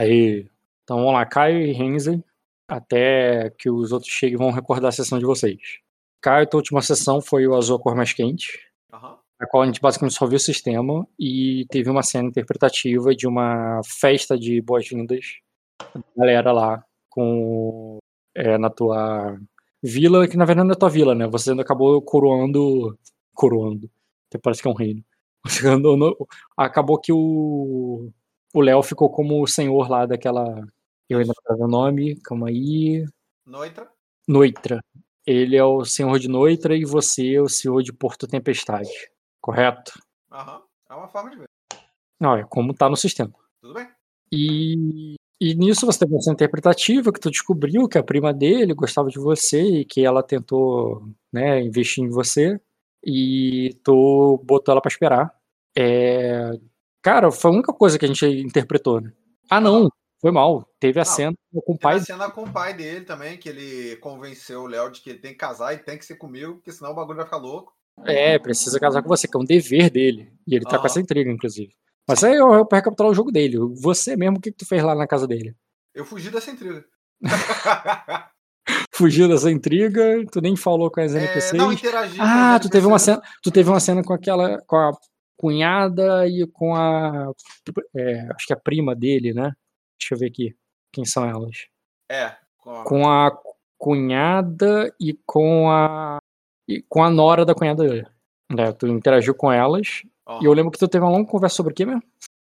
Aí. Então vamos lá, Caio e Renzi, até que os outros cheguem vão recordar a sessão de vocês. Caio, tua última sessão foi o Azul a Cor Mais Quente, Aham. na qual a gente basicamente só viu o sistema e teve uma cena interpretativa de uma festa de boas-vindas da galera lá com é, na tua vila, que na verdade não é tua vila, né? Você ainda acabou coroando. Coroando. Até parece que é um reino. Acabou que o. O Léo ficou como o senhor lá daquela. Eu ainda não lembro o nome, calma aí. Noitra. Noitra. Ele é o senhor de Noitra e você é o senhor de Porto Tempestade. Correto? Aham. É uma forma de ver. Não, é como tá no sistema. Tudo bem? E, e nisso você teve essa interpretativa que tu descobriu que a prima dele gostava de você e que ela tentou né, investir em você e tu botou ela pra esperar. É, Cara, foi a única coisa que a gente interpretou, né? Ah, não, foi mal. Teve a Não, cena com o Teve pai. a cena com o pai dele também, que ele convenceu o Léo de que ele tem que casar e tem que ser comigo, porque senão o bagulho vai ficar louco. É, precisa casar com você, que é um dever dele. E ele tá com Aham. essa intriga, inclusive. Mas aí eu, eu recapitular o jogo dele. Você mesmo, o que, que tu fez lá na casa dele? Eu fugi dessa intriga. Fugiu dessa intriga, tu nem falou com as É, NPCs. não interagi. com Ah, tu teve uma cena, tu teve uma cena com aquela, com a cunhada e com a, é, acho que a prima dele, né? Deixa eu ver aqui, quem são elas? É. Com... Com a cunhada e com a, e com a nora da cunhada dele. Né, tu interagiu com elas e eu lembro que tu teve uma longa conversa sobre o que mesmo?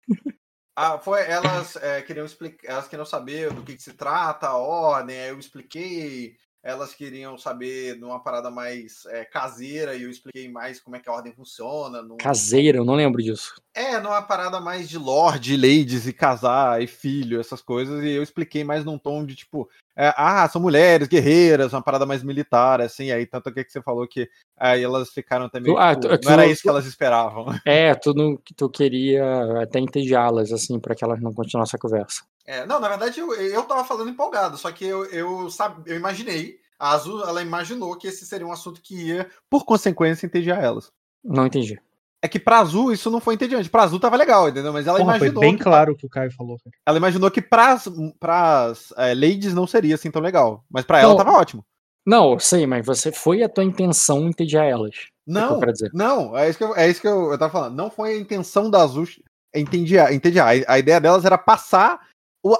Ah, foi, elas é, queriam explicar, elas queriam saber do que, que se trata, a ordem, aí eu expliquei. Elas queriam saber de uma parada mais é, caseira e eu expliquei mais como é que a ordem funciona. num- Caseira, eu não lembro disso. É, numa parada mais de lord, ladies e casar e filho, essas coisas, e eu expliquei mais num tom de tipo, é, ah, são mulheres, guerreiras, uma parada mais militar, assim, aí tanto que que você falou que aí elas ficaram também, Tu- ah, tipo, tu- não era tu- isso que elas esperavam. É, tu, não, tu queria até entediá-las, assim, pra que elas não continuassem a conversa. É, não, na verdade eu, eu tava falando empolgado, só que eu, eu, sabe, eu imaginei, a Azul, ela imaginou que esse seria um assunto que ia, por consequência, entediar elas. Não entendi. É que pra Azul isso não foi entediante, pra Azul tava legal, entendeu? Mas ela Porra, foi imaginou bem que claro o que o Caio falou. cara. ela imaginou que pras, pras é, ladies não seria assim tão legal. Mas pra ela Não. tava ótimo. Não, eu sei, mas você foi a tua intenção entediar elas. É Não, dizer. não, é isso que eu, é isso que eu, eu tava falando. Não foi a intenção da Azul entediar. entediar. A, a ideia delas era passar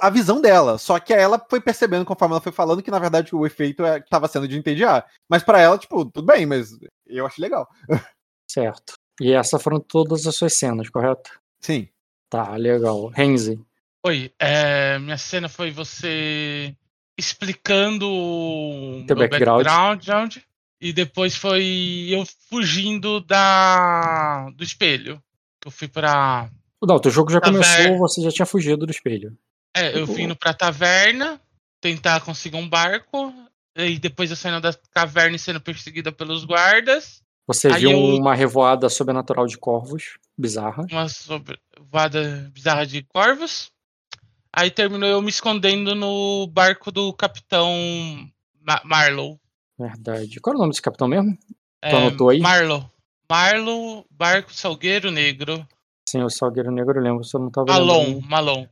a visão dela. Só que ela foi percebendo, conforme ela foi falando, que na verdade o efeito é, tava sendo de entediar. Mas pra ela, tipo, tudo bem, mas eu achei legal. Certo. E essas foram todas as suas cenas, correto? Sim. Tá, legal. Renzi. Oi, é, minha cena foi você explicando o background. background e depois foi eu fugindo da do espelho. Eu fui pra. Não, teu jogo já Tá começou, velho. você já tinha fugido do espelho. É, eu fui indo pra taverna, tentar conseguir um barco, e depois eu saindo da caverna e sendo perseguida pelos guardas. Você Aí viu eu- uma revoada sobrenatural de corvos, bizarra. uma sobrevada bizarra de corvos. Aí terminou eu me escondendo no barco do capitão Ma Marlow. Verdade. Qual é o nome desse capitão mesmo? É, Tu anotou aí? Marlow. Marlow, barco Salgueiro Negro. Sim, o Salgueiro Negro, eu lembro, você não tava Malon. Malon.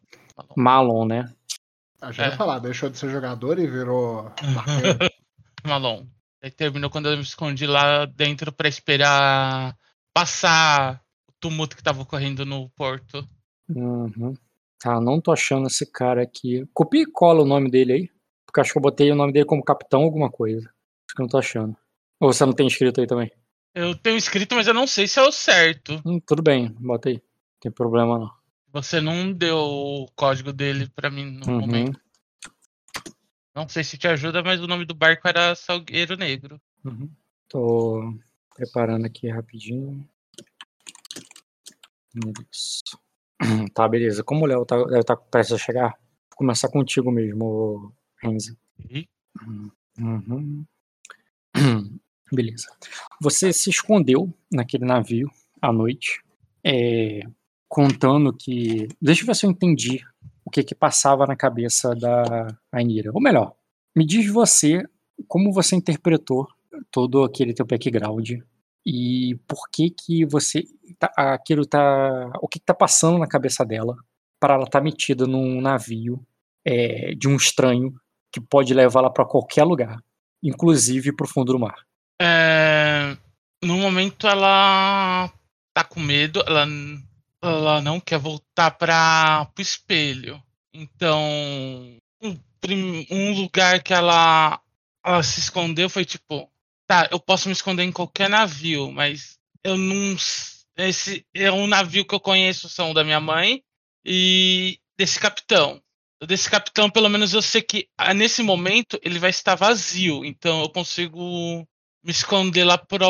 Malon, né? Ah, já ia É. falar, deixou de ser jogador e virou. Malon. Aí terminou quando eu me escondi lá dentro pra esperar passar o tumulto que tava ocorrendo no porto. Uhum. Tá, não tô achando esse cara aqui. Copia e cola o nome dele aí. Porque acho que eu botei o nome dele como capitão alguma coisa. Acho que eu não tô achando. Ou você não tem escrito aí também? Eu tenho escrito, mas eu não sei se é o certo. Hum, tudo bem, bota aí. Não tem problema não. Você não deu o código dele pra mim no Uhum. momento. Não sei se te ajuda, mas o nome do barco era Salgueiro Negro. Uhum. Tô preparando aqui rapidinho. Isso. Tá, beleza. Como o Léo tá, deve estar prestes a chegar, vou começar contigo mesmo, Renzi. E Uhum. Beleza. Você se escondeu naquele navio à noite, é, contando que. Deixa eu ver se eu entendi o que que passava na cabeça da Ainira. Ou melhor, me diz você como você interpretou todo aquele teu background e por que que você tá, aquilo tá o que que tá passando na cabeça dela para ela estar metida num navio é, de um estranho que pode levá-la para qualquer lugar, inclusive para o fundo do mar. É, no momento ela tá com medo, ela, ela não quer voltar para o espelho. Então, um, um lugar que ela, ela se escondeu foi tipo, tá, eu posso me esconder em qualquer navio, mas eu não. Esse é um navio que eu conheço, são da minha mãe e desse capitão. Desse capitão, pelo menos eu sei que ah, nesse momento ele vai estar vazio, então eu consigo me esconder lá por,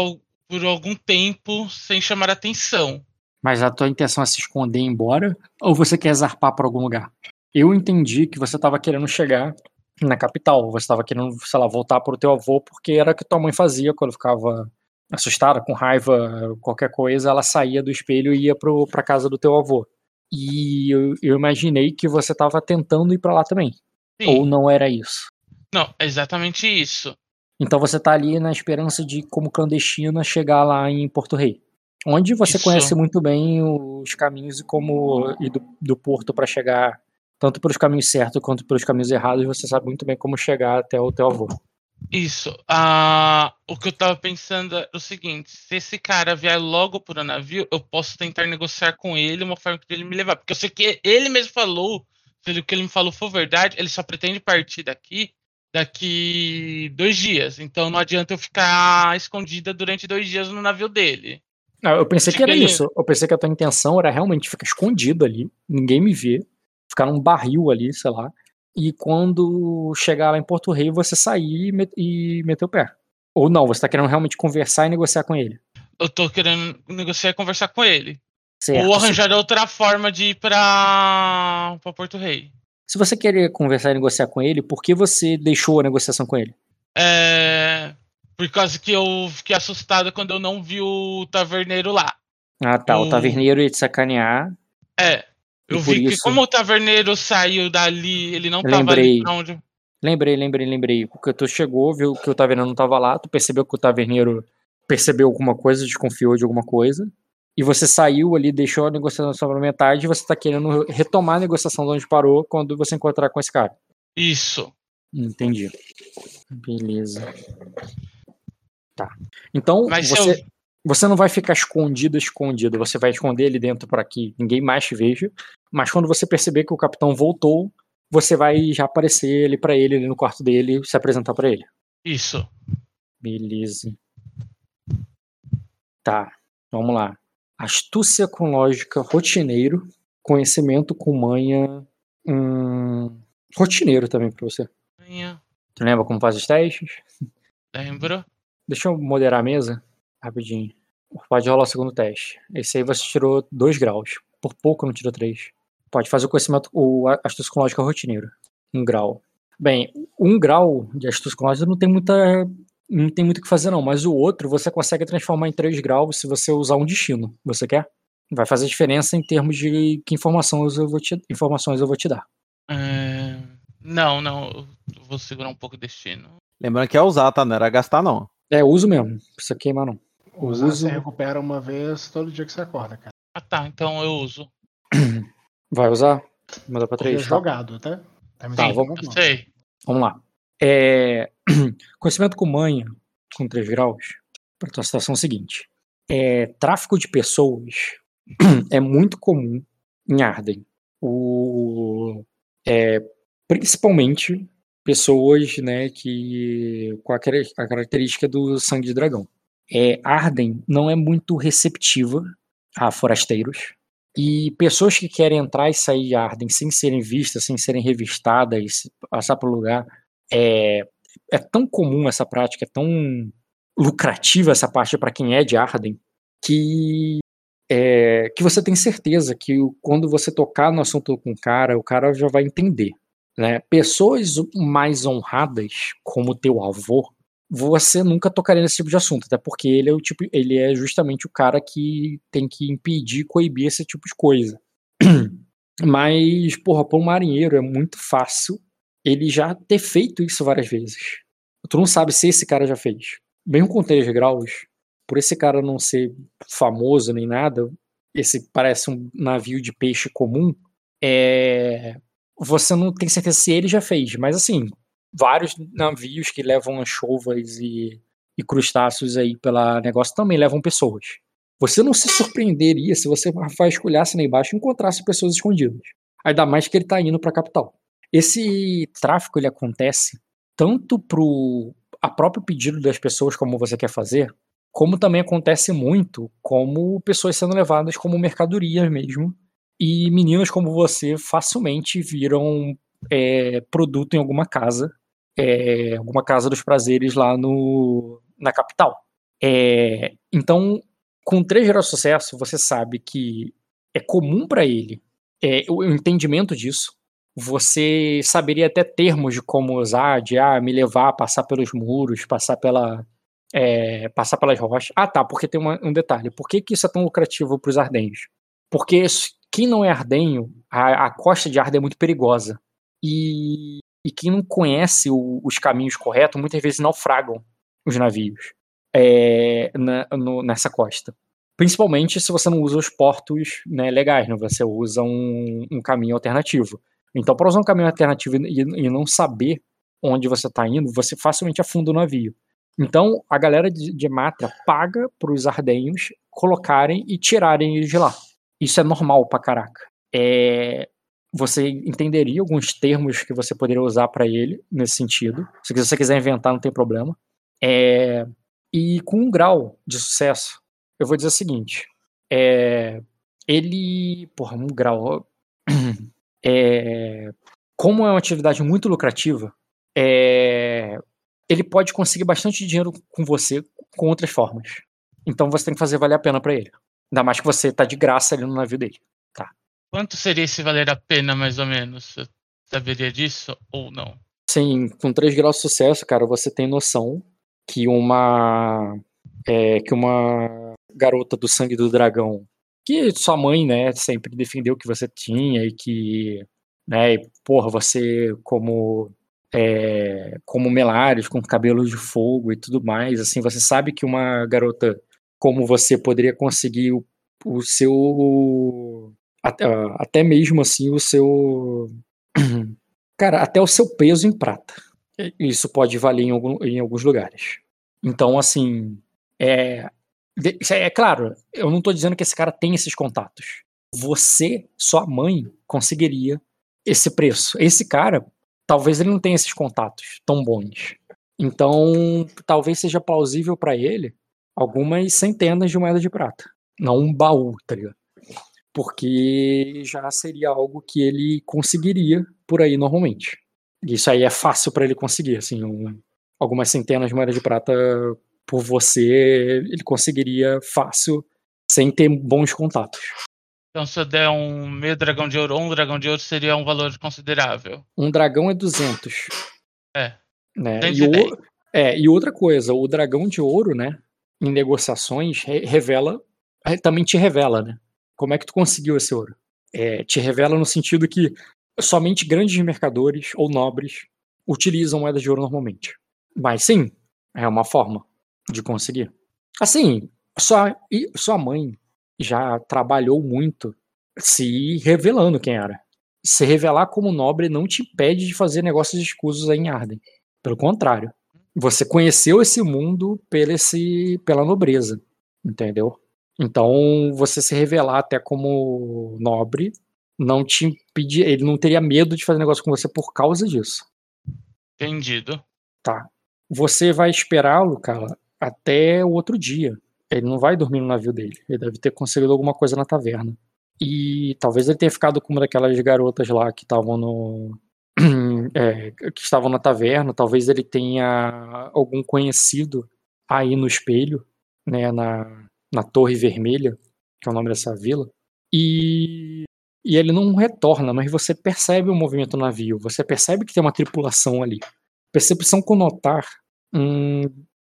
por algum tempo sem chamar atenção. Mas a tua intenção é se esconder e ir embora? Ou você quer zarpar para algum lugar? Eu entendi que você estava querendo chegar na capital. Você estava querendo, sei lá, voltar para o teu avô, porque era o que tua mãe fazia quando ficava assustada, com raiva, qualquer coisa, ela saía do espelho e ia para casa do teu avô. E eu, eu imaginei que você estava tentando ir para lá também. Sim. Ou não era isso? Não, é exatamente isso. Então você tá ali na esperança de, como clandestina, chegar lá em Porto Rei. Onde você isso. conhece muito bem os caminhos e como ir do, do porto para chegar tanto pelos caminhos certos quanto pelos caminhos errados, você sabe muito bem como chegar até o teu avô. Isso. Ah, o que eu tava pensando é o seguinte: se esse cara vier logo para o navio, eu posso tentar negociar com ele uma forma de ele me levar. Porque eu sei que ele mesmo falou, se o que ele me falou for verdade, ele só pretende partir daqui daqui dois dias. Então não adianta eu ficar escondida durante dois dias no navio dele. Eu pensei que era isso. Eu pensei que a tua intenção era realmente ficar escondido ali, ninguém me vê, ficar num barril ali, sei lá. E quando chegar lá em Porto Rei, você sair e meter o pé. Ou não, você tá querendo realmente conversar e negociar com ele. Eu tô querendo negociar e conversar com ele. Certo, Ou arranjar outra forma de ir pra, pra Porto Rei. Se você querer conversar e negociar com ele, por que você deixou a negociação com ele? É. Por causa que eu fiquei assustado quando eu não vi o taverneiro lá. Ah, tá. O, o taverneiro ia te sacanear. É. Eu vi isso... que como o taverneiro saiu dali, ele não lembrei. tava ali onde. Lembrei, lembrei, lembrei. Porque tu chegou, viu que o taverneiro não tava lá, tu percebeu que o taverneiro percebeu alguma coisa, desconfiou de alguma coisa. E você saiu ali, deixou a negociação sobre metade, e você tá querendo retomar a negociação de onde parou quando você encontrar com esse cara. Isso. Entendi. Beleza. Tá. Então, Mas você, eu... você não vai ficar escondido, escondido. Você vai esconder ele dentro para que ninguém mais te veja. Mas quando você perceber que o capitão voltou, você vai já aparecer ali para ele, ali no quarto dele, se apresentar para ele. Isso. Beleza. Tá. Vamos lá astúcia com lógica rotineiro, conhecimento com manha hum, rotineiro também pra você. Manha. Tu lembra como faz os testes? Lembro. Deixa eu moderar a mesa rapidinho. Pode rolar o segundo teste. Esse aí você tirou 2 graus. Por pouco não tirou 3. Pode fazer o conhecimento, o astúcia com lógica rotineiro. Um grau. Bem, um grau de astúcia com lógica não tem muita não tem muito o que fazer não, mas o outro você consegue transformar em 3 graus se você usar um destino. Você quer? Vai fazer diferença em termos de que informações eu vou te, informações eu vou te dar. É... Não, não, eu vou segurar um pouco o destino. Lembrando que é usar, tá? Não era gastar, não. É, uso mesmo. Não precisa queimar, não. Usar uso... você recupera uma vez todo dia que você acorda, cara. Ah tá, então eu uso. Vai usar? Manda pra 3. Tá? jogado, tá? Tá, tá vamos... sei. Vamos lá. É, conhecimento com manha, com 3 graus, para a situação seguinte. É, tráfico de pessoas é muito comum em Arden. O, é, principalmente pessoas né, que com a, a, característica do sangue de dragão. É, Arden não é muito receptiva a forasteiros. E pessoas que querem entrar e sair de Arden sem serem vistas, sem serem revistadas, passar pelo lugar, é, é tão comum essa prática, é tão lucrativa essa parte para quem é de Arden, que é, que você tem certeza que quando você tocar no assunto com o cara, o cara já vai entender. Né? Pessoas mais honradas, como teu avô, você nunca tocaria nesse tipo de assunto, até porque ele é o tipo, ele é justamente o cara que tem que impedir, coibir esse tipo de coisa. Mas, porra, para um marinheiro é muito fácil ele já ter feito isso várias vezes. Tu não sabe se esse cara já fez. Mesmo com 3 graus, por esse cara não ser famoso nem nada, esse parece um navio de peixe comum, é, você não tem certeza se ele já fez, mas assim, vários navios que levam anchovas e, e crustáceos aí pela negócio também levam pessoas. Você não se surpreenderia se você vasculhasse lá embaixo e encontrasse pessoas escondidas. Ainda mais que ele está indo para a capital. Esse tráfico ele acontece tanto pro a próprio pedido das pessoas como você quer fazer, como também acontece muito como pessoas sendo levadas como mercadorias mesmo. E meninas como você facilmente viram é, produto em alguma casa, é, alguma casa dos prazeres lá no, na capital. É, então, com três graus de sucesso, você sabe que é comum para ele é, o entendimento disso. Você saberia até termos de como usar, de ah, me levar, passar pelos muros, passar pela, é, passar pelas rochas. Ah, tá, porque tem uma, um detalhe. Por que, que isso é tão lucrativo para os ardenhos? Porque quem não é ardenho, a, a, costa de Arden é muito perigosa. E, e quem não conhece o, os caminhos corretos, muitas vezes naufragam os navios é, na, no, nessa costa. Principalmente se você não usa os portos né, legais, né? você usa um, um caminho alternativo. Então, para usar um caminho alternativo e, e não saber onde você está indo, você facilmente afunda o navio. Então, a galera de, de Matra paga para os ardenhos colocarem e tirarem eles de lá. Isso é normal pra caraca. É, você entenderia alguns termos que você poderia usar para ele nesse sentido. Se você quiser inventar, não tem problema. É, e com um grau de sucesso, eu vou dizer o seguinte: é, ele, porra, um grau, é, como é uma atividade muito lucrativa, é, ele pode conseguir bastante dinheiro com você com outras formas. Então você tem que fazer valer a pena para ele. Ainda mais que você tá de graça ali no navio dele. Tá. Quanto seria esse valer a pena, mais ou menos? Você saberia disso ou não? Sim, com 3 graus de sucesso, cara, você tem noção que uma. É, que uma garota do sangue do dragão, que sua mãe, né, sempre defendeu que você tinha e que. Né, e, porra, você como é, como Melares, com cabelos de fogo e tudo mais, assim, você sabe que uma garota como você poderia conseguir o, o seu até, até mesmo assim o seu cara, até o seu peso em prata. Isso pode valer em, algum, em alguns lugares. Então, assim, é, é claro, eu não estou dizendo que esse cara tem esses contatos. Você, sua mãe, conseguiria esse preço. Esse cara talvez ele não tenha esses contatos tão bons. Então, talvez seja plausível para ele algumas centenas de moedas de prata, não um baú, tá ligado? Porque já seria algo que ele conseguiria por aí normalmente. Isso aí é fácil para ele conseguir, assim, um, algumas centenas de moedas de prata por você, ele conseguiria fácil sem ter bons contatos. Então, se eu der um meio dragão de ouro ou um dragão de ouro, seria um valor considerável. Um dragão é 200. É. Né? E, o, é, e outra coisa, o dragão de ouro, né, em negociações, revela, também te revela, né? Como é que tu conseguiu esse ouro? É, te revela no sentido que somente grandes mercadores ou nobres utilizam moedas de ouro normalmente. Mas sim, é uma forma de conseguir. Assim, sua, sua mãe já trabalhou muito se revelando quem era. Se revelar como nobre não te impede de fazer negócios escusos em Arden. Pelo contrário. Você conheceu esse mundo pela, esse, pela nobreza, entendeu? Então, você se revelar até como nobre não te impedir, ele não teria medo de fazer negócio com você por causa disso. Entendido. Tá. Você vai esperá-lo, cara, até o outro dia. Ele não vai dormir no navio dele. Ele deve ter conseguido alguma coisa na taverna. E talvez ele tenha ficado com uma daquelas garotas lá que estavam no. É, que estavam na taverna. Talvez ele tenha algum conhecido aí no espelho, né? Na, na Torre Vermelha, que é o nome dessa vila. E, e ele não retorna, mas você percebe o movimento do navio. Você percebe que tem uma tripulação ali. Percepção com notar um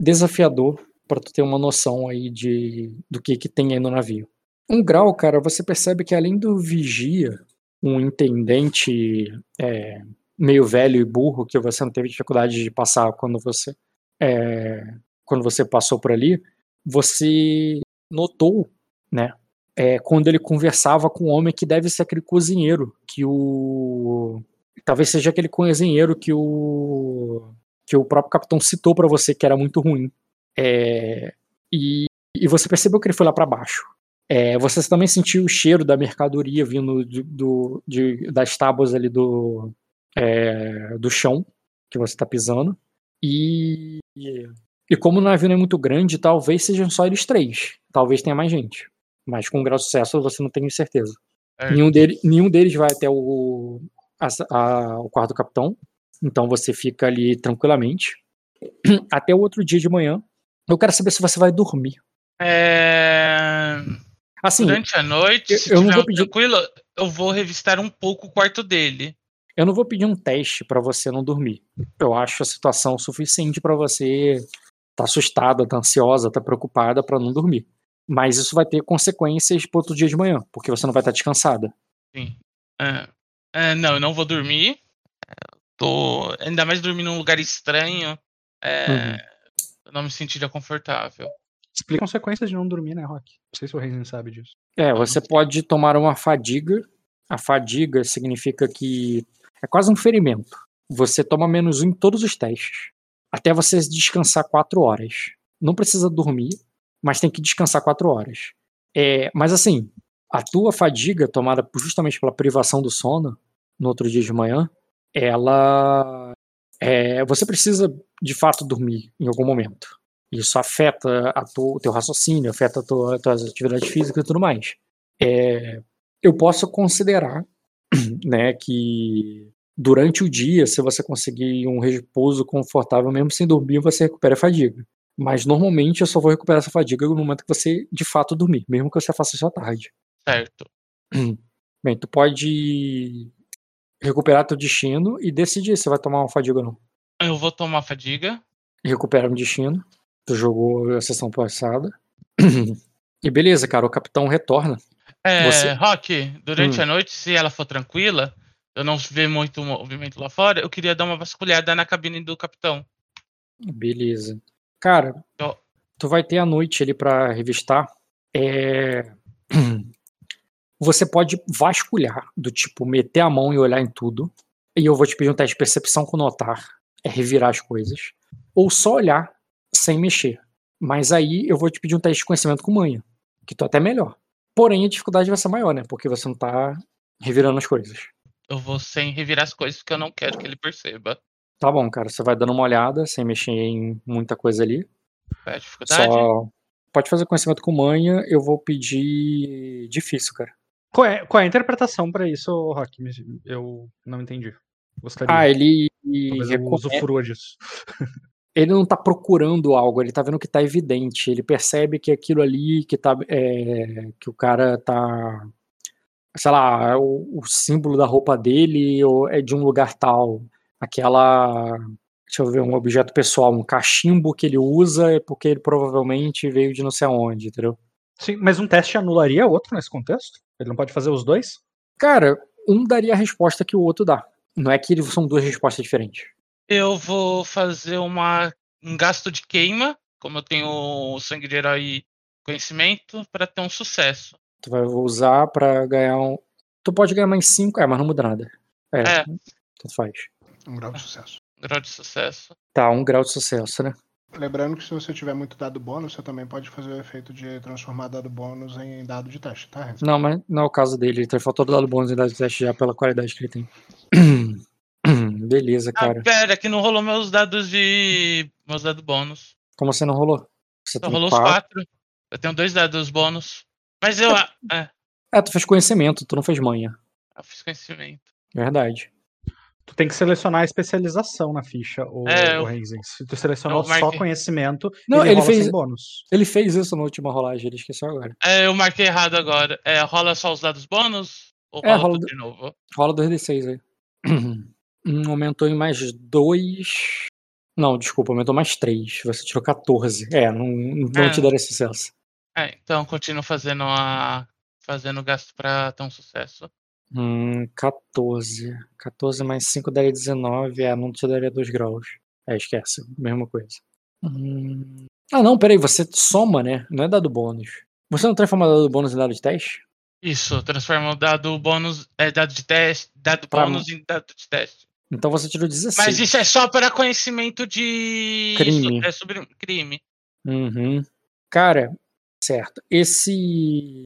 desafiador para tu ter uma noção aí de do que que tem aí no navio. Um grau, cara, você percebe que além do vigia, um intendente é, meio velho e burro que você não teve dificuldade de passar quando você é, quando você passou por ali, você notou, né, é quando ele conversava com o homem que deve ser aquele cozinheiro, que o. Talvez seja aquele cozinheiro que o. que o próprio capitão citou para você que era muito ruim. É, e, e você percebeu que ele foi lá para baixo. É, você também sentiu o cheiro da mercadoria vindo do, do de, das tábuas ali do, é, do chão que você está pisando. E, e como o navio não é muito grande, talvez sejam só eles três. Talvez tenha mais gente. Mas com grau de sucesso você não tem certeza. É. Nenhum, dele, nenhum deles vai até o, a, a, o quarto do capitão. Então você fica ali tranquilamente. Até o outro dia de manhã. Eu quero saber se você vai dormir. É... Assim, Durante a noite, se eu não vou pedir... tranquilo, eu vou revistar um pouco o quarto dele. Eu não vou pedir um teste para você não dormir. Eu acho a situação suficiente para você estar tá assustada, tá ansiosa, tá preocupada para não dormir. Mas isso vai ter consequências pro outro dia de manhã, porque você não vai estar tá descansada. Sim. É, é, não, eu não vou dormir. Tô, ainda mais dormir num lugar estranho. É, uhum. Eu não me sentiria confortável. Explica consequências de não dormir, né, Rock? Não sei se o Reisen sabe disso. É, você pode tomar uma fadiga. A fadiga significa que é quase um ferimento. Você toma menos um em todos os testes. Até você descansar quatro horas. Não precisa dormir, mas tem que descansar quatro horas. É, mas assim, a tua fadiga, tomada justamente pela privação do sono, no outro dia de manhã, ela. É, você precisa de fato dormir em algum momento. Isso afeta o teu raciocínio, afeta a tua, as tuas atividades físicas e tudo mais. É, eu posso considerar né, que durante o dia, se você conseguir um repouso confortável, mesmo sem dormir, você recupera a fadiga. Mas normalmente eu só vou recuperar essa fadiga no momento que você de fato dormir, mesmo que você faça isso à tarde. Certo. Bem, tu pode recuperar teu destino e decidir se vai tomar uma fadiga ou não. Eu vou tomar fadiga. Recuperar um destino. Tu jogou a sessão passada. e beleza, cara, o capitão retorna. É, Você... Rock, durante hum. a noite, se ela for tranquila, eu não ver muito movimento lá fora, eu queria dar uma vasculhada na cabine do capitão. Beleza. Cara, eu... tu vai ter a noite ali para revistar. É... Você pode vasculhar, do tipo, meter a mão e olhar em tudo. E eu vou te pedir um teste de percepção com notar. É revirar as coisas. Ou só olhar sem mexer. Mas aí eu vou te pedir um teste de conhecimento com manha. Que tu até melhor. Porém, a dificuldade vai ser maior, né? Porque você não tá revirando as coisas. Eu vou sem revirar as coisas porque eu não quero que ele perceba. Tá bom, cara. Você vai dando uma olhada, sem mexer em muita coisa ali. É dificuldade? Só pode fazer conhecimento com manha. Eu vou pedir difícil, cara. Qual é, qual é a interpretação para isso, Rock? Eu não entendi. Gostaria. Ah, ele. Talvez eu usufrua disso. ele não tá procurando algo, ele tá vendo que tá evidente. Ele percebe que aquilo ali que tá. É, que o cara tá. Sei lá, o, o símbolo da roupa dele é de um lugar tal aquela. Deixa eu ver, um objeto pessoal, um cachimbo que ele usa é porque ele provavelmente veio de não sei aonde, entendeu? Sim, mas um teste anularia outro nesse contexto? Ele não pode fazer os dois? Cara, um daria a resposta que o outro dá. Não é que são duas respostas diferentes. Eu vou fazer uma, um gasto de queima, como eu tenho o sangue de herói conhecimento, para ter um sucesso. Tu vai usar para ganhar um. Tu pode ganhar mais 5, é, mas não muda nada. É, é. Tanto faz. Um grau de sucesso. Um grau de sucesso. Tá, um grau de sucesso, né? Lembrando que se você tiver muito dado bônus, você também pode fazer o efeito de transformar dado bônus em dado de teste, tá? Não, mas não é o caso dele. Ele transformou todo dado bônus em dado de teste já pela qualidade que ele tem. Beleza, ah, cara. Ah, pera, que não rolou meus dados de. meus dados bônus. Como você não rolou? Você não rolou quatro. os quatro. Eu tenho dois dados bônus. Mas eu. É. é, tu fez conhecimento, tu não fez manha. Eu fiz conhecimento. Verdade. Tu tem que selecionar a especialização na ficha, o, é, o Se tu selecionou só conhecimento, não, ele, ele fez bônus. Ele fez isso na última rolagem, ele esqueceu agora. É, eu marquei errado agora. É, rola só os dados bônus? Ou é, rola, de novo? Rola 2d6 aí. aumentou em mais dois. Não, desculpa, aumentou mais três. Você tirou 14. É, não, não é. te daria sucesso. É, então continuo fazendo a. fazendo gasto pra ter um sucesso. Hum, 14. 14 mais 5 daria 19. É, não te daria 2 graus. É, esquece. Mesma coisa. Hum... Ah, não, peraí. Você soma, né? Não é dado bônus. Você não transforma dado bônus em dado de teste? Isso, transforma o dado bônus, é, dado de teste, dado Pra- bônus em dado de teste. Então você tirou 16. Mas isso é só para conhecimento de. Crime. É sobre crime. Uhum. Cara, certo. Esse.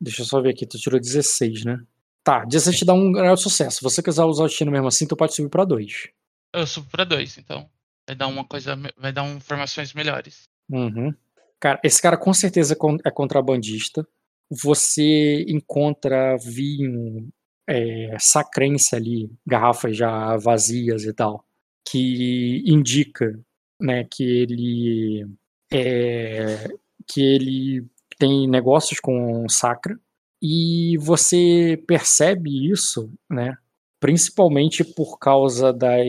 Deixa eu só ver aqui, tu tirou 16, né? Tá, 16 te dá um grau de sucesso. Se você quiser usar o destino mesmo assim, tu pode subir pra 2. Eu subo pra dois, então. Vai dar uma coisa. Vai dar informações melhores. Uhum. Cara, esse cara com certeza é é contrabandista. Você encontra vinho é, sacrense ali, garrafas já vazias e tal, que indica, né, que ele é, que ele tem negócios com sacra e você percebe isso, né, principalmente por causa das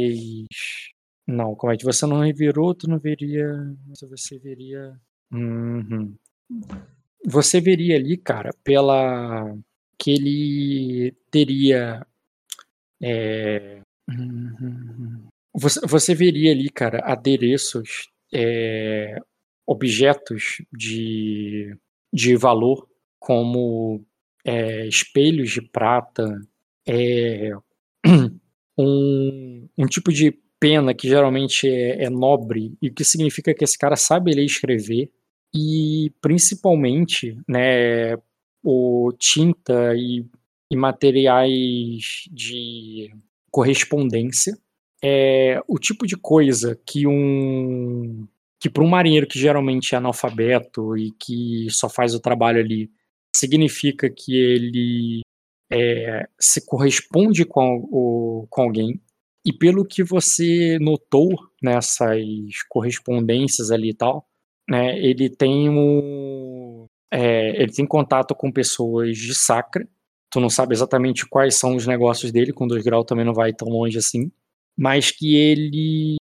não, como é que você não revirou, tu não veria, você veria Uhum. Você veria ali, cara, pela que ele teria é, você, você veria ali, cara, adereços, é, objetos de, de valor, como é, espelhos de prata, é, um, um tipo de pena que geralmente é, é nobre e que significa que esse cara sabe ler e escrever e principalmente né o tinta e, e materiais de correspondência. É o tipo de coisa que um que para um marinheiro que geralmente é analfabeto e que só faz o trabalho ali significa que ele é, se corresponde com, o, com alguém. E pelo que você notou nessas correspondências ali e tal, né, ele tem um, é, ele tem contato com pessoas de sacra. Tu não sabe exatamente quais são os negócios dele, com dois graus também não vai tão longe assim, mas que ele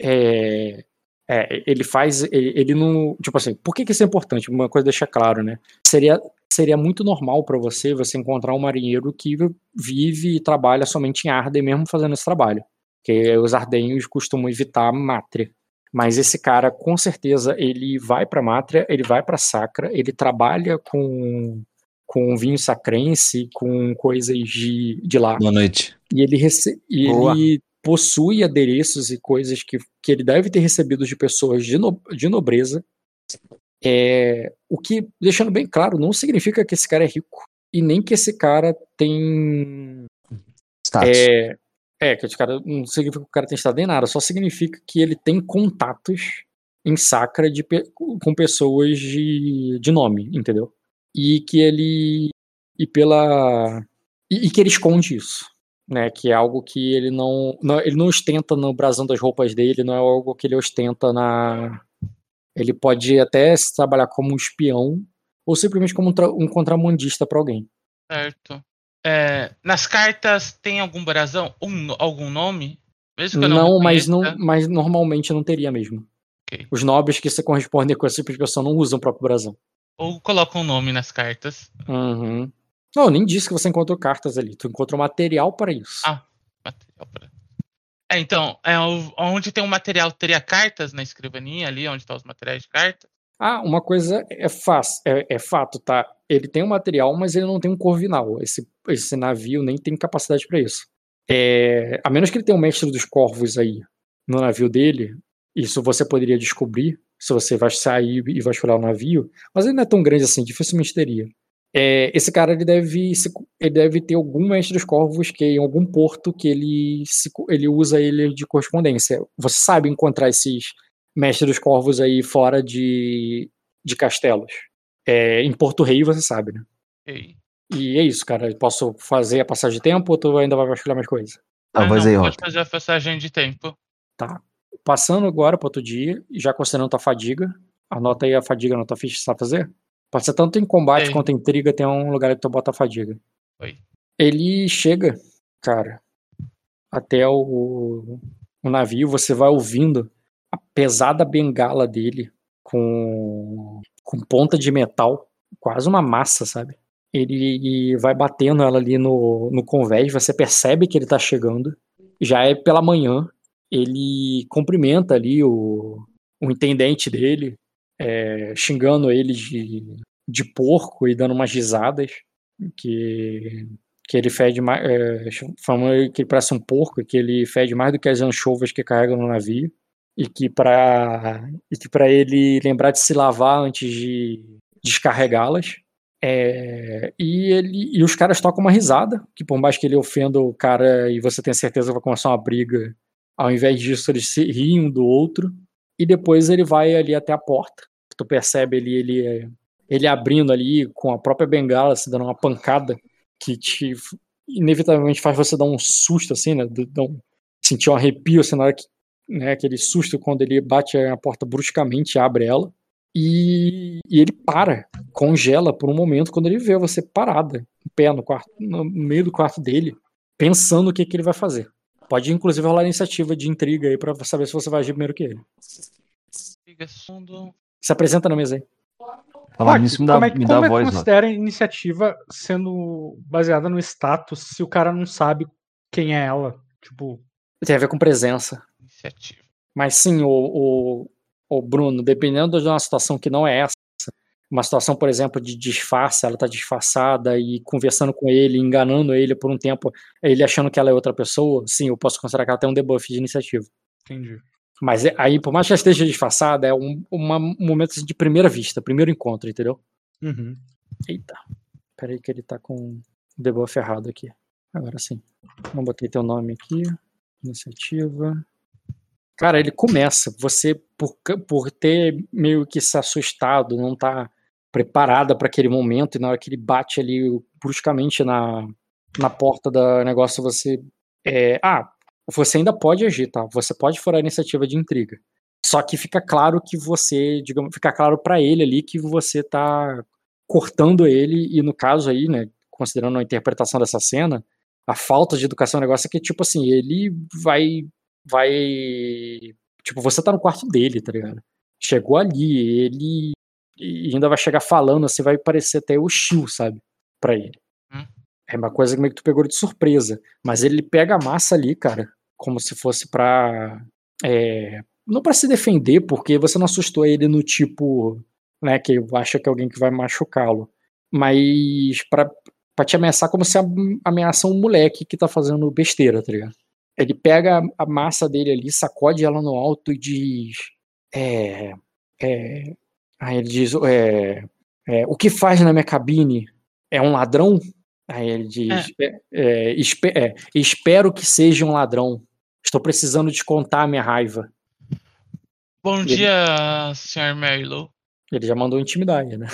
é, é, ele faz, ele, ele não, tipo assim, por que, que isso é importante? Uma coisa deixa claro, né? Seria seria muito normal para você você encontrar um marinheiro que vive e trabalha somente em Arden mesmo fazendo esse trabalho. Porque os ardenhos costumam evitar a mátria. Mas esse cara, com certeza, ele vai para mátria, ele vai para sacra, ele trabalha com com vinho sacrense, com coisas de, de lá. Boa noite. E ele, rece e ele possui adereços e coisas que, que ele deve ter recebido de pessoas de, no de nobreza. É, o que, deixando bem claro, não significa que esse cara é rico. E nem que esse cara tem. Status. É, é, que esse cara não significa que o cara tem estado em nada, só significa que ele tem contatos em sacra de, com pessoas de, de nome, entendeu? E que ele. E pela. E, e que ele esconde isso. Né, que é algo que ele não, não, ele não ostenta no brasão das roupas dele, não é algo que ele ostenta na ele pode até trabalhar como um espião ou simplesmente como um, um contramandista para alguém. Certo. É, nas cartas tem algum brasão, um, algum nome? Mesmo que eu não, não mas não, mas normalmente não teria mesmo. Okay. Os nobres que se correspondem com esse tipo pessoa não usam o próprio brasão. Ou colocam um nome nas cartas. Uhum. Não, nem disse que você encontrou cartas ali. Tu encontrou material para isso. Ah, material para. É, então, é, onde tem um material, teria cartas na escrivaninha ali, onde estão os materiais de cartas? Ah, uma coisa é, fácil, é, é, fato, tá? Ele tem um material, mas ele não tem um corvinal. Esse, esse navio nem tem capacidade para isso. É, a menos que ele tenha um mestre dos corvos aí no navio dele, isso você poderia descobrir se você vai sair e vasculhar o navio, mas ele não é tão grande assim, dificilmente teria. É, esse cara ele deve, ele deve ter algum mestre dos corvos que em algum porto que ele, se, ele usa ele de correspondência. Você sabe encontrar esses mestres dos corvos aí fora de, de castelos. É, em Porto Rei você sabe, né? Ei. E é isso, cara. Posso fazer a passagem de tempo ou tu ainda vai vasculhar mais coisa? Ah, Ah, voz não, aí, pode fazer a passagem de tempo. Tá. Passando agora para outro dia, e já considerando tua fadiga, anota aí a fadiga na tua ficha sabe fazer. Pode ser tanto em combate Ei. quanto em intriga, tem um lugar que tu bota a fadiga. Oi. Ele chega, cara, até o, o navio, você vai ouvindo a pesada bengala dele com, com ponta de metal, quase uma massa, sabe? Ele vai batendo ela ali no, no convés, você percebe que ele tá chegando. Já é pela manhã, ele cumprimenta ali o, o intendente dele, é, xingando ele de, de porco e dando umas risadas. Que, que ele fede mais. É, falando que ele parece um porco, que ele fede mais do que as anchovas que carregam no navio. E que para e que para ele lembrar de se lavar antes de descarregá-las. É, e, ele, e os caras tocam uma risada, que por mais que ele ofenda o cara e você tenha certeza que vai começar uma briga, ao invés disso eles se riem um do outro. E depois ele vai ali até a porta. Tu percebe ele, ele, ele abrindo ali com a própria bengala, se dando uma pancada que te inevitavelmente faz você dar um susto assim, né? Dar um, sentir um arrepio assim, na hora que, né, aquele susto quando ele bate a porta bruscamente e abre ela. E, e, ele para, congela por um momento quando ele vê você parada, em pé no, quarto, no meio do quarto dele, pensando o que, que ele vai fazer. Pode inclusive rolar iniciativa de intriga aí pra saber se você vai agir primeiro que ele. Se apresenta na mesa aí. Falar nisso me dá, como é, me dá como é voz, que considera a iniciativa sendo baseada no status se o cara não sabe quem é ela? Tipo. Tem a ver com presença. Iniciativa. Mas sim, o, o, o Bruno, dependendo de uma situação que não é essa, uma situação, por exemplo, de disfarce, ela tá disfarçada e conversando com ele, enganando ele por um tempo, ele achando que ela é outra pessoa, sim, eu posso considerar que ela tem um debuff de iniciativa. Entendi. Mas é- aí, por mais que ela esteja disfarçada, é um, uma- um momento assim, de primeira vista, primeiro encontro, entendeu? Uhum. Eita. Peraí que ele tá com o debuff errado aqui. Agora sim. Não botei teu nome aqui. Iniciativa. Cara, ele começa. Você, por, por ter meio que se assustado, não tá preparada para aquele momento, e na hora que ele bate ali bruscamente na, na porta do negócio, você. É, ah, você ainda pode agir, tá? Você pode furar a iniciativa de intriga. Só que fica claro que você, digamos, fica claro para ele ali que você tá cortando ele, e no caso aí, né, considerando a interpretação dessa cena, a falta de educação é um negócio que, tipo assim, ele vai. Vai. Tipo, você tá no quarto dele, tá ligado? Chegou ali, ele. E ainda vai chegar falando, assim, vai parecer até hostil, sabe? Pra ele. Hum. É uma coisa que meio que tu pegou de surpresa. Mas ele pega a massa ali, cara, como se fosse pra. É, não pra se defender, porque você não assustou ele no tipo. Né, que acha que é alguém que vai machucá-lo. Mas pra, pra te ameaçar como se am- ameaça um moleque que tá fazendo besteira, tá ligado? Ele pega a- massa dele ali, sacode ela no alto e diz. É. é aí ele diz. É, é, o que faz na minha cabine é um ladrão? Aí ele diz. é, é, espe- é, espero que seja um ladrão. Estou precisando descontar a minha raiva. Bom Ele- dia, Sr. Merlo. Ele já mandou intimidar, né?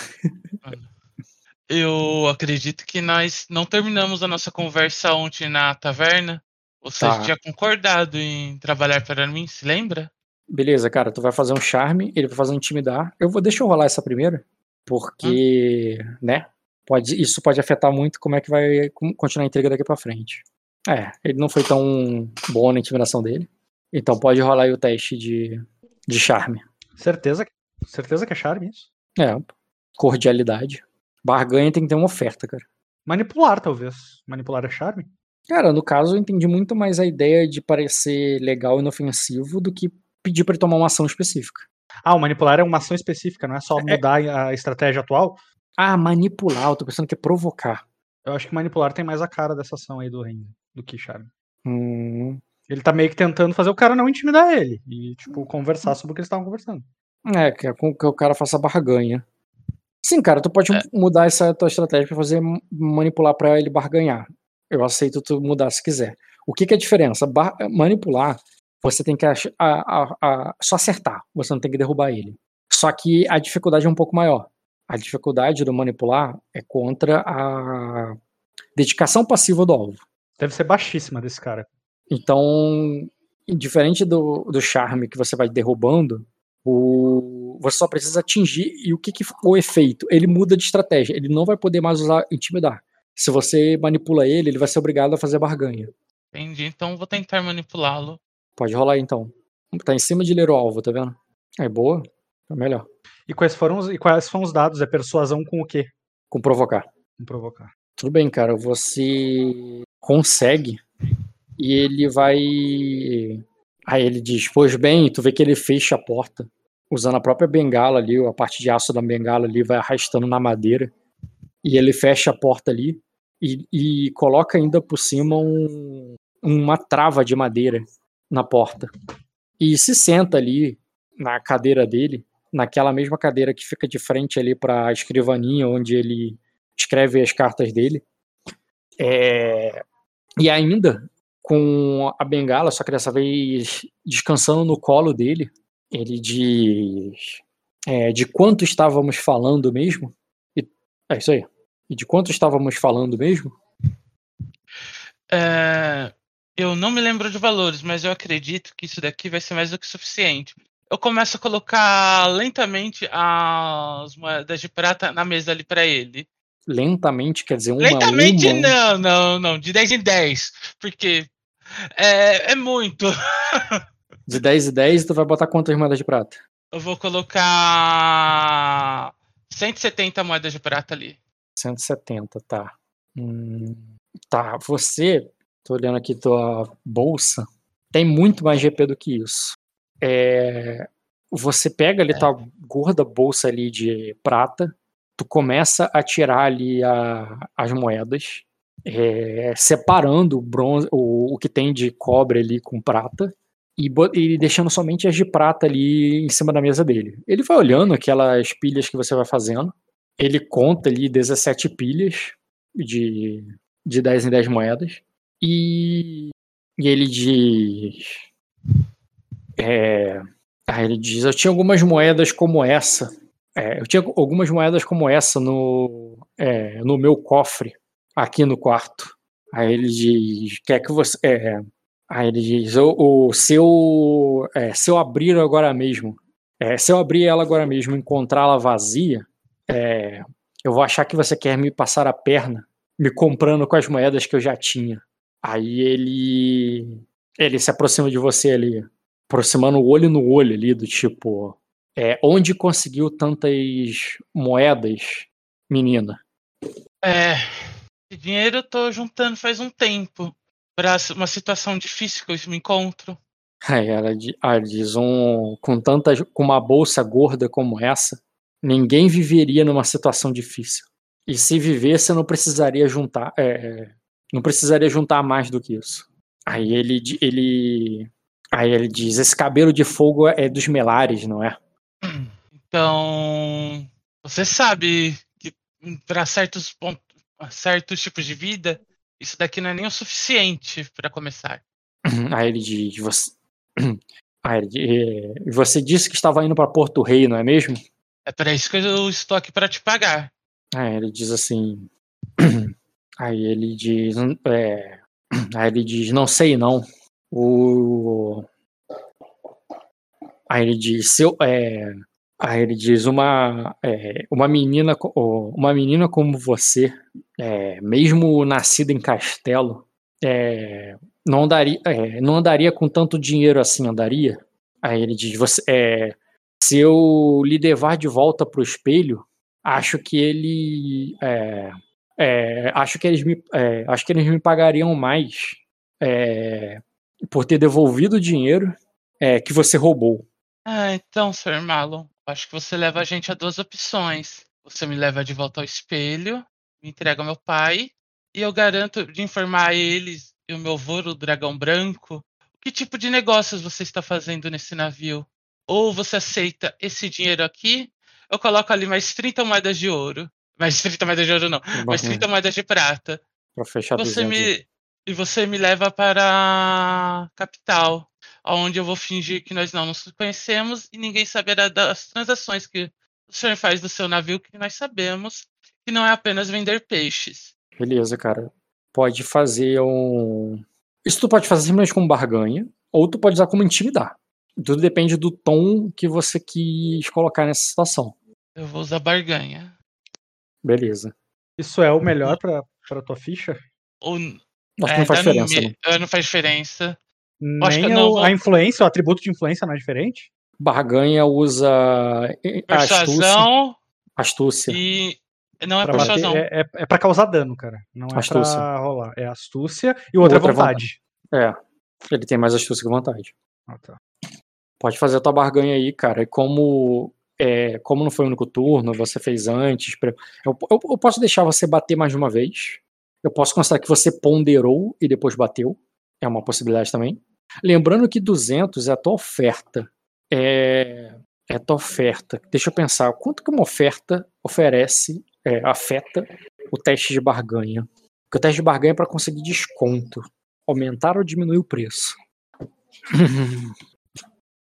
Eu acredito que nós não terminamos a nossa conversa ontem na taverna. Você Tá. tinha concordado em trabalhar para mim, se lembra? Beleza, cara, tu vai fazer um charme, ele vai fazer um intimidar. Eu vou, deixa eu rolar essa primeira, porque, né? Pode, isso pode afetar muito como é que vai continuar a intriga daqui pra frente. É, ele não foi tão bom na intimidação dele. Então pode rolar aí o teste de, de charme. Certeza, que- certeza que é charme isso? É, cordialidade. Barganha tem que ter uma oferta, cara. Manipular, talvez. Manipular é charme? Cara, no caso eu entendi muito mais a ideia de parecer legal e inofensivo do que pedir pra ele tomar uma ação específica. Ah, o manipular é uma ação específica, não é só mudar a estratégia atual. Ah, manipular, eu tô pensando que é provocar. Eu acho que manipular tem mais a cara dessa ação aí do Renzi do que charme. Hum, Ele tá meio que tentando fazer o cara não intimidar ele. E, tipo, conversar sobre o que eles estavam conversando. É, que é com que o cara faça barganha. Sim, cara, tu pode É. mudar essa tua estratégia pra fazer manipular pra ele barganhar. Eu aceito tu mudar se quiser. O que que é a diferença? Bar- manipular, você tem que a- a- a- só acertar, você não tem que derrubar ele. Só que a dificuldade é um pouco maior. A dificuldade do manipular é contra a dedicação passiva do alvo. Deve ser baixíssima desse cara. Então, diferente do, do charme que você vai derrubando, o, você só precisa atingir. E o que, que o efeito? Ele muda de estratégia. Ele não vai poder mais usar intimidar. Se você manipula ele, ele vai ser obrigado a fazer barganha. Entendi, então vou tentar manipulá-lo. Pode rolar então. Tá em cima de ler o alvo, tá vendo? É boa. É melhor. E quais foram os, e quais foram os dados? É persuasão com o quê? Com provocar. Com provocar. Tudo bem, cara. Você consegue. E ele vai. Aí ele diz: Pois bem, tu vê que ele fecha a porta. usando a própria bengala ali, a parte de aço da bengala ali, vai arrastando na madeira. E ele fecha a porta ali e, e coloca ainda por cima um, uma trava de madeira na porta. E se senta ali na cadeira dele, naquela mesma cadeira que fica de frente ali para a escrivaninha onde ele escreve as cartas dele. É, e ainda com a bengala, só que dessa vez descansando no colo dele, ele diz é, de quanto estávamos falando mesmo. E, é isso aí. E de quanto estávamos falando mesmo? É, eu não me lembro de valores, mas eu acredito que isso daqui vai ser mais do que suficiente. Eu começo a colocar lentamente as moedas de prata na mesa ali para ele. Lentamente, quer dizer, uma Lentamente uma? não, não, não, de 10 em 10, porque é, é muito. De 10 em 10, tu vai botar quantas moedas de prata? Eu vou colocar 170 moedas de prata ali. 170, tá. Hum, tá, você, tô olhando aqui tua bolsa, tem muito mais GP do que isso. É, você pega ali tua gorda bolsa ali de prata, tu começa a tirar ali a, as moedas, é, separando o, bronze, o, o que tem de cobre ali com prata, e, e deixando somente as de prata ali em cima da mesa dele. Ele vai olhando aquelas pilhas que você vai fazendo, ele conta ali 17 pilhas de, de 10 em 10 moedas, e, e ele diz. É, aí ele diz: Eu tinha algumas moedas como essa. é, eu tinha algumas moedas como essa no, é, no meu cofre, aqui no quarto. Aí ele diz: Quer que você. é, aí ele diz: o, o, se, eu, é, se eu abrir agora mesmo, é, se eu abrir ela agora mesmo e encontrá-la vazia, é, eu vou achar que você quer me passar a perna, me comprando com as moedas que eu já tinha. Aí ele ele se aproxima de você ali, aproximando o olho no olho ali, do tipo, é, onde conseguiu tantas moedas, menina? É, esse dinheiro eu tô juntando faz um tempo para uma situação difícil que eu me encontro. Aí ela, ah, diz, um, com tantas, com uma bolsa gorda como essa, ninguém viveria numa situação difícil. E se vivesse, não precisaria juntar, é, não precisaria juntar mais do que isso. Aí ele, ele, aí ele diz, esse cabelo de fogo é dos melares, não é? Então, você sabe que para certos pontos, certos tipos de vida, isso daqui não é nem o suficiente para começar. Aí ele diz, você, aí ele "É, você disse que estava indo para Porto Rei, não é mesmo? É para isso que eu estou aqui para te pagar. Aí ele diz assim. Aí ele diz. é, aí ele diz, não sei não. O. Aí ele diz, seu. É, aí ele diz, uma, é, uma menina uma menina como você, é, mesmo nascida em castelo, é, não andaria, é, não andaria com tanto dinheiro assim, andaria? Aí ele diz, você, é, se eu lhe levar de volta pro espelho, acho que ele é, é, acho que eles me é, acho que eles me pagariam mais é, por ter devolvido o dinheiro é, que você roubou Ah, então, Sr. Marlon, acho que você leva a gente a duas opções. Você me leva de volta ao espelho, me entrega ao meu pai, e eu garanto de informar a eles e o meu avô, o dragão branco, que tipo de negócios você está fazendo nesse navio. Ou você aceita esse dinheiro aqui, eu coloco ali mais 30 moedas de ouro. Mais 30 moedas de ouro não, mais 30 moedas de prata. para fechar Você 200. me, e você me leva para a capital, onde eu vou fingir que nós não nos conhecemos e ninguém saberá das transações que o senhor faz do seu navio, que nós sabemos que não é apenas vender peixes. Beleza, cara. Pode fazer um. Isso tu pode fazer simplesmente como barganha, ou tu pode usar como intimidar. Tudo depende do tom que você quis colocar nessa situação. Eu vou usar barganha. Beleza. Isso é o melhor pra, pra tua ficha? Ou, Acho que é, não faz diferença, me- né? é, não faz diferença. Acho que Nem eu não vou- a influência, o atributo de influência não é diferente? Barganha usa eh, astúcia. Persuasão Astúcia. e. Não é Pra bater- persuasão. é, é, é pra causar dano, cara. Não é Astúcia. pra rolar. É astúcia e o outro Outra é vontade. É. Ele tem mais astúcia que vontade. Ah, tá. Pode fazer a tua barganha aí, cara. E como, é, como não foi o único turno, você fez antes. Eu, eu, eu posso deixar você bater mais de uma vez. Eu posso considerar que você ponderou e depois bateu. É uma possibilidade também. Lembrando que 200 é a tua oferta. É, é a tua oferta. Deixa eu pensar. Quanto que uma oferta oferece, é, afeta o teste de barganha? Porque o teste de barganha é para conseguir desconto. Aumentar ou diminuir o preço.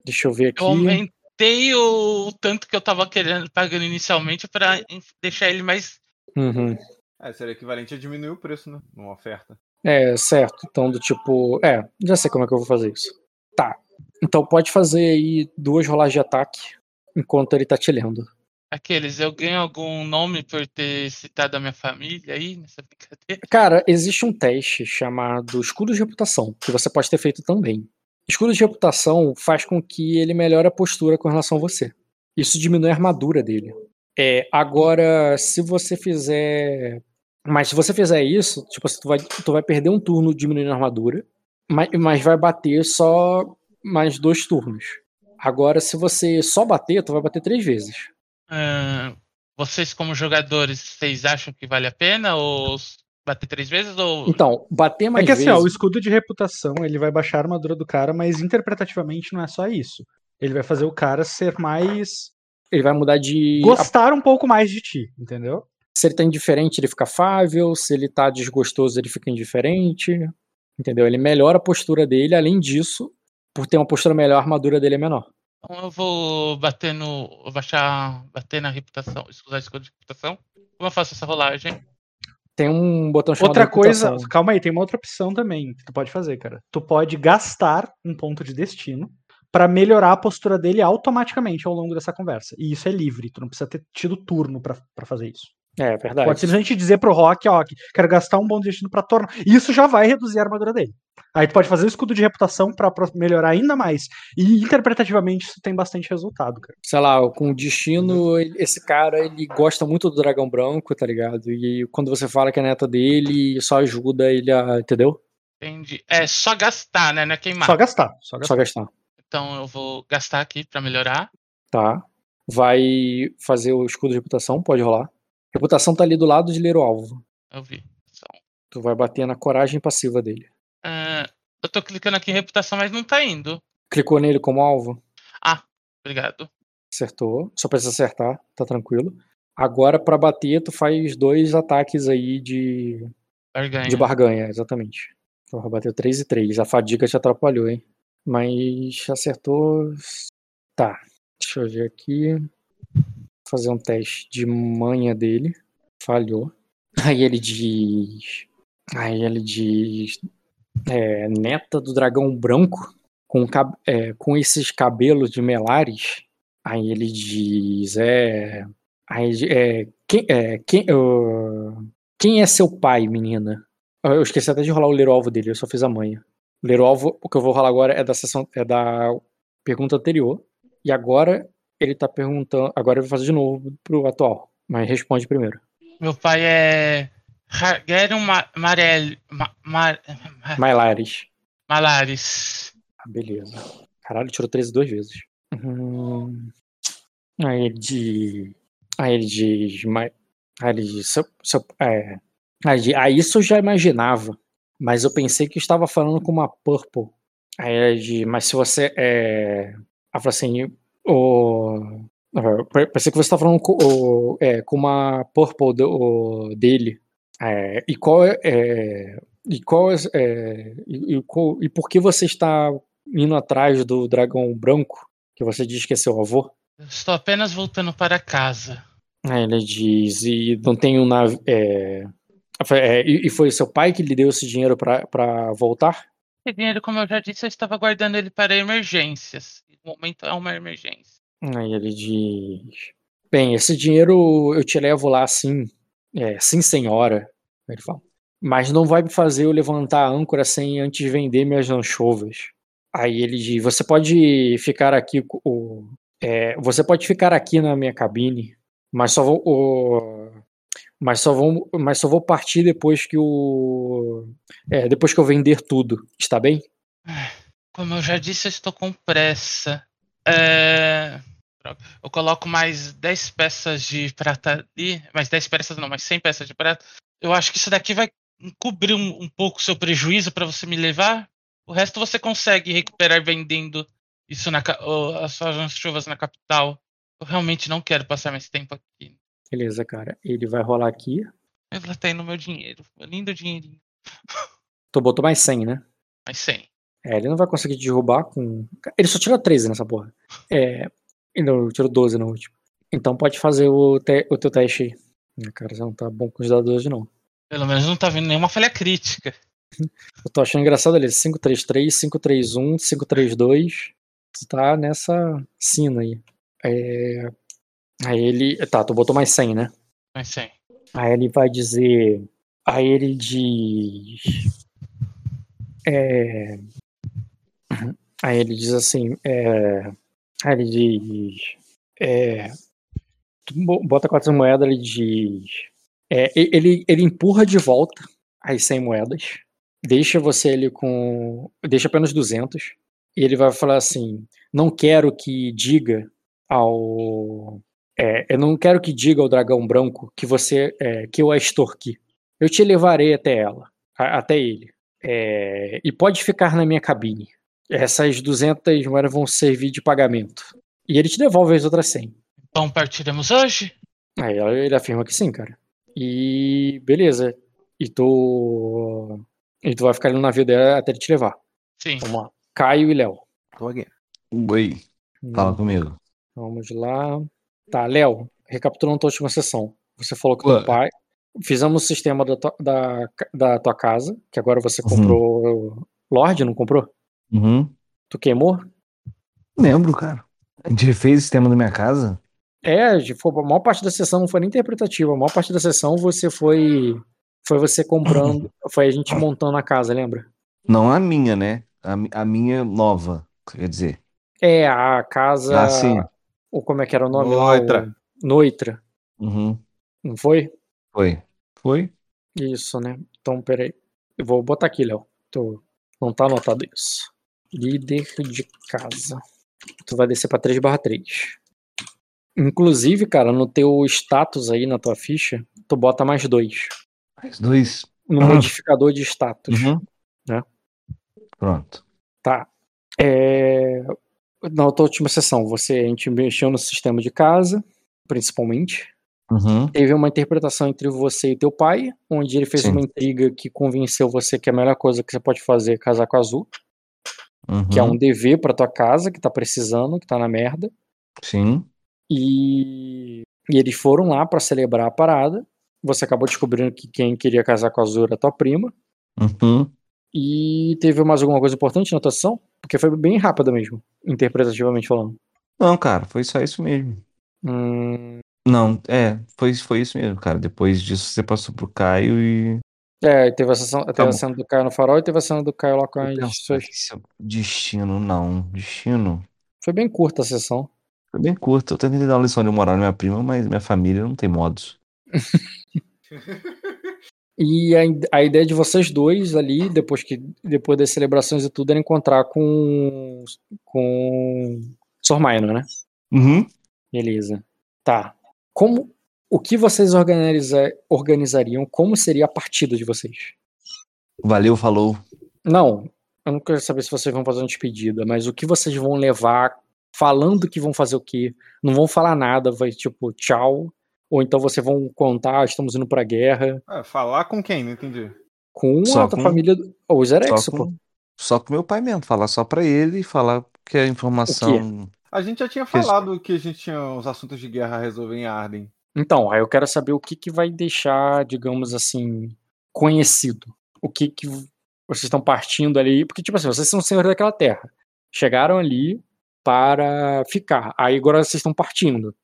Deixa eu ver aqui. Eu aumentei o tanto que eu tava querendo pagando inicialmente para deixar ele mais. Uhum. É, seria equivalente a diminuir o preço, né? Numa oferta. É, certo. Então, do tipo. É, já sei como é que eu vou fazer isso. Tá. Então pode fazer aí duas rolagens de ataque enquanto ele tá te lendo. Aqueles, eu ganho algum nome por ter citado a minha família aí nessa brincadeira? Cara, existe um teste chamado escudo de reputação, que você pode ter feito também. Escudo de reputação faz com que ele melhore a postura com relação a você. Isso diminui a armadura dele. É, agora, se você fizer. Mas se você fizer isso, tipo assim, tu vai, tu vai perder um turno diminuindo a armadura, mas, mas vai bater só mais dois turnos. Agora, se você só bater, tu vai bater três vezes. Uh, vocês, como jogadores, vocês acham que vale a pena? Ou bater três vezes? Ou... Então, bater mais É que vezes. assim, ó, o escudo de reputação, ele vai baixar a armadura do cara, mas interpretativamente não é só isso. Ele vai fazer o cara ser mais. Ele vai mudar de. gostar um pouco mais de ti, entendeu? Se ele tá indiferente, ele fica afável. Se ele tá desgostoso, ele fica indiferente. Entendeu? Ele melhora a postura dele. Além disso, por ter uma postura melhor, a armadura dele é menor. Então eu vou bater no. Vou baixar. bater na reputação. Usar escudo de reputação. Como eu faço essa rolagem? Tem um botão chamado Outra coisa, calma aí, tem uma outra opção também que tu pode fazer, cara. Tu pode gastar um ponto de destino pra melhorar a postura dele automaticamente ao longo dessa conversa. E isso é livre, tu não precisa ter tido turno pra fazer isso. É verdade. Pode simplesmente dizer pro Rock, ó, que quero gastar um de destino pra tornar. Isso já vai reduzir a armadura dele. Aí tu pode fazer o escudo de reputação pra pro- melhorar ainda mais. E interpretativamente isso tem bastante resultado, cara. sei lá, com o destino, esse cara, ele gosta muito do dragão branco, tá ligado? E quando você fala que é neta dele, só ajuda ele a, entendeu? Entendi. É só gastar, né? Não é queimar. Só gastar, só gastar. Só gastar, Então eu vou gastar aqui pra melhorar. tá? Vai fazer o escudo de reputação, pode rolar. Reputação tá ali do lado de ler o alvo. Eu vi. Então, Tu vai bater na coragem passiva dele. ah, eu tô clicando aqui em reputação, mas não tá indo. Clicou nele como alvo, Ah, obrigado. acertou. Só precisa acertar, tá tranquilo. Agora, pra bater, tu faz dois ataques aí de, Barganha. de barganha, exatamente. Porra, bateu 3 e 3. A fadiga te atrapalhou, hein? Mas acertou. Tá. Deixa eu ver aqui. Fazer um teste de manha dele. Falhou. Aí ele diz. Aí ele diz. É, neta do dragão branco. Com, é, com esses cabelos de melares. Aí ele diz. É. Aí, é, quem, é, quem, ah, quem é seu pai, menina? Eu esqueci até de rolar o ler o alvo dele, eu só fiz a manha. Ler o alvo, o que eu vou rolar agora é da sessão, é da pergunta anterior. E agora ele tá perguntando. Agora eu vou fazer de novo pro atual. Mas responde primeiro. Meu pai é. Hargerion Ma Marel... Ma Mar Mailares. Malares. Ah, beleza. Caralho, tirou 13 duas vezes. Hum. Aí ele diz. Aí ele diz. Aí ele diz. É, aí, ah, isso eu já imaginava. Mas eu pensei que eu estava falando com uma Purple. Aí ele diz, mas se você. É... Ela fala assim. O... Pensei que você estava falando com, o- é, com uma Purple do- o- dele. É, e qual é. é, e qual é, é, e, e qual- e por que você está indo atrás do dragão branco, que você diz que é seu avô. Eu estou apenas voltando para casa. Aí ele diz, e não tem um navio. É, é, e foi seu pai que lhe deu esse dinheiro pra voltar? Esse dinheiro, como eu já disse, eu estava guardando ele para emergências. Momento é uma emergência. Aí ele diz: Bem, esse dinheiro eu te levo lá sim, é, sim, senhora. Ele fala. Mas não vai me fazer eu levantar a âncora sem antes vender minhas anchovas. Aí ele diz: Você pode ficar aqui. o- é, você pode ficar aqui na minha cabine, mas só vou. o- mas só vou, mas só vou partir depois que o. é, depois que eu vender tudo. Está bem? Como eu já disse, eu estou com pressa. É. Eu coloco mais 10 peças de prata ali. Mais 10 peças não, mais 100 peças de prata. Eu acho que isso daqui vai cobrir um, um pouco o seu prejuízo para você me levar. O resto você consegue recuperar vendendo isso na as suas chuvas na capital. Eu realmente não quero passar mais tempo aqui. Beleza, cara. Ele vai rolar aqui. Ela tá aí no meu dinheiro. Meu lindo dinheirinho. Tu botou mais 100, né? Mas 100. É, ele não vai conseguir derrubar com. Ele só tirou 13 nessa porra. É. e Não, tirou 12 no último. Então pode fazer o, te... o teu teste aí. Ah, Cara, você não tá bom com os dados hoje, não. Pelo menos não tá vindo nenhuma falha crítica. Eu tô achando engraçado ali. 533, 531, 532. Tu tá nessa sina aí. É... Aí ele. Tá, tu botou mais 100, né? Mas 100. Aí ele vai dizer. Aí ele diz. É. Aí ele diz assim. É... Aí ele diz. É... Bota quatro moedas, ele diz. É, ele, ele empurra de volta as 100 moedas. Deixa você ali com. Deixa apenas 200. E ele vai falar assim: Não quero que diga ao. É, eu não quero que diga ao dragão branco que você é, que eu a extorqui. Eu te levarei até ela, a- até ele. É, e pode ficar na minha cabine. Essas 200 moedas vão servir de pagamento. E ele te devolve as outras 100. Então partiremos hoje? Aí ele afirma que sim, cara. E beleza. E tu. E tu vai ficar ali no navio dela até ele te levar. Sim. Vamos lá. Caio e Léo. Tô aqui. Oi, fala Hum, comigo. Vamos lá. Tá, Léo, recapitulando tua última sessão. Você falou que Ué. teu pai. Fizemos o sistema da tua, da, da tua casa, que agora você Uhum. comprou. Lorde, não comprou? Uhum. Tu queimou? Lembro, cara. A gente refez o sistema da minha casa? É, a maior parte da sessão não foi nem interpretativa. A maior parte da sessão você foi. Foi você comprando. Foi a gente montando a casa, lembra? Não a minha, né? A, a minha nova, quer dizer. É, a casa. Ah, sim. Ou como é que era o nome? Noitra. O- Noitra. Uhum. Não foi? Foi. Foi? Isso, né? Então, peraí. Eu vou botar aqui, Léo. Tô- Não tá anotado isso. Líder de casa. Tu vai descer pra 3 barra 3. Inclusive, cara, no teu status aí, na tua ficha, tu bota mais dois. Mais dois. No Ah. modificador de status. Uhum. Né? Pronto. Tá. É... Na tua última sessão, você, a gente mexeu no sistema de casa, principalmente. Uhum. Teve uma interpretação entre você e teu pai, onde ele fez Sim. uma intriga que convenceu você que a melhor coisa que você pode fazer é casar com a Azul, Uhum. que é um dever pra tua casa, que tá precisando, que tá na merda. Sim. E, e eles foram lá pra celebrar a parada. Você acabou descobrindo que quem queria casar com a Azul era tua prima. Uhum. E teve mais alguma coisa importante na tua sessão? Porque foi bem rápida mesmo, interpretativamente falando. Não, cara, foi só isso mesmo. Hum, Não, é, foi, foi isso mesmo, cara. Depois disso você passou pro Caio e. é, teve a, sessão, teve Tá a cena do Caio no farol e teve a cena do Caio lá com as isso é Destino, não. Destino. Foi bem curta a sessão. Foi bem curto. Eu tentei dar uma lição de moral na minha prima, mas minha família não tem modos. E a, a ideia de vocês dois ali, depois que depois das celebrações e tudo, era encontrar com com Sormaino, né? Uhum. Beleza. Tá. Como o que vocês organiza, organizariam? Como seria a partida de vocês? Valeu, falou. Não, eu não quero saber se vocês vão fazer uma despedida, mas o que vocês vão levar falando que vão fazer o quê? Não vão falar nada, vai tipo tchau. Ou então vocês vão contar, estamos indo pra guerra Ah, falar com quem? Não entendi. com Só a com- família, do- ou os Só Erexo, pô. com, só com meu pai mesmo. Falar só pra ele e falar que a informação. A gente já tinha falado que a gente tinha os assuntos de guerra a resolver em Arden. Então, aí eu quero saber o que, que vai deixar, digamos assim, conhecido. O que, que vocês estão partindo ali. Porque, tipo assim, vocês são senhores daquela terra. Chegaram ali para ficar. Aí agora vocês estão partindo.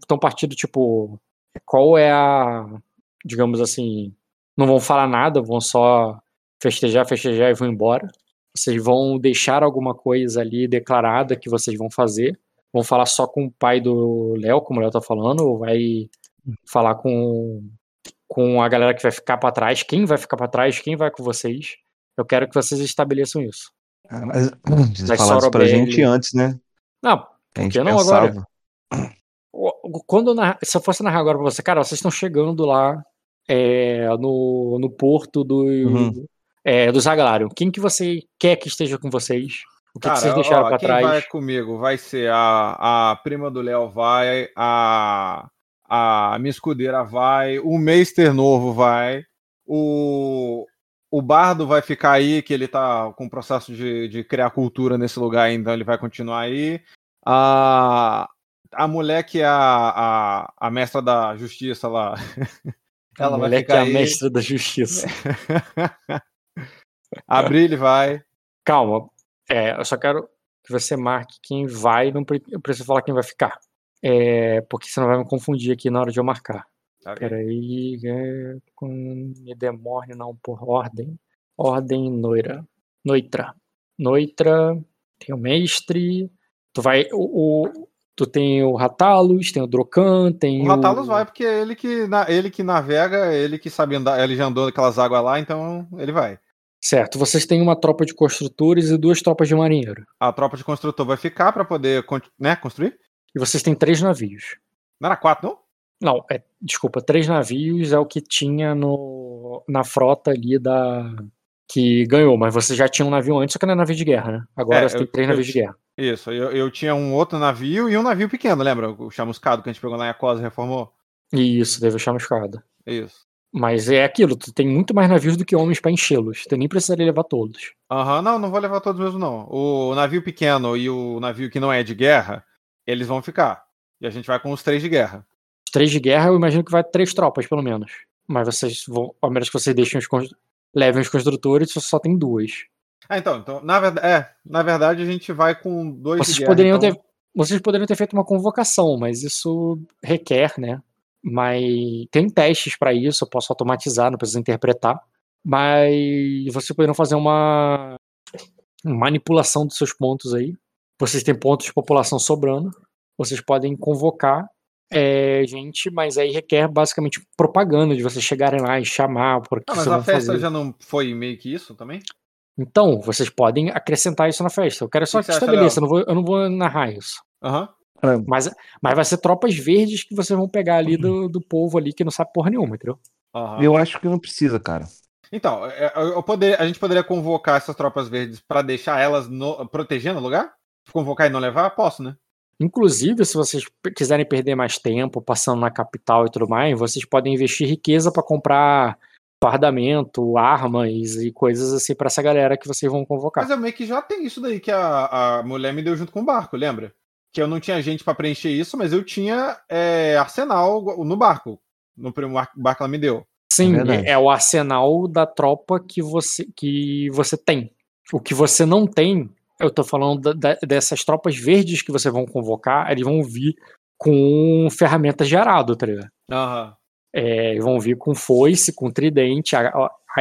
Estão partindo, tipo, qual é a. Digamos assim. Não vão falar nada, vão só festejar, festejar e vão embora. Vocês vão deixar alguma coisa ali declarada que vocês vão fazer vão falar só com o pai do Léo, como o Léo tá falando, ou vai falar com, com a galera que vai ficar pra trás? Quem vai ficar pra trás? Quem vai com vocês? Eu quero que vocês estabeleçam isso. Ah, mas, Das falaram isso pra gente antes, né? Não, A por gente que não agora? pensava. O- Quando eu narrar- se eu fosse narrar agora pra você, cara, vocês estão chegando lá é, no, no porto do, Uhum. é, do Zaglário. Quem que você quer que esteja com vocês? O que, que Cara, vocês deixaram ó, pra quem trás? vai comigo vai ser a, a prima do Léo vai, a, a minha escudeira vai, o Meister novo vai, o, o Bardo vai ficar aí, que ele tá com o processo de, de criar cultura nesse lugar, então ele vai continuar aí. A, a mulher que é a, a, a mestra da justiça lá, ela vai Moleque ficar é a aí. mestra da justiça. a Brilhe vai. Calma. É, eu só quero que você marque quem vai. Não pre- eu preciso falar quem vai ficar. É, porque senão vai me confundir aqui na hora de eu marcar. Peraí. É, com me demorne, não, por ordem. Ordem Noira. Noitra. Noitra. Tem o mestre. Tu vai. O, o- tu tem o Ratalos, tem o Drocan, tem O Ratalos vai porque é ele que, ele que navega, ele que sabe andar, ele já andou naquelas águas lá, então ele vai. Certo. Vocês têm uma tropa de construtores e duas tropas de marinheiro. A tropa de construtor vai ficar pra poder né, construir? E vocês têm três navios. Não era quatro, não? Não, é, desculpa, três navios é o que tinha no, na frota ali da. que ganhou, mas você já tinha um navio antes, só que não é navio de guerra, né? Agora É, você tem eu- três eu navios de ti- guerra. Isso, eu, eu tinha um outro navio e um navio pequeno, lembra? O chamuscado que a gente pegou lá em Acosa e reformou? Isso, deve chamar escada. Isso. Mas é aquilo, tu tem muito mais navios do que homens pra enchê-los. Tu nem precisaria levar todos. Aham, não, não vou levar todos mesmo, não. O navio pequeno e o navio que não é de guerra, eles vão ficar. E a gente vai com os três de guerra. Os três de guerra, eu imagino que vai três tropas, pelo menos. Mas vocês vão. Ao menos que vocês deixem os levem os construtores, você só tem duas. Ah, então, então na, verdade, é, na verdade a gente vai com dois Vocês de guerra. poderiam então- ter. Vocês poderiam ter feito uma convocação, mas isso requer, né? Mas tem testes para isso, eu posso automatizar, não precisa interpretar. Mas vocês poderiam fazer uma manipulação dos seus pontos aí. Vocês têm pontos de população sobrando. Vocês podem convocar é, gente, mas aí requer basicamente propaganda de vocês chegarem lá e chamar. Por que Ah, mas a festa fazer. já não foi meio que isso também? Então, vocês podem acrescentar isso na festa. Eu quero só que que estabeleça, eu não, vou, eu não vou narrar isso. Aham. Mas, mas vai ser tropas verdes que vocês vão pegar ali do, do povo ali que não sabe porra nenhuma, entendeu? aham. Eu acho que não precisa, cara. Então, é, eu- eu poder- a gente poderia convocar essas tropas verdes pra deixar elas no- protegendo o lugar? Convocar e não levar? Posso, né? Inclusive, se vocês quiserem perder mais tempo passando na capital e tudo mais, vocês podem investir riqueza pra comprar fardamento, armas e coisas assim pra essa galera que vocês vão convocar. Mas eu meio que já tenho isso daí que a, a mulher me deu junto com o barco, lembra? Que eu não tinha gente pra preencher isso, mas eu tinha é, arsenal no barco. No primeiro bar- barco que ela me deu. Sim, verdade. é, é o arsenal da tropa que você, que você tem. O que você não tem, eu tô falando da- da- dessas tropas verdes que vocês vão convocar, eles vão vir com ferramentas de arado, tá ligado? Aham. É, vão vir com foice, com tridente. Aí,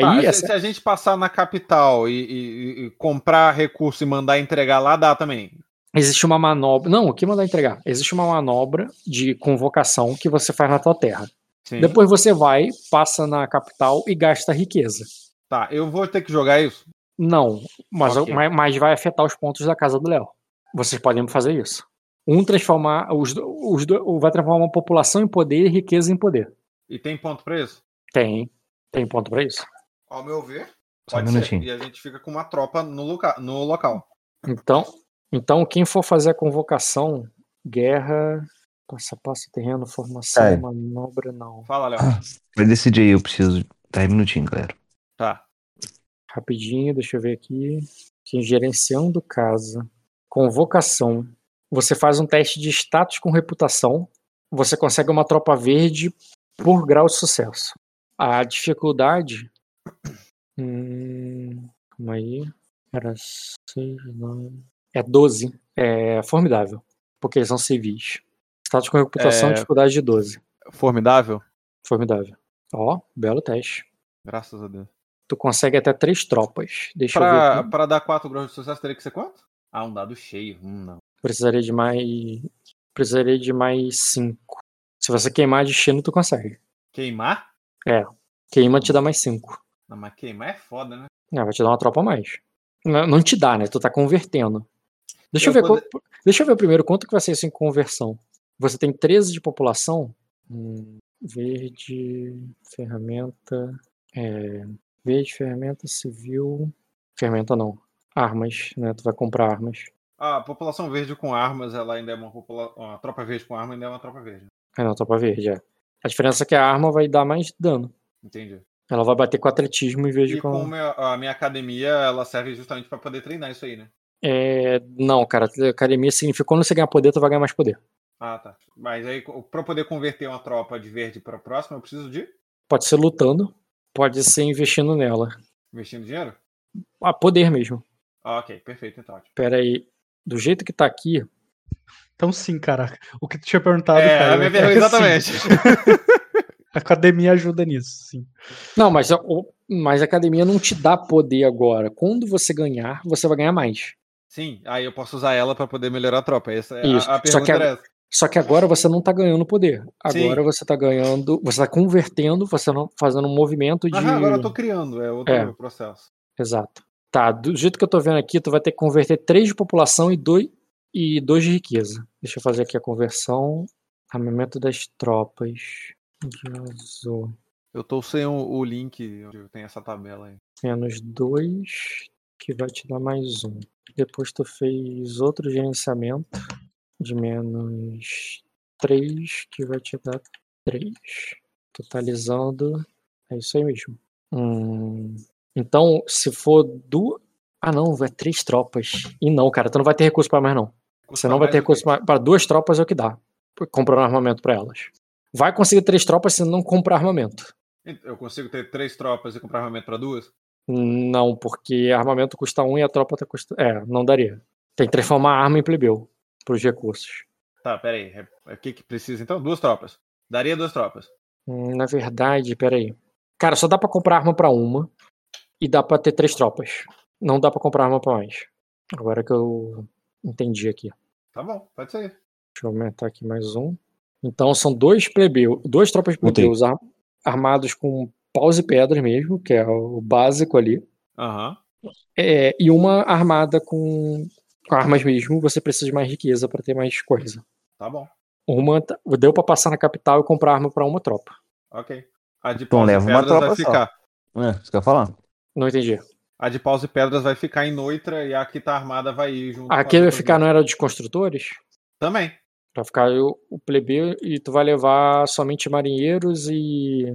Tá, se, essa- se a gente passar na capital e, e- e comprar recurso e mandar entregar lá, dá também. Existe uma manobra. Não, o que mandar entregar? Existe uma manobra de convocação que você faz na tua terra. Sim. Depois você vai, passa na capital e gasta riqueza. Tá, eu vou ter que jogar isso? Não, mas, Ok. mas, mas vai afetar os pontos da casa do Léo. Vocês podem fazer isso. Um transformar. Os, os, vai transformar uma população em poder e riqueza em poder. E tem ponto pra isso? Tem. Tem ponto pra isso. Ao meu ver, Só um pode ser. E a gente fica com uma tropa no, loca no local. Então, então, quem for fazer a convocação, guerra, passo a passo, terreno, formação, É. manobra, não. Fala, Léo. Vai decidir aí, eu preciso. 10 minutinhos, galera. Tá. Rapidinho, deixa eu ver aqui. Quem gerenciando casa. Convocação. Você faz um teste de status com reputação. Você consegue uma tropa verde por grau de sucesso. A dificuldade. Hum, calma aí. Era 6, 9. É 12. É formidável. Porque eles são civis. Status com reputação, É. dificuldade de 12. Formidável. Formidável. Ó, belo teste. Graças a Deus. Tu consegue até três tropas. Deixa eu ver Pra, aqui. pra dar 4 graus de sucesso, teria que ser quanto? Ah, um dado cheio. Hum, não. Precisaria de mais. Precisaria de mais 5. Se você queimar destino, tu consegue. Queimar? Queima te dá mais 5. Não, mas queimar é foda, né? É, vai te dar uma tropa a mais. Não, não te dá, né? Tu tá convertendo. Deixa eu, Eu ver, deixa eu ver primeiro quanto que vai ser isso em conversão. Você tem 13 de população. Hum, verde, ferramenta. É, verde, ferramenta, civil. Ferramenta não. Armas, né? Tu vai comprar armas. A população verde com armas, ela ainda é uma população. Uma tropa verde com arma ainda é uma tropa verde. É, não, tropa verde, é. A diferença é que a arma vai dar mais dano. Entendi. Ela vai bater com atletismo em vez de E com. com meu- a minha academia, ela serve justamente pra poder treinar isso aí, né? É, não, cara, academia significa quando você ganhar poder, tu vai ganhar mais poder. Ah, tá. Mas aí, pra eu poder converter uma tropa de verde pra próxima, eu preciso de Pode ser lutando, pode ser investindo nela. investindo dinheiro? Ah, poder mesmo. Ah, ok, perfeito, então. Pera aí. Do jeito que tá aqui, Então sim, caraca. O que tu tinha perguntado, É, Caio, a minha é exatamente. a academia ajuda nisso, sim. Não, mas, mas a academia não te dá poder agora. Quando você ganhar, você vai ganhar mais. Sim, aí eu posso usar ela pra poder melhorar a tropa. Essa é a- Isso, a, só pergunta que a- era essa. Só que agora você não tá ganhando poder. Agora Sim. você tá ganhando. Você tá convertendo, você não fazendo um movimento de. Ah, agora eu tô criando, é outro É. processo. Exato. Tá, do jeito que eu tô vendo aqui, tu vai ter que converter 3 de população e 2 e dois de riqueza. Deixa eu fazer aqui a conversão. Armamento das tropas. Azul. Eu tô sem o, o link onde tem essa tabela aí. Menos 2, que vai te dar mais um. Depois tu fez outro gerenciamento de menos 3, que vai te dar 3. Totalizando. É isso aí mesmo. Hum, então, se for duas. Ah, não, vai três tropas. E não, cara, tu não vai ter recurso pra mais, não. Você não vai ter recurso pra duas tropas, é o que dá. Comprando armamento pra elas. Vai conseguir três tropas se não comprar armamento. Eu consigo ter três tropas e comprar armamento pra duas? Não, porque armamento custa um e a tropa tá custa. É, não daria. Tem que transformar a arma em plebeu pros recursos. Tá, pera aí. É- é O que que precisa então? Duas tropas. Daria duas tropas. Hum, Na verdade, peraí. Cara, só dá pra comprar arma pra uma e dá pra ter três tropas. Não dá pra comprar arma pra mais. Agora que eu entendi aqui. Tá bom, pode ser. Deixa eu aumentar aqui mais um. Então são dois plebeus, duas tropas plebeus ar- armados com paus e pedras mesmo, que é o básico ali. Aham. É, e uma armada com, com armas mesmo, você precisa de mais riqueza pra ter mais coisa. Tá bom. Uma deu pra passar na capital e comprar arma pra uma tropa. Ok. A de Então paus e leva uma pedras vai tropa só. ficar. É, isso que eu falar. Não entendi. A de paus e pedras vai ficar em Noitra e a que tá armada vai ir junto. a Aquele vai tropa ficar não era dos construtores? Também. Vai ficar o, o plebeu e tu vai levar somente marinheiros e.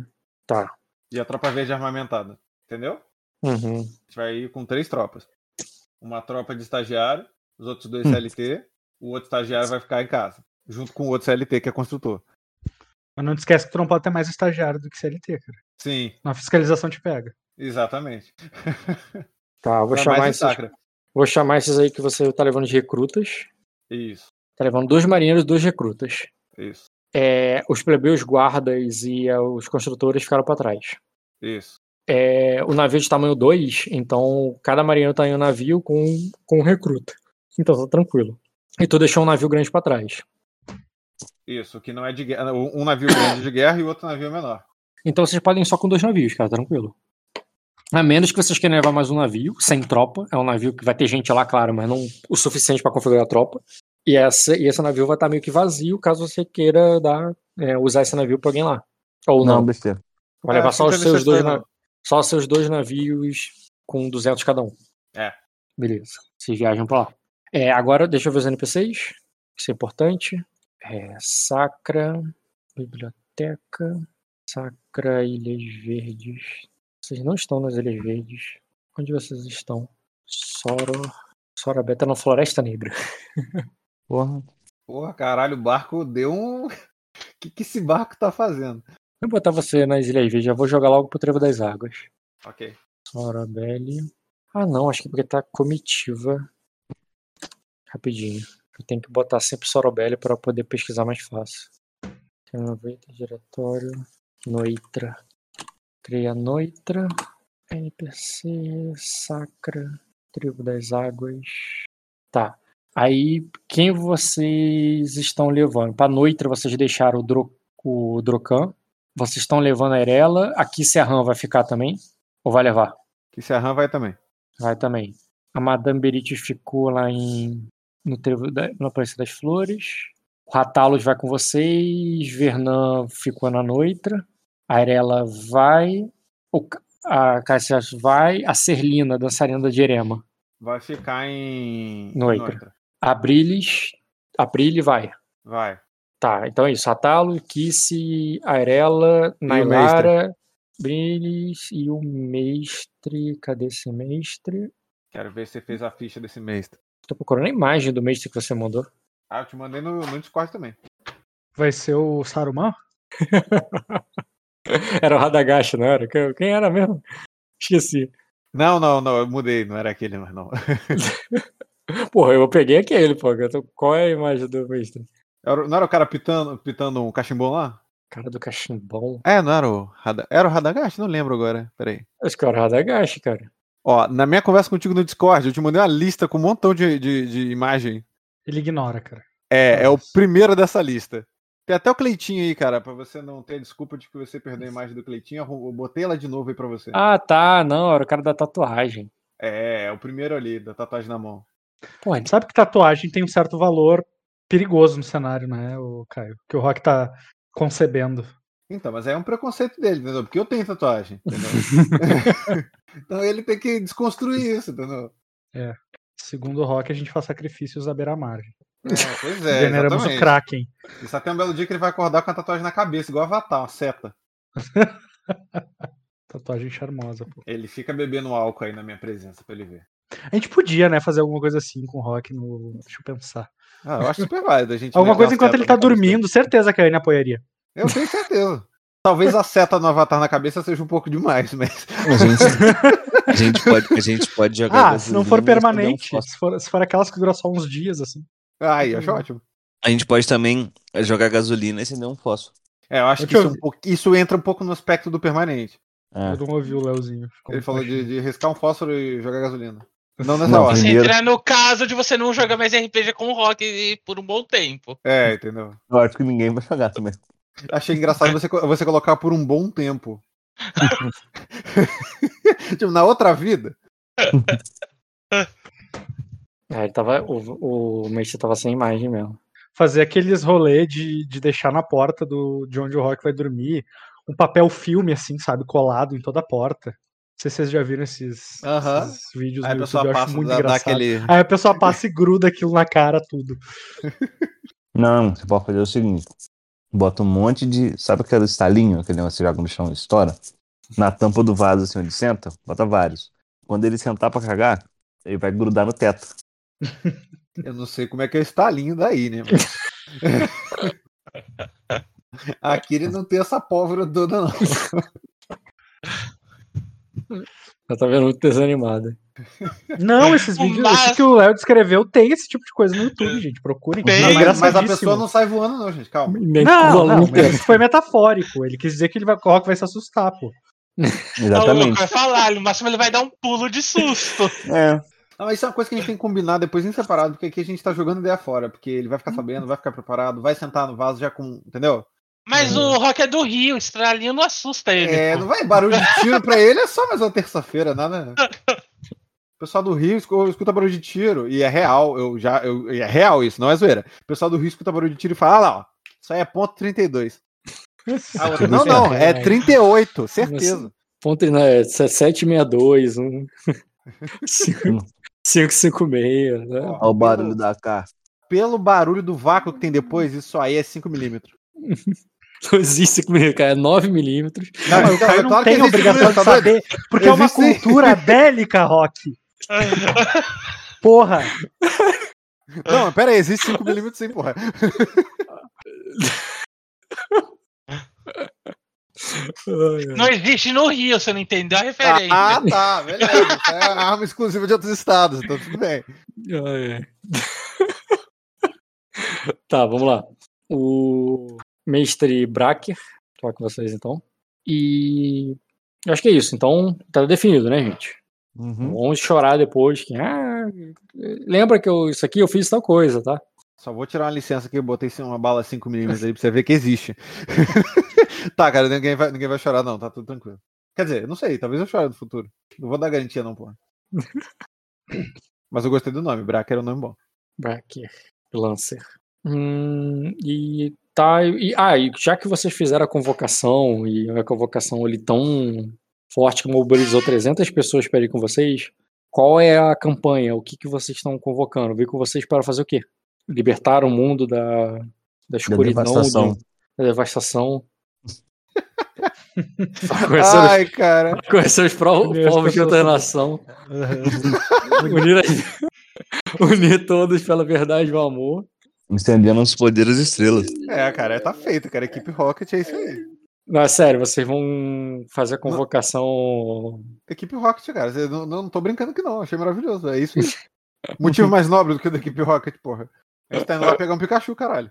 Tá. E a tropa verde armamentada. Entendeu? Uhum. A gente vai ir com três tropas. Uma tropa de estagiário, os outros dois Hum. CLT, o outro estagiário vai ficar em casa. Junto com o outro CLT, que é construtor. Mas não te esquece que tu não pode ter mais estagiário do que CLT, cara. Sim, Na fiscalização te pega. exatamente. Tá, vou chamar, mais esses, vou chamar esses aí que você tá levando de recrutas. Isso, Tá levando dois marinheiros e dois recrutas. isso, É, os plebeus guardas e é, os construtores ficaram pra trás. isso. É, o navio de tamanho 2, então cada marinheiro tá em um navio com, com um recruta. Então tá tranquilo. E tu deixou um navio grande pra trás. Isso, que não é de guerra. Um navio grande de guerra e outro navio menor. Então vocês podem ir só com dois navios, cara, tranquilo. A menos que vocês queiram levar mais um navio, sem tropa. É um navio que vai ter gente lá, claro, mas não o suficiente pra configurar a tropa. E, essa, e esse navio vai estar meio que vazio, caso você queira dar, é, usar esse navio pra alguém lá. Ou não. Não, besteira. vai É, levar só fica os seus dois, na- só os seus dois navios com 200 cada um. É. Beleza. Vocês viajam pra lá. É, agora, deixa eu ver os NPCs. Isso é importante. É, Sacra, Biblioteca, Sacra, Ilhas Verdes. Vocês não estão nas Ilhas Verdes. Onde vocês estão? Soro. Sora Beta na Floresta Negra. Porra. Porra, caralho, o barco deu um. O que, que esse barco tá fazendo? Vou botar você nas Ilhas Verdes. Já vou jogar logo pro Trevo das Águas. Ok. Sorabelle. Ah, não, acho que porque tá comitiva. Rapidinho. Eu tenho que botar sempre Sorobelli para poder pesquisar mais fácil. Aproveita diretório. Noitra. Cria Noitra. NPC. Sacra. Tribo das Águas. Tá. Aí, quem vocês estão levando? Pra Noitra, vocês deixaram o, Dro o Drocan. Vocês estão levando a Erela. Aqui Serran vai ficar também? Ou vai levar? Que Serran vai também. Vai também. A Madame Berit ficou lá em no trevo da, no Aparência das Flores. O Ratalos vai com vocês. Vernan ficou na Noitra. A Arela vai. O, a Cassias vai. A Serlina, dançarina da Jerema. Vai ficar em. Noitra. A Brilis. A Brile vai. Vai. Tá, então é isso. Ratalo, Kissi, Arela, Nailara, Brilis e o mestre. Cadê esse mestre? Quero ver se você fez a ficha desse mês. Tô procurando a imagem do mestre que você mandou. Ah, eu te mandei no, no Discord também. Vai ser o Saruman? Era o Radagast, não era? Quem era mesmo? Esqueci. Não, não, não, eu mudei, não era aquele, mas não. Porra, eu peguei aquele, pô. tô- Qual é a imagem do? Era- não era o cara pitando, pitando um cachimbão lá? Cara do cachimbão. É, não era o Rada... Era o Radagast? Não lembro agora. Peraí. Acho que era o Radagast, cara. Ó, na minha conversa contigo no Discord, eu te mandei uma lista com um montão de, de, de imagem. Ele ignora, cara. É, é o Nossa. primeiro dessa lista. Tem até o Cleitinho aí, cara, pra você não ter desculpa de que você perdeu a imagem do Cleitinho. Eu eu botei ela de novo aí pra você. Ah, tá. Não, era o cara da tatuagem. É, é o primeiro ali, da tatuagem na mão. Pô, ele- Sabe que tatuagem tem um certo valor perigoso no cenário, né, o Caio? Que o Rock tá concebendo. Então, mas é um preconceito dele, entendeu? Porque eu tenho tatuagem, entendeu? então ele tem que desconstruir isso, entendeu? Segundo o Rock, a gente faz sacrifícios à beira-margem. É, pois é, Veneramos exatamente. o Kraken. E só tem um belo dia que ele vai acordar com a tatuagem na cabeça, igual Avatar, uma seta. Tatuagem charmosa, pô. Ele fica bebendo álcool aí na minha presença pra ele ver. A gente podia, né, fazer alguma coisa assim com o Rock no. Deixa eu pensar. Ah, eu acho super válido a gente. Alguma coisa enquanto ele tá na cabeça dormindo, certeza que a Anne apoiaria. Eu tenho certeza. Talvez a seta no Avatar na cabeça seja um pouco demais, mas. A gente, a gente pode, a gente pode jogar. Ah, se não for um permanente, fósforo. se for, se for aquelas que duram só uns dias, assim. Aí, acho ótimo. A gente pode também jogar gasolina e acender um fósforo. É, eu acho que Deixa isso, eu é um pouco- isso entra um pouco no aspecto do permanente. É. Eu não ouvi o Leozinho. Ele falou de, de riscar um fósforo e jogar gasolina. Não nessa Não, hora. Você Primeiro- entra no caso de você não jogar mais RPG com o Rock por um bom tempo. É, entendeu? Eu acho que ninguém vai jogar também. Achei engraçado você, você colocar por um bom tempo. tipo, na outra vida. É, ele tava, o, o mestre tava sem imagem mesmo. fazer aqueles rolê de, de deixar na porta do, de onde o Rock vai dormir um papel filme, assim, sabe, colado em toda a porta. Não sei se vocês já viram esses, Aham. esses vídeos Aí a no pessoa YouTube, eu acho passa muito dá engraçado. aquele. Aí a pessoa passa e gruda aquilo na cara, tudo. Não, você pode fazer o seguinte: bota um monte de. Sabe aquele estalinho, aquele negócio que você joga no chão e estoura? Na tampa do vaso, assim, onde senta, bota vários. Quando ele sentar pra cagar, ele vai grudar no teto. Eu não sei como é que é o estalinho daí, né? mas- Aqui ele não tem essa pólvora toda, não. Eu tô vendo muito desanimado. Não, esses vídeos mas- que o Léo descreveu tem esse tipo de coisa no YouTube, gente. Procurem. Tem, É Não, mas, mas a pessoa não sai voando, não, gente. Calma. Não, não, mas isso foi metafórico. Ele quis dizer que ele vai, o Rock vai se assustar, pô. Exatamente. vai falar, no máximo ele vai dar um pulo de susto. É. Não, mas isso é uma coisa que a gente tem que combinar depois em separado, porque aqui a gente tá jogando ideia fora. Porque ele vai ficar sabendo, vai ficar preparado, vai sentar no vaso já com. Entendeu? Mas o Rock é do Rio, estralinho não assusta ele. É, pô. não vai barulho de tiro pra ele, é só mais uma terça-feira, nada. O pessoal do Rio escu- escuta barulho de tiro, e é real, eu já. Eu, é real isso, não é zoeira. O pessoal do Rio escuta barulho de tiro e fala, ah lá, ó, isso aí é ponto 32. A outra, não, não, é 38, certeza. Ponto né, 762, um. 556, né? Olha o barulho da AK. Pelo barulho do vácuo que tem depois, isso aí é 5mm. Não existe comigo, cara. É 9mm. Não, mas o Caio não tem obrigação de tá saber, porque é uma Existe- cultura bélica, Rock. Porra. Não, mas pera aí, existe 5mm sim, porra. Não existe no Rio, você não entendeu a referência. Ah, tá, beleza. É arma exclusiva de outros estados, então tudo bem. Ai, ai. tá, vamos lá. O mestre Bracker, tô com vocês então. E eu acho que é isso. Então, tá definido, né, gente? Uhum. Vamos chorar depois que, ah, lembra que eu, isso aqui eu fiz tal coisa, tá? Só vou tirar uma licença que eu botei uma bala 5mm aí pra você ver que existe. tá, cara, ninguém vai, ninguém vai chorar, não, tá tudo tranquilo. Quer dizer, não sei, talvez eu chore no futuro. Não vou dar garantia, não, porra. Mas eu gostei do nome, Braca era um nome bom. Bracker, Lancer. Hum, e tá. E, ah, e já que vocês fizeram a convocação e a convocação ali tão forte que mobilizou 300 pessoas para ir com vocês, qual é a campanha? O que, que vocês estão convocando? Vir com vocês para fazer o quê? Libertar o mundo da, da escuridão, devastação. do- da devastação. Conhecer os- Ai, cara. conhecer os povos de outra nação. Unir, unir todos pela verdade e o amor. Estendendo os poderes estrelas. É, cara, tá feito, cara. Equipe Rocket é isso aí. Não, é sério, vocês vão fazer a convocação. Equipe Rocket, cara. Você- Não, não tô brincando que não. Achei maravilhoso. É isso. aí. Motivo mais nobre do que o da equipe Rocket, porra. A gente tá indo lá pegar um Pikachu, caralho.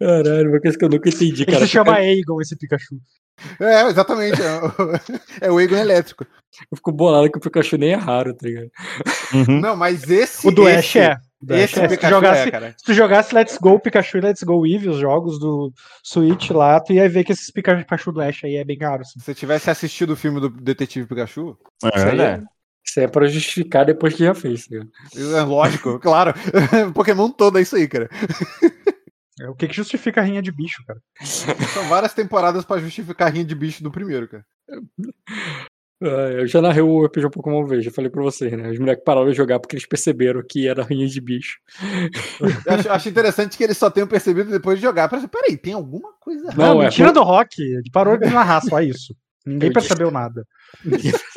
Caralho, uma coisa que eu nunca entendi, Ele cara. se chama Aegon, esse Pikachu. É, exatamente. É o, é elétrico. Eu fico bolado que o Pikachu nem é raro, tá ligado? Uhum. Não, mas esse. O do esse, Ash é. Esse é. Se tu, jogasse, é, cara. se tu jogasse Let's Go Pikachu e Let's Go Eevee, os jogos do Switch lá, tu ia ver que esses Pika- Pikachu do Ash aí é bem caro. Assim. Se você tivesse assistido o filme do Detetive Pikachu, É Isso aí. Isso aí é pra justificar depois que já fez, ligado? é lógico, claro. Pokémon todo é isso aí, cara. É o que, que justifica a rinha de bicho, cara. São várias temporadas pra justificar a rinha de bicho do primeiro, cara. Ah, Eu já narrei o RPG Pokémon V, já falei pra vocês, né? Os moleques pararam de jogar porque eles perceberam que era rinha de bicho. Eu acho, acho interessante que eles só tenham percebido depois de jogar. Parece, peraí, tem alguma coisa errada. Não, Não, é mentira por- do Rock. Ele parou de narrar só isso. Ninguém Eu percebeu nada.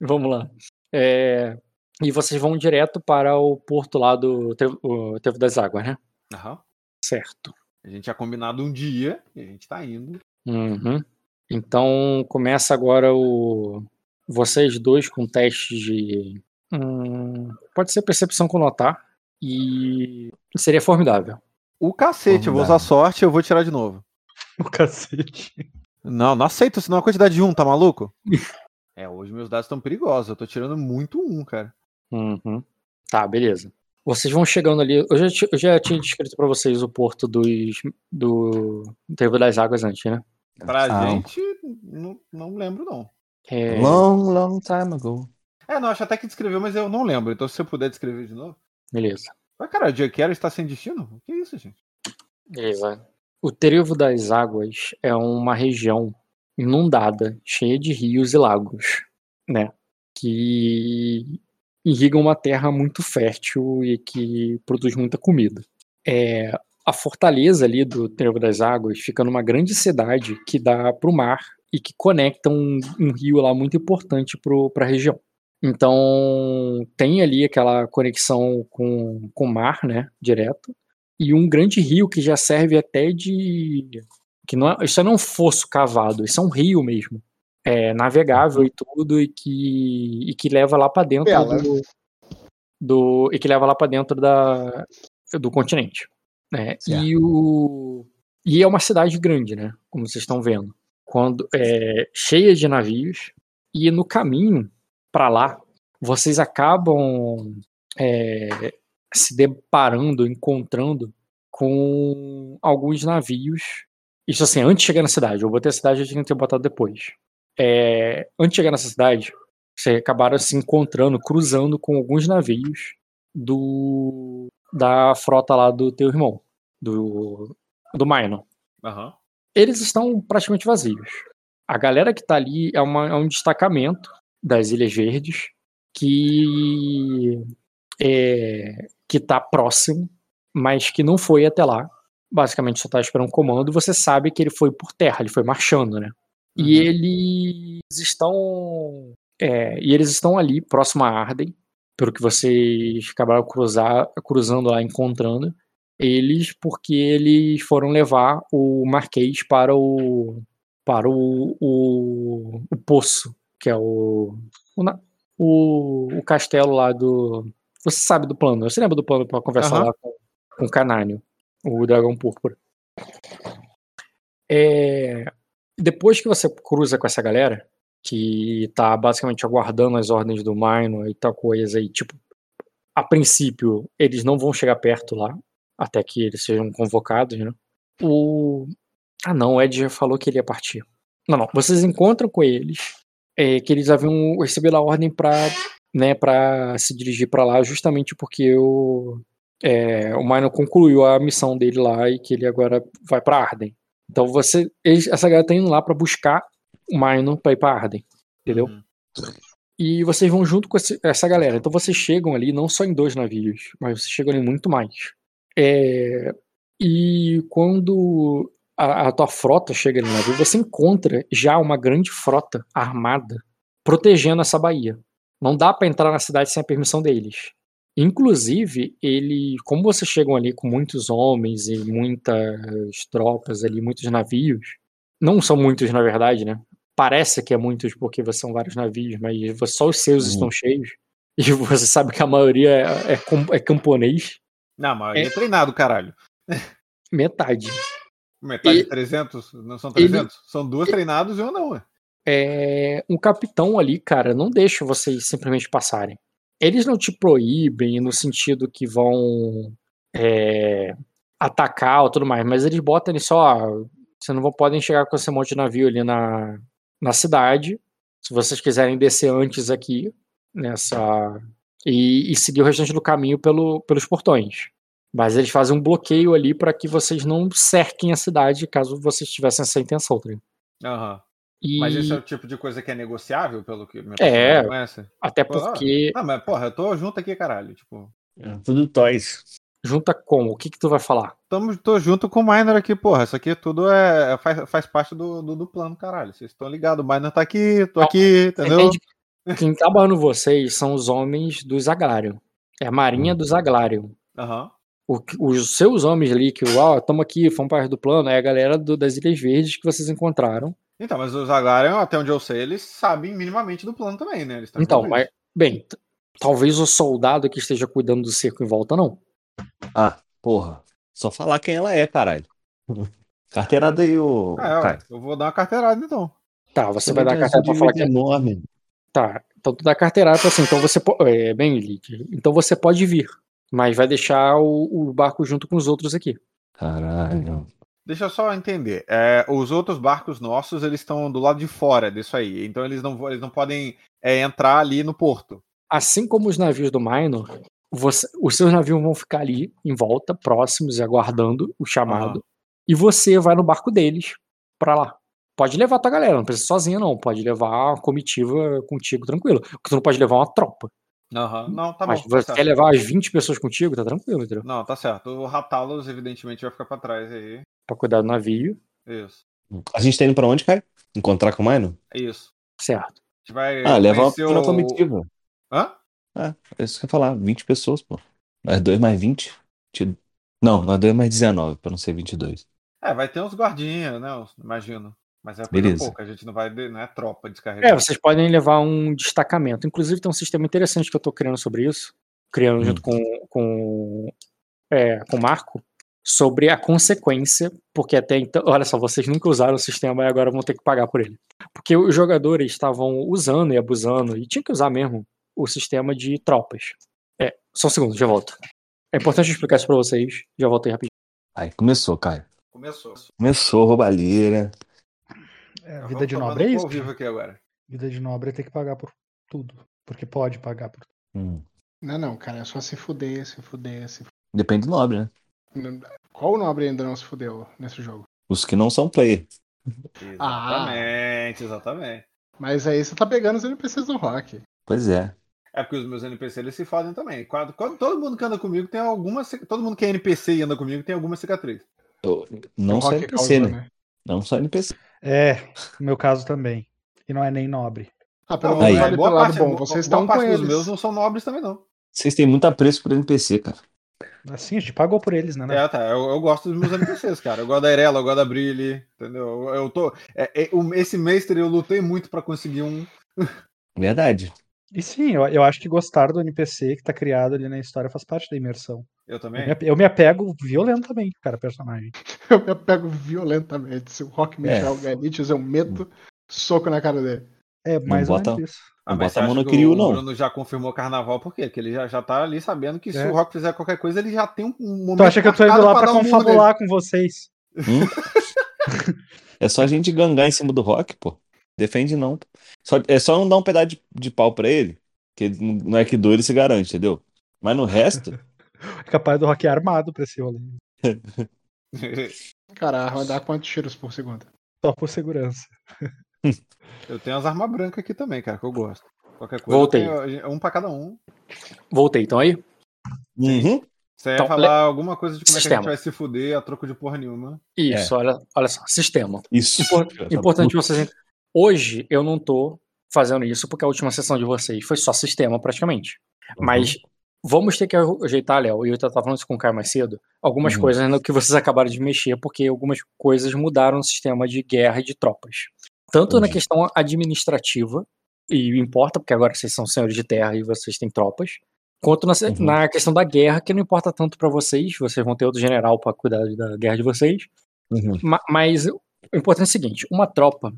Vamos lá. É, E vocês vão direto para o porto lá do Trevo, o Trevo das Águas, né? Aham. Certo. A gente tinha combinado um dia e a gente tá indo. Uhum. Então começa agora o. Vocês dois com teste de. Hum, Pode ser percepção com notar. E seria formidável. O cacete, eu vou usar sorte e eu vou tirar de novo. O cacete. Não, não aceito, senão a quantidade de um, tá maluco? é, hoje meus dados estão perigosos. Eu tô tirando muito um, cara. Uhum. Tá, beleza. Vocês vão chegando ali. Eu já, eu já tinha descrito pra vocês o porto dos, do Trevo das Águas antes, né? Pra Ah. gente, não, não lembro, não. É, Long, long time ago. É, não, acho até que descreveu, mas eu não lembro. Então, se você puder descrever de novo. Beleza. Mas, cara, o Jaquero está sem destino? O que é isso, gente? Beleza. O Trevo das Águas é uma região inundada, cheia de rios e lagos, né? Que irrigam uma terra muito fértil e que produz muita comida. É, a fortaleza ali do Trevo das Águas fica numa grande cidade que dá para o mar e que conecta um, um rio lá muito importante para a região. Então tem ali aquela conexão com, com o mar, né, direto, e um grande rio que já serve até de que não é, isso não é um fosso cavado, isso é um rio mesmo, é navegável e tudo e que e que leva lá para dentro Bela. do, do e que leva lá para dentro da do continente, né? Certo. E o e é uma cidade grande, né? Como vocês estão vendo, quando é cheia de navios e no caminho para lá vocês acabam é, se deparando, encontrando com alguns navios. Isso assim, antes de chegar na cidade. Eu botei a cidade, eu tinha que ter botado depois. É, antes de chegar nessa cidade, vocês acabaram se encontrando, cruzando com alguns navios do da frota lá do teu irmão, do, do Minor. Aham. Eles estão praticamente vazios. A galera que tá ali é, uma- é um destacamento das Ilhas Verdes que é, que tá próximo, mas que não foi até lá. Basicamente só tá esperando comando. Você sabe que ele foi por terra, ele foi marchando, né? E Uhum. eles estão é, e eles estão ali próximo a Arden, pelo que vocês acabaram cruzar, cruzando lá, encontrando eles, porque eles foram levar o Marquês para o para o, o, o poço, que é o o, o castelo lá do você sabe do plano, você lembra do plano para conversar Aham. lá com, com o Canânio, o dragão púrpura. É, depois que você cruza com essa galera, que tá basicamente aguardando as ordens do Minor e tal coisa, e tipo, a princípio eles não vão chegar perto lá, até que eles sejam convocados, né? O. Ah não, o Ed já falou que ele ia partir. Não, não. Vocês encontram com eles, é, que eles haviam recebido a ordem pra né, para se dirigir para lá, justamente porque o, é, o Minor concluiu a missão dele lá e que ele agora vai para Arden. Então você, essa galera tá indo lá para buscar o Minor para ir para Arden, entendeu? Uhum. E vocês vão junto com essa galera. Então vocês chegam ali não só em dois navios, mas vocês chegam ali muito mais. É, e quando a, a tua frota chega ali no navio, você encontra já uma grande frota armada protegendo essa baía. Não dá pra entrar na cidade sem a permissão deles. Inclusive, ele, como vocês chegam ali com muitos homens e muitas tropas ali, muitos navios, não são muitos na verdade, né? Parece que é muitos porque são vários navios, mas só os seus Uhum. estão cheios. E você sabe que a maioria é, é, é camponês, Não, mas ele é treinado, caralho. metade. Metade E- de 300? Não são ele- 300? São duas treinados e uma não, ué. é, um capitão ali, cara, não deixa vocês simplesmente passarem. Eles não te proíbem no sentido que vão é, atacar ou tudo mais, mas eles botam ali só, ó, vocês não podem chegar com esse monte de navio ali na, na cidade. Se vocês quiserem descer antes aqui, nessa. E, e seguir o restante do caminho pelo, pelos portões. Mas eles fazem um bloqueio ali para que vocês não cerquem a cidade caso vocês tivessem essa intenção. Tá? Aham. E Mas esse é o tipo de coisa que é negociável, pelo que minha É. personagem conhece? até porque Não, mas porra, eu tô junto aqui, caralho. Tipo, É tudo toys. Junta como? O que que tu vai falar? tamo, tô junto com o Miner aqui, porra. Isso aqui tudo é, faz, faz parte do, do, do plano, caralho. Vocês estão ligados, o Miner tá aqui, tô aqui, Você entendeu? entende que Quem tá barrando vocês são os homens do Zaglário. É a marinha do Zaglário. Aham. O- os seus homens ali, que, ó, estamos aqui, fomos parte do plano, é a galera do- das Ilhas Verdes que vocês encontraram. Então, mas os Zaglarian, até onde eu sei, eles sabem minimamente do plano também, né? Então, mas, bem, talvez o soldado que esteja cuidando do cerco em volta, não. Ah, porra. Só falar quem ela é, caralho. Carteirada aí, ô. Ah, é, eu vou dar uma carteirada então. Tá, você vai dar a Brasil carteira pra falar que é enorme. Tá, então tu dá a carteirada pra assim, então você pode. É, bem, Elite. Então você pode vir. Mas vai deixar o, o barco junto com os outros aqui. Caralho. Deixa eu só entender. É, os outros barcos nossos, eles estão do lado de fora disso aí. Então eles não, eles não podem é, entrar ali no porto. Assim como os navios do Minor, você- os seus navios vão ficar ali em volta, próximos e aguardando o chamado. E você vai no barco deles pra lá. Pode levar tua galera, não precisa ir sozinha, não. Pode levar uma comitiva contigo, tranquilo. Porque tu não pode levar uma tropa. Aham. Não, tá Mas bom. Tá você quer certo. levar as 20 pessoas contigo, tá tranquilo, entendeu? Não, tá certo. O Ratalos, evidentemente, vai ficar pra trás aí. Pra cuidar do navio, Isso. A gente tá indo pra onde, Caio? Encontrar com o Mino? Isso. certo. A gente vai. Ah, levar uma o- comitiva. Hã? É, é isso que eu ia falar. 20 pessoas, pô. Nós dois mais 20. Te- Não, nós dois mais 19, pra não ser 22. É, vai ter uns guardinhas, né? Imagino. Mas é coisa Beleza. pouca, a gente não vai. Não é tropa descarregar. É, vocês podem levar um destacamento. Inclusive, tem um sistema interessante que eu tô criando sobre isso. Criando Hum. junto com, com, é, com o Marco. Sobre a consequência. Porque até então. Olha só, vocês nunca usaram o sistema e agora vão ter que pagar por ele. Porque os jogadores estavam usando e abusando. E tinha que usar mesmo o sistema de tropas. É, só um segundo, já volto. É importante explicar isso pra vocês. Já voltei rapidinho. Aí começou, Caio. Começou. Começou roubalheira. É, Vamos vida de nobre é ao isso? vivo aqui agora. Vida de nobre é ter que pagar por tudo. Porque pode pagar por Hum. Não, não, cara, é só se fuder, se fuder, se Depende do nobre, né? fuder. Qual nobre ainda não se fudeu nesse jogo? Os que não são player. Ah. Exatamente, exatamente. Mas aí você tá pegando os NPCs do rock. Pois é. É porque os meus NPC eles se fodem também. Quando, quando todo mundo que anda comigo tem alguma. Todo mundo que é NPC e anda comigo tem alguma cicatriz. Eu- Não O só NPC, causou, né? Não só NPC. É, no meu caso também. E não é nem nobre. Ah, pelo menos olhe boa pelo lado parte, bom. boa- Vocês estão parte com dos eles. meus não são nobres também, não. Vocês têm muito apreço por NPC, cara. Assim, a gente pagou por eles, né? né? É, tá. Eu, eu gosto dos meus NPCs, cara. Eu gosto da Irela, eu gosto da Brilhe, entendeu? Eu, eu tô. é, é, esse mestre eu lutei muito pra conseguir um. Verdade. E sim, eu, eu acho que gostar do NPC que tá criado ali na história faz parte da imersão. Eu Eu também. me, ape- eu me apego violentamente, cara, personagem. Eu me apego violentamente. Se o Rock me É. joga Elite, eu meto soco na cara dele. É mais ou bota- menos isso. Não mas bota a mão no que Kiryu, o não. Bruno já confirmou carnaval, por quê? Porque ele já, já tá ali sabendo que se É. o Rock fizer qualquer coisa, ele já tem um, momento. Tu acha que eu tô indo lá pra um nele. confabular com vocês? Hum? é só a gente gangar em cima do rock, pô. Defende não. Só, é só não dar um pedaço de, de pau pra ele, Que ele não é que dor ele se garante, entendeu? Mas no resto, É capaz do Rock armado pra esse rolê. Cara, a arma dá quantos tiros por segundo? Só por segurança. Eu tenho as armas brancas aqui também, cara, que eu gosto. Qualquer coisa. Voltei. eu tenho um pra cada um. Voltei, então aí? uhum, Você ia Então, falar alguma coisa de como é que a Sistema. gente vai se fuder a troco de porra nenhuma. Isso, olha, olha só, sistema. isso. Impor- Importante vocês Hoje eu não tô fazendo isso porque a última sessão de vocês foi só sistema praticamente. Mas vamos ter que ajeitar, Léo, e eu tava falando isso com o Caio mais cedo, algumas Uhum. coisas no que vocês acabaram de mexer, porque algumas coisas mudaram no sistema de guerra e de tropas. Tanto na Entendi. questão administrativa, e importa, porque agora vocês são senhores de terra e vocês têm tropas, quanto na, Uhum. na questão da guerra, que não importa tanto pra vocês, vocês vão ter outro general pra cuidar da guerra de vocês, Uhum. Ma- Mas o importante é o seguinte: uma tropa,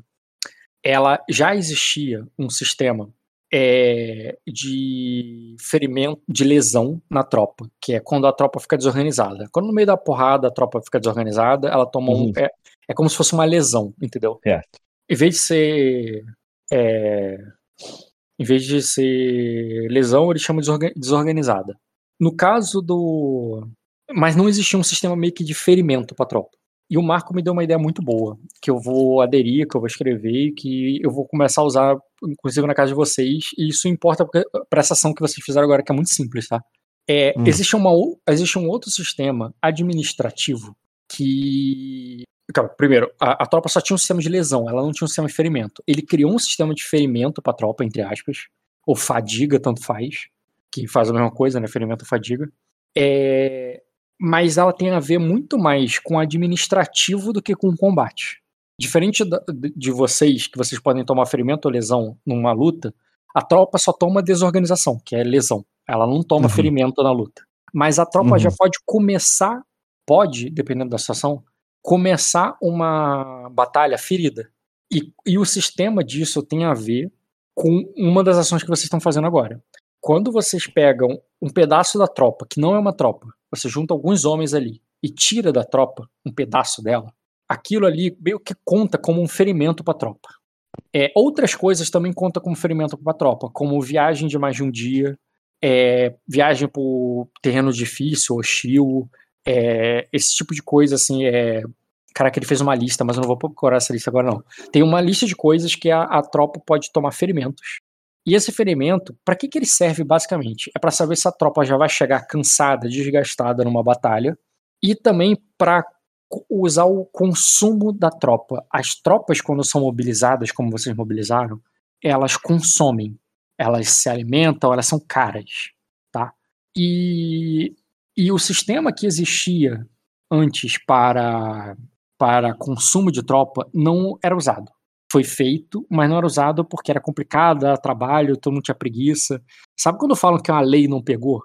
ela já existia um sistema é, de ferimento, de lesão na tropa, que é quando a tropa fica desorganizada. Quando no meio da porrada a tropa fica desorganizada, ela toma um. Uhum. É, é como se fosse uma lesão, entendeu? Certo. Em vez de ser. é, em vez de ser lesão, eles chamam de desorga- desorganizada. No caso do. Mas não existia um sistema meio que de ferimento pra tropa. E o Marco me deu uma ideia muito boa, que eu vou aderir, que eu vou escrever, que eu vou começar a usar, inclusive na casa de vocês, e isso importa para essa ação que vocês fizeram agora, que é muito simples, tá? É, Hum. existe, uma, existe um outro sistema administrativo que. Calma, primeiro, a, a tropa só tinha um sistema de lesão, ela não tinha um sistema de ferimento. Ele criou um sistema de ferimento pra tropa, entre aspas, ou fadiga, tanto faz, que faz a mesma coisa, né? Ferimento ou fadiga. É, mas ela tem a ver muito mais com administrativo do que com combate. Diferente de vocês, que vocês podem tomar ferimento ou lesão numa luta, a tropa só toma desorganização, que é lesão. Ela não toma Uhum. ferimento na luta. Mas a tropa Uhum. já pode começar, pode, dependendo da situação, começar uma batalha ferida. E, e o sistema disso tem a ver com uma das ações que vocês estão fazendo agora. Quando vocês pegam um pedaço da tropa, que não é uma tropa, você junta alguns homens ali e tira da tropa um pedaço dela, aquilo ali meio que conta como um ferimento para a tropa. É, outras coisas também contam como ferimento para a tropa, como viagem de mais de um dia, é, viagem por terreno difícil, hostil, é, esse tipo de coisa, assim, é... Caraca, ele fez uma lista, mas eu não vou procurar essa lista agora, não. Tem uma lista de coisas que a, a tropa pode tomar ferimentos. E esse ferimento, para que, que ele serve basicamente? É para saber se a tropa já vai chegar cansada, desgastada numa batalha, e também para usar o consumo da tropa. As tropas, quando são mobilizadas, como vocês mobilizaram, elas consomem, elas se alimentam, elas são caras, tá? E, e o sistema que existia antes para, para consumo de tropa não era usado. Foi feito, mas não era usado porque era complicado, era trabalho, todo mundo tinha preguiça. Sabe quando falam que uma lei não pegou?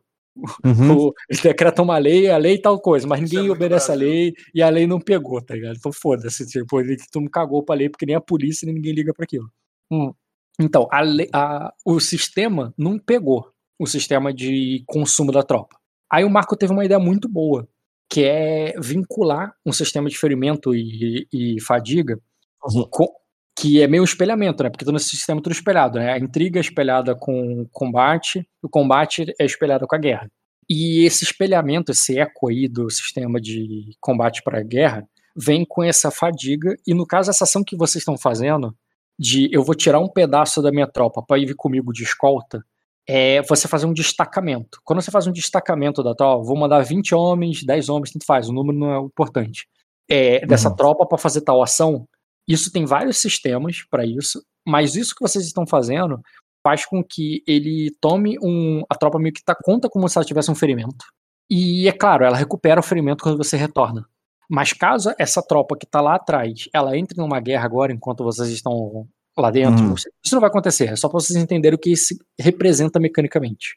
Uhum. O- Eles decretam uma lei, a lei e tal coisa, mas Isso ninguém é obedece a Brasil. lei e a lei não pegou, tá ligado? Então foda-se, tipo, ele, todo mundo cagou pra lei porque nem a polícia nem ninguém liga pra aquilo. Hum. Então, a lei- a- o sistema não pegou o sistema de consumo da tropa. Aí o Marco teve uma ideia muito boa, que é vincular um sistema de ferimento e, e fadiga, Uhum. com- que é meio espelhamento, né? Porque todo esse sistema é tudo espelhado, né? A intriga é espelhada com o combate, o combate é espelhado com a guerra. E esse espelhamento, esse eco aí do sistema de combate para a guerra, vem com essa fadiga. E no caso, essa ação que vocês estão fazendo, de eu vou tirar um pedaço da minha tropa para ir comigo de escolta, é você fazer um destacamento. Quando você faz um destacamento da tropa, vou mandar 20 homens, 10 homens, tanto faz, o número não é importante. É, dessa Uhum. tropa para fazer tal ação. Isso tem vários sistemas para isso, mas isso que vocês estão fazendo faz com que ele tome um. A tropa meio que tá, conta como se ela tivesse um ferimento. E é claro, ela recupera o ferimento quando você retorna. Mas caso essa tropa que tá lá atrás, ela entre numa guerra agora enquanto vocês estão lá dentro, Hum. isso não vai acontecer, é só pra vocês entenderem o que isso representa mecanicamente.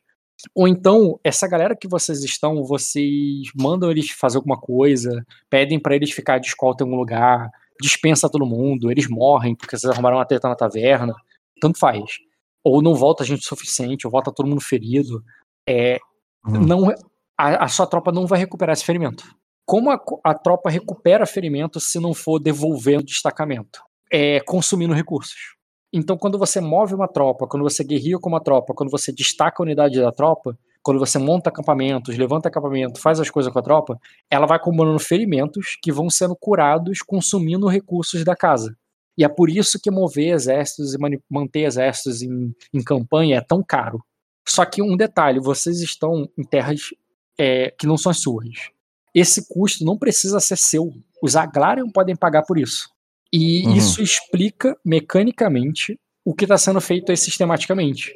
Ou então, essa galera que vocês estão, vocês mandam eles fazer alguma coisa, pedem pra eles ficar de escolta em algum lugar, dispensa todo mundo, eles morrem porque vocês arrumaram uma treta na taverna, tanto faz. Ou não volta gente suficiente, ou volta todo mundo ferido. É, Hum. não, a, a sua tropa não vai recuperar esse ferimento. Como a, a tropa recupera ferimento se não for devolvendo destacamento? É consumindo recursos. Então, quando você move uma tropa, quando você guerrilha com uma tropa, quando você destaca a unidade da tropa, quando você monta acampamentos, levanta acampamento, faz as coisas com a tropa, ela vai acumulando ferimentos que vão sendo curados consumindo recursos da casa. E é por isso que mover exércitos e manter exércitos em, em campanha é tão caro. Só que um detalhe, vocês estão em terras é, que não são as suas. Esse custo não precisa ser seu. Os Agrarian podem pagar por isso. E uhum. isso explica mecanicamente o que está sendo feito aí sistematicamente.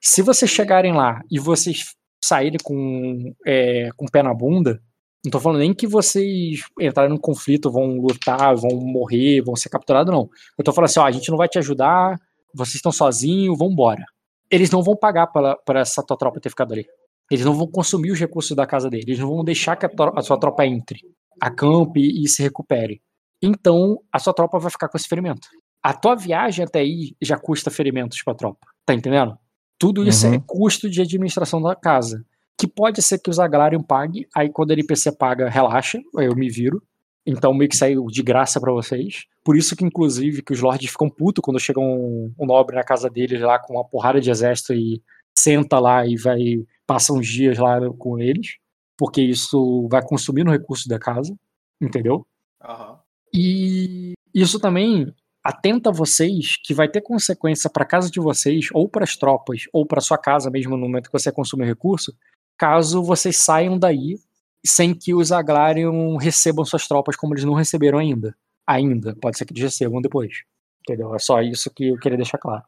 Se vocês chegarem lá e vocês saírem com, é, com o pé na bunda, não tô falando nem que vocês entrarem num conflito, vão lutar, vão morrer, vão ser capturados, não. Eu tô falando assim, ó, a gente não vai te ajudar, vocês estão sozinhos, vão embora. Eles não vão pagar para essa tua tropa ter ficado ali. Eles não vão consumir os recursos da casa deles, eles não vão deixar que a, a sua tropa entre, acampe e se recupere. Então, a sua tropa vai ficar com esse ferimento. A tua viagem até aí já custa ferimentos pra tropa. Tá entendendo? Tudo isso é uhum. é custo de administração da casa que pode ser que o Zaglarian pague, aí quando ele PC paga, relaxa, eu me viro. Então meio que saiu de graça para vocês. Por isso que, inclusive, que os lords ficam putos quando chega um, um, nobre na casa deles lá com uma porrada de exército e senta lá e vai passa uns dias lá com eles. Porque isso vai consumir no recurso da casa. Entendeu? Uhum. E isso também atenta vocês que vai ter consequência para casa de vocês, ou para as tropas, ou para sua casa mesmo no momento que você consumir recurso, caso vocês saiam daí sem que os Agrarium recebam suas tropas como eles não receberam ainda. Ainda. Pode ser que eles recebam depois. Entendeu? É só isso que eu queria deixar claro.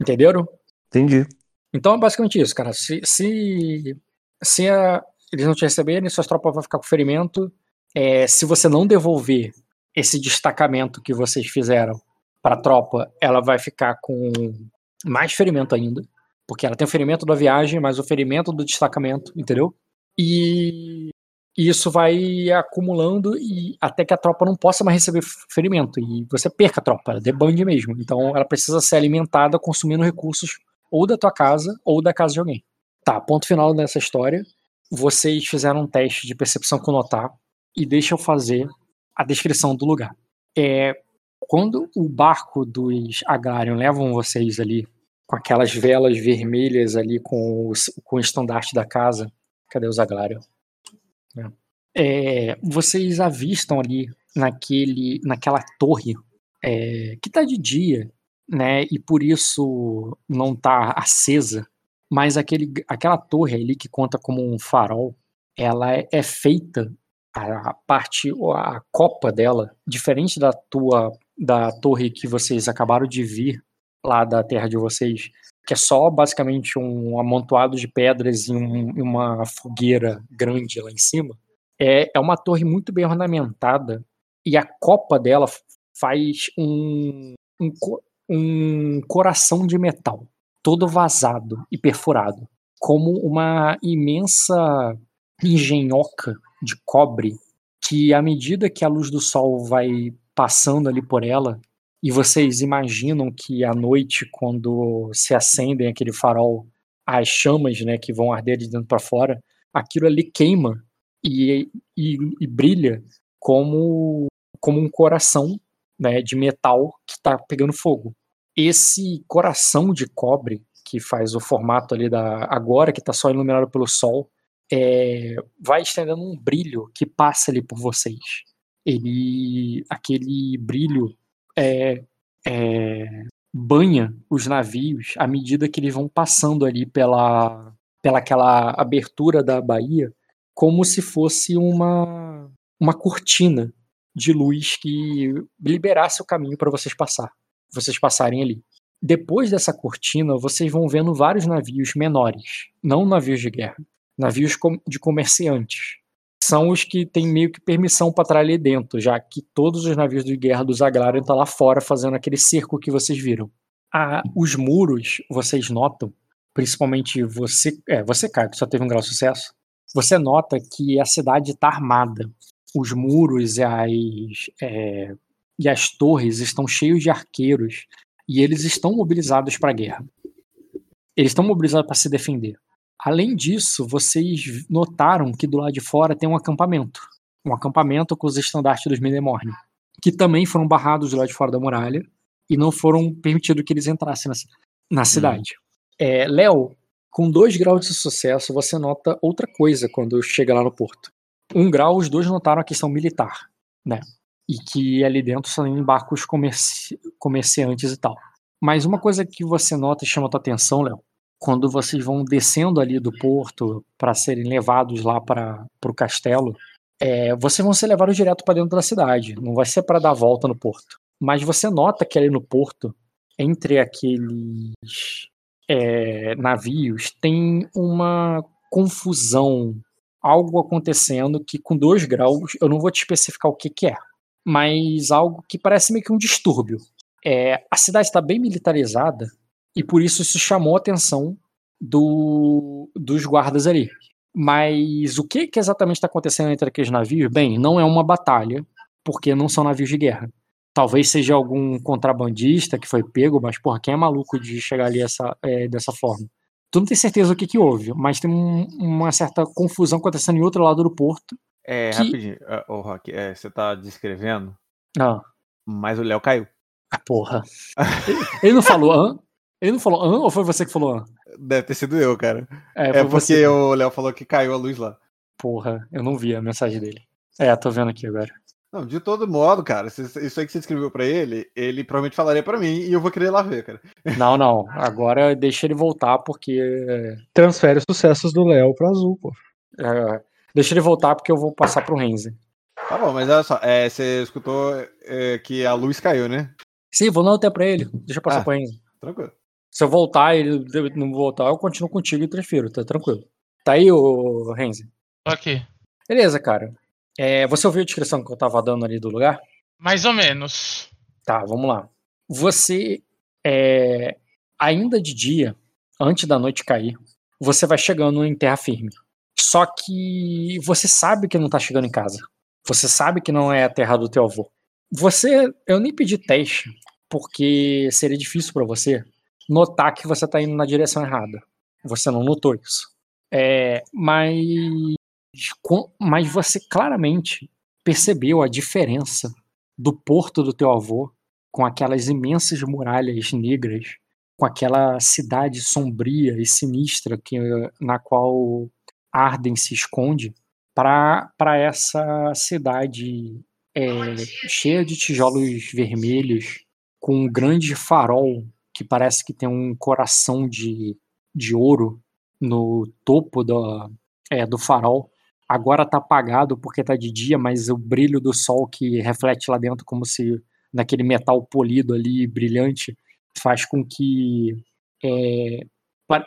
Entenderam? Entendi. Então é basicamente isso, cara. Se, se, se a, eles não te receberem, suas tropas vão ficar com ferimento. É, se você não devolver esse destacamento que vocês fizeram para a tropa, ela vai ficar com mais ferimento ainda. Porque ela tem o ferimento da viagem, mas o ferimento do destacamento, entendeu? E isso vai acumulando e até que a tropa não possa mais receber ferimento. E você perca a tropa, ela debande mesmo. Então ela precisa ser alimentada consumindo recursos ou da tua casa ou da casa de alguém. Tá, ponto final dessa história. Vocês fizeram um teste de percepção com notar e deixa eu fazer a descrição do lugar. É, quando o barco dos Agrarian levam vocês ali com aquelas velas vermelhas ali com, os, com o estandarte da casa. Cadê os Aglário? É. É, vocês avistam ali naquele, naquela torre é, que está de dia, né? E por isso não está acesa. Mas aquele, aquela torre ali que conta como um farol, ela é, é feita a parte, a copa dela, diferente da tua da torre que vocês acabaram de vir lá da terra de vocês, que é só basicamente um amontoado de pedras e um, uma fogueira grande lá em cima, é, é uma torre muito bem ornamentada e a copa dela faz um, um, um coração de metal, todo vazado e perfurado, como uma imensa engenhoca de cobre que, à medida que a luz do sol vai passando ali por ela, e vocês imaginam que à noite, quando se acendem aquele farol, as chamas né, que vão arder de dentro para fora, aquilo ali queima e, e, e, brilha como, como um coração né, de metal que está pegando fogo. Esse coração de cobre, que faz o formato ali da. agora, que está só iluminado pelo sol, é, vai estendendo um brilho que passa ali por vocês. Ele. aquele brilho é, é, banha os navios à medida que eles vão passando ali pela, pela aquela abertura da baía, como se fosse uma, uma cortina de luz que liberasse o caminho para vocês passar, vocês passarem ali. Depois dessa cortina, vocês vão vendo vários navios menores, não navios de guerra, navios de comerciantes, são os que têm meio que permissão para estar ali dentro, já que todos os navios de guerra dos Agrarian estão tá lá fora fazendo aquele cerco que vocês viram. Ah, os muros, vocês notam, principalmente você, é, você, Caio, que só teve um grau de sucesso, você nota que a cidade está armada. Os muros e as, é, e as torres estão cheios de arqueiros e eles estão mobilizados para a guerra. Eles estão mobilizados para se defender. Além disso, vocês notaram que do lado de fora tem um acampamento. Um acampamento com os estandartes dos Midemorne, que também foram barrados do lado de fora da muralha e não foram permitido que eles entrassem na, na cidade. É, Léo, com dois graus de sucesso, você nota outra coisa quando chega lá no porto. Um grau, os dois notaram a questão militar, né? E que ali dentro são barcos comerci- comerciantes e tal. Mas uma coisa que você nota e chama a tua atenção, Léo, quando vocês vão descendo ali do porto para serem levados lá para o castelo, é, vocês vão ser levados direto para dentro da cidade. Não vai ser para dar volta no porto. Mas você nota que ali no porto, entre aqueles é, navios, tem uma confusão, algo acontecendo que com dois graus, eu não vou te especificar o que, que é, mas algo que parece meio que um distúrbio. É, a cidade está bem militarizada e por isso isso chamou a atenção do, dos guardas ali. Mas o que, que exatamente está acontecendo entre aqueles navios? Bem, não é uma batalha, porque não são navios de guerra. Talvez seja algum contrabandista que foi pego, mas porra, quem é maluco de chegar ali essa, é, dessa forma? Tu não tem certeza o que, que houve, mas tem um- uma certa confusão acontecendo em outro lado do porto. É, Que- rapidinho, ah, ô Rock, é, você tá descrevendo, Ah, mas o Léo caiu. ah, porra. Ele não falou an? Ele não falou an ou foi você que falou an? Deve ter sido eu, cara. É, É, porque você. o Léo falou que caiu a luz lá. Porra, eu não vi a mensagem dele. É, tô vendo aqui agora. Não, de todo modo, cara, isso aí que você escreveu pra ele, ele provavelmente falaria pra mim e eu vou querer ir lá ver, cara. Não, não. Agora deixa ele voltar, porque. Transfere os sucessos do Léo pro azul, pô. é, deixa ele voltar, porque eu vou passar pro Renzi. Tá bom, mas olha só, é, você escutou é, que a luz caiu, né? Sim, vou dar até pra ele. Deixa eu passar Ah. pro Renzi. Tranquilo. Se eu voltar e ele não voltar, eu continuo contigo e transfiro, tá tranquilo. Tá aí, ô Renzi? Ok. Beleza, cara. É, você ouviu a descrição que eu tava dando ali do lugar? Mais ou menos. Tá, vamos lá. Você, é, ainda de dia, antes da noite cair, você vai chegando em terra firme. Só que você sabe que não tá chegando em casa. Você sabe que não é a terra do teu avô. Você, eu nem pedi teste, porque seria difícil pra você notar que você tá indo na direção errada. Você não notou isso. É, mas, mas você claramente percebeu a diferença do porto do teu avô, com aquelas imensas muralhas negras, com aquela cidade sombria e sinistra que, na qual Arden se esconde, para essa cidade é, cheia de tijolos vermelhos, com um grande farol que parece que tem um coração de, de ouro no topo do, é, do farol. Agora tá apagado porque tá de dia, mas o brilho do sol que reflete lá dentro, como se naquele metal polido ali, brilhante, faz com que é,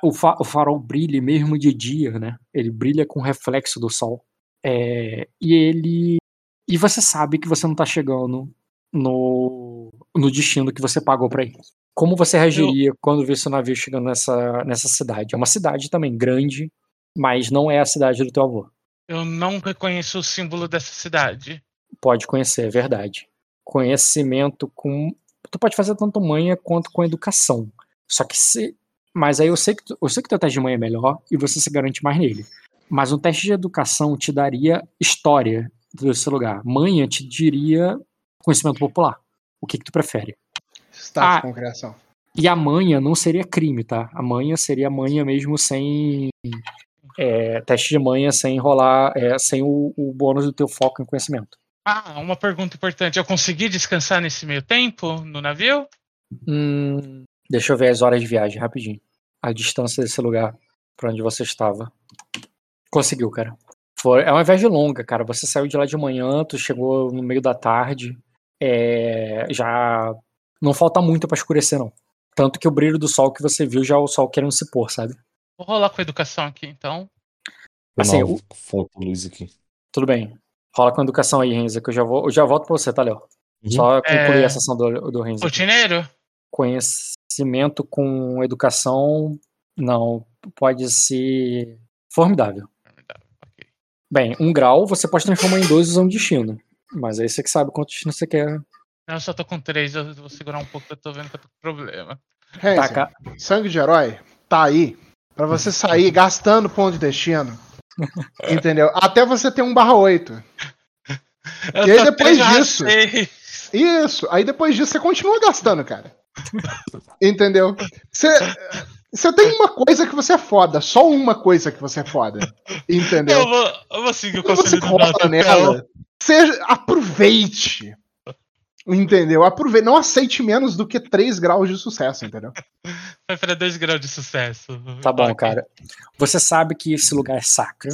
o, fa- o farol brilhe mesmo de dia, né? Ele brilha com reflexo do sol. É, e ele. E você sabe que você não tá chegando no, no destino que você pagou pra ir. Como você reagiria quando vê seu navio chegando nessa, nessa cidade? É uma cidade também grande, mas não é a cidade do teu avô. Eu não reconheço o símbolo dessa cidade. Pode conhecer, é verdade. Conhecimento com. Tu pode fazer tanto manha quanto com educação. Só que se. Mas aí eu sei que tu, eu sei que teu teste de manha é melhor e você se garante mais nele. Mas um teste de educação te daria história desse lugar. Manha te diria conhecimento popular. O que, que tu prefere? Status Ah. com criação. E a manha não seria crime, tá? A manha seria a manha mesmo sem. é, teste de manha sem rolar. é, sem o, o bônus do teu foco em conhecimento. Ah, uma pergunta importante. Eu consegui descansar nesse meio tempo no navio? Hum, deixa eu ver as horas de viagem rapidinho. A distância desse lugar pra onde você estava. Conseguiu, cara. Foi, é uma viagem longa, cara. Você saiu de lá de manhã, tu chegou no meio da tarde. É, já não falta muito pra escurecer, não. Tanto que o brilho do sol que você viu já é o sol querendo se pôr, sabe? Vou rolar com educação aqui, então. Assim, Não, falta luz aqui. Tudo bem. Rola com educação aí, Renza, que eu já, vou, eu já volto pra você, tá, Léo? Uhum. Só concluir É. a sessão do, do Renza. Rotineiro? Conhecimento com educação, não. Pode ser formidável. Ok. Bem, um grau você pode transformar em dois usando destino. Mas aí você que sabe quanto destino você quer. Eu só tô com três, eu vou segurar um pouco, eu tô vendo que eu tô com problema. Hansen, Taca. sangue de herói tá aí pra você sair gastando ponto de destino. Entendeu? Até você ter um barra 8. Eu E aí depois disso? Isso. Aí depois disso você continua gastando, cara. Entendeu? Você, você tem uma coisa que você é foda, só uma coisa que você é foda. Entendeu? Eu vou, eu vou seguir o Quando você conselho do nela, seja, aproveite. Entendeu? Aproveite. Não aceite menos do que 3 graus de sucesso, entendeu? Vai para 2 graus de sucesso. Tá bom, cara. Você sabe que esse lugar é sacro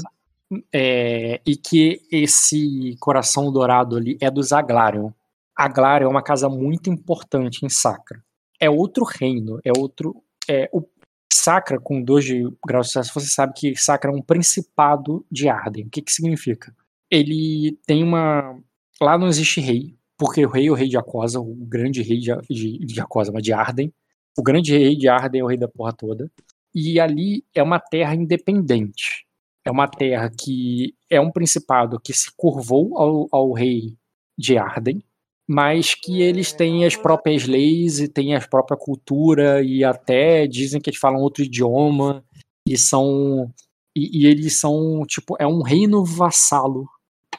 é, e que esse coração dourado ali é dos Aglarion. Aglarion é uma casa muito importante em Sacra. É outro reino, é outro. É, o Sacra, com 2 de graus de sucesso, você sabe que Sacra é um principado de Arden. O que, que significa? Ele tem uma. Lá não existe rei, porque o rei o rei de Acosa, o grande rei de, de, de Acosa, mas de Arden. O grande rei de Arden é o rei da porra toda. E ali é uma terra independente. É uma terra que é um principado que se curvou ao, ao rei de Arden, mas que eles têm as próprias leis e têm a própria cultura e até dizem que eles falam outro idioma e são e, e eles são tipo é um reino vassalo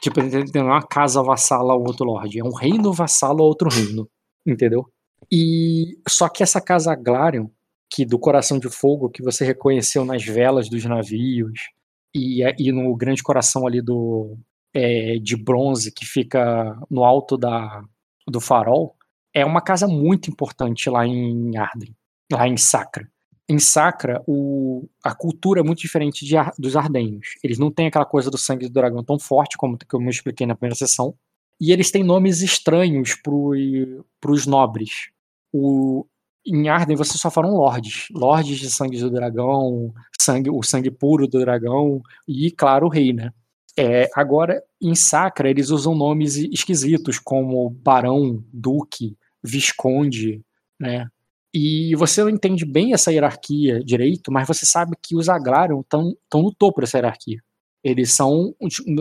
tipo não é uma casa vassala ao outro lorde é um reino vassalo a outro reino entendeu e só que essa casa Glarion que do coração de fogo que você reconheceu nas velas dos navios e, e no grande coração ali do é, de bronze que fica no alto da, do farol é uma casa muito importante lá em Arden, lá em Sacra. Em Sacra, o, a cultura é muito diferente de, dos ardenhos. Eles não têm aquela coisa do sangue do dragão tão forte como que eu me expliquei na primeira sessão. E eles têm nomes estranhos para os nobres. O, em Arden você só falam lordes. Lordes de sangue do dragão, sangue, o sangue puro do dragão e, claro, o rei, né? É, agora, em Sacra, eles usam nomes esquisitos, como Barão, Duque, Visconde, né? E você não entende bem essa hierarquia direito, mas você sabe que os Aglarion estão no topo dessa hierarquia. Eles são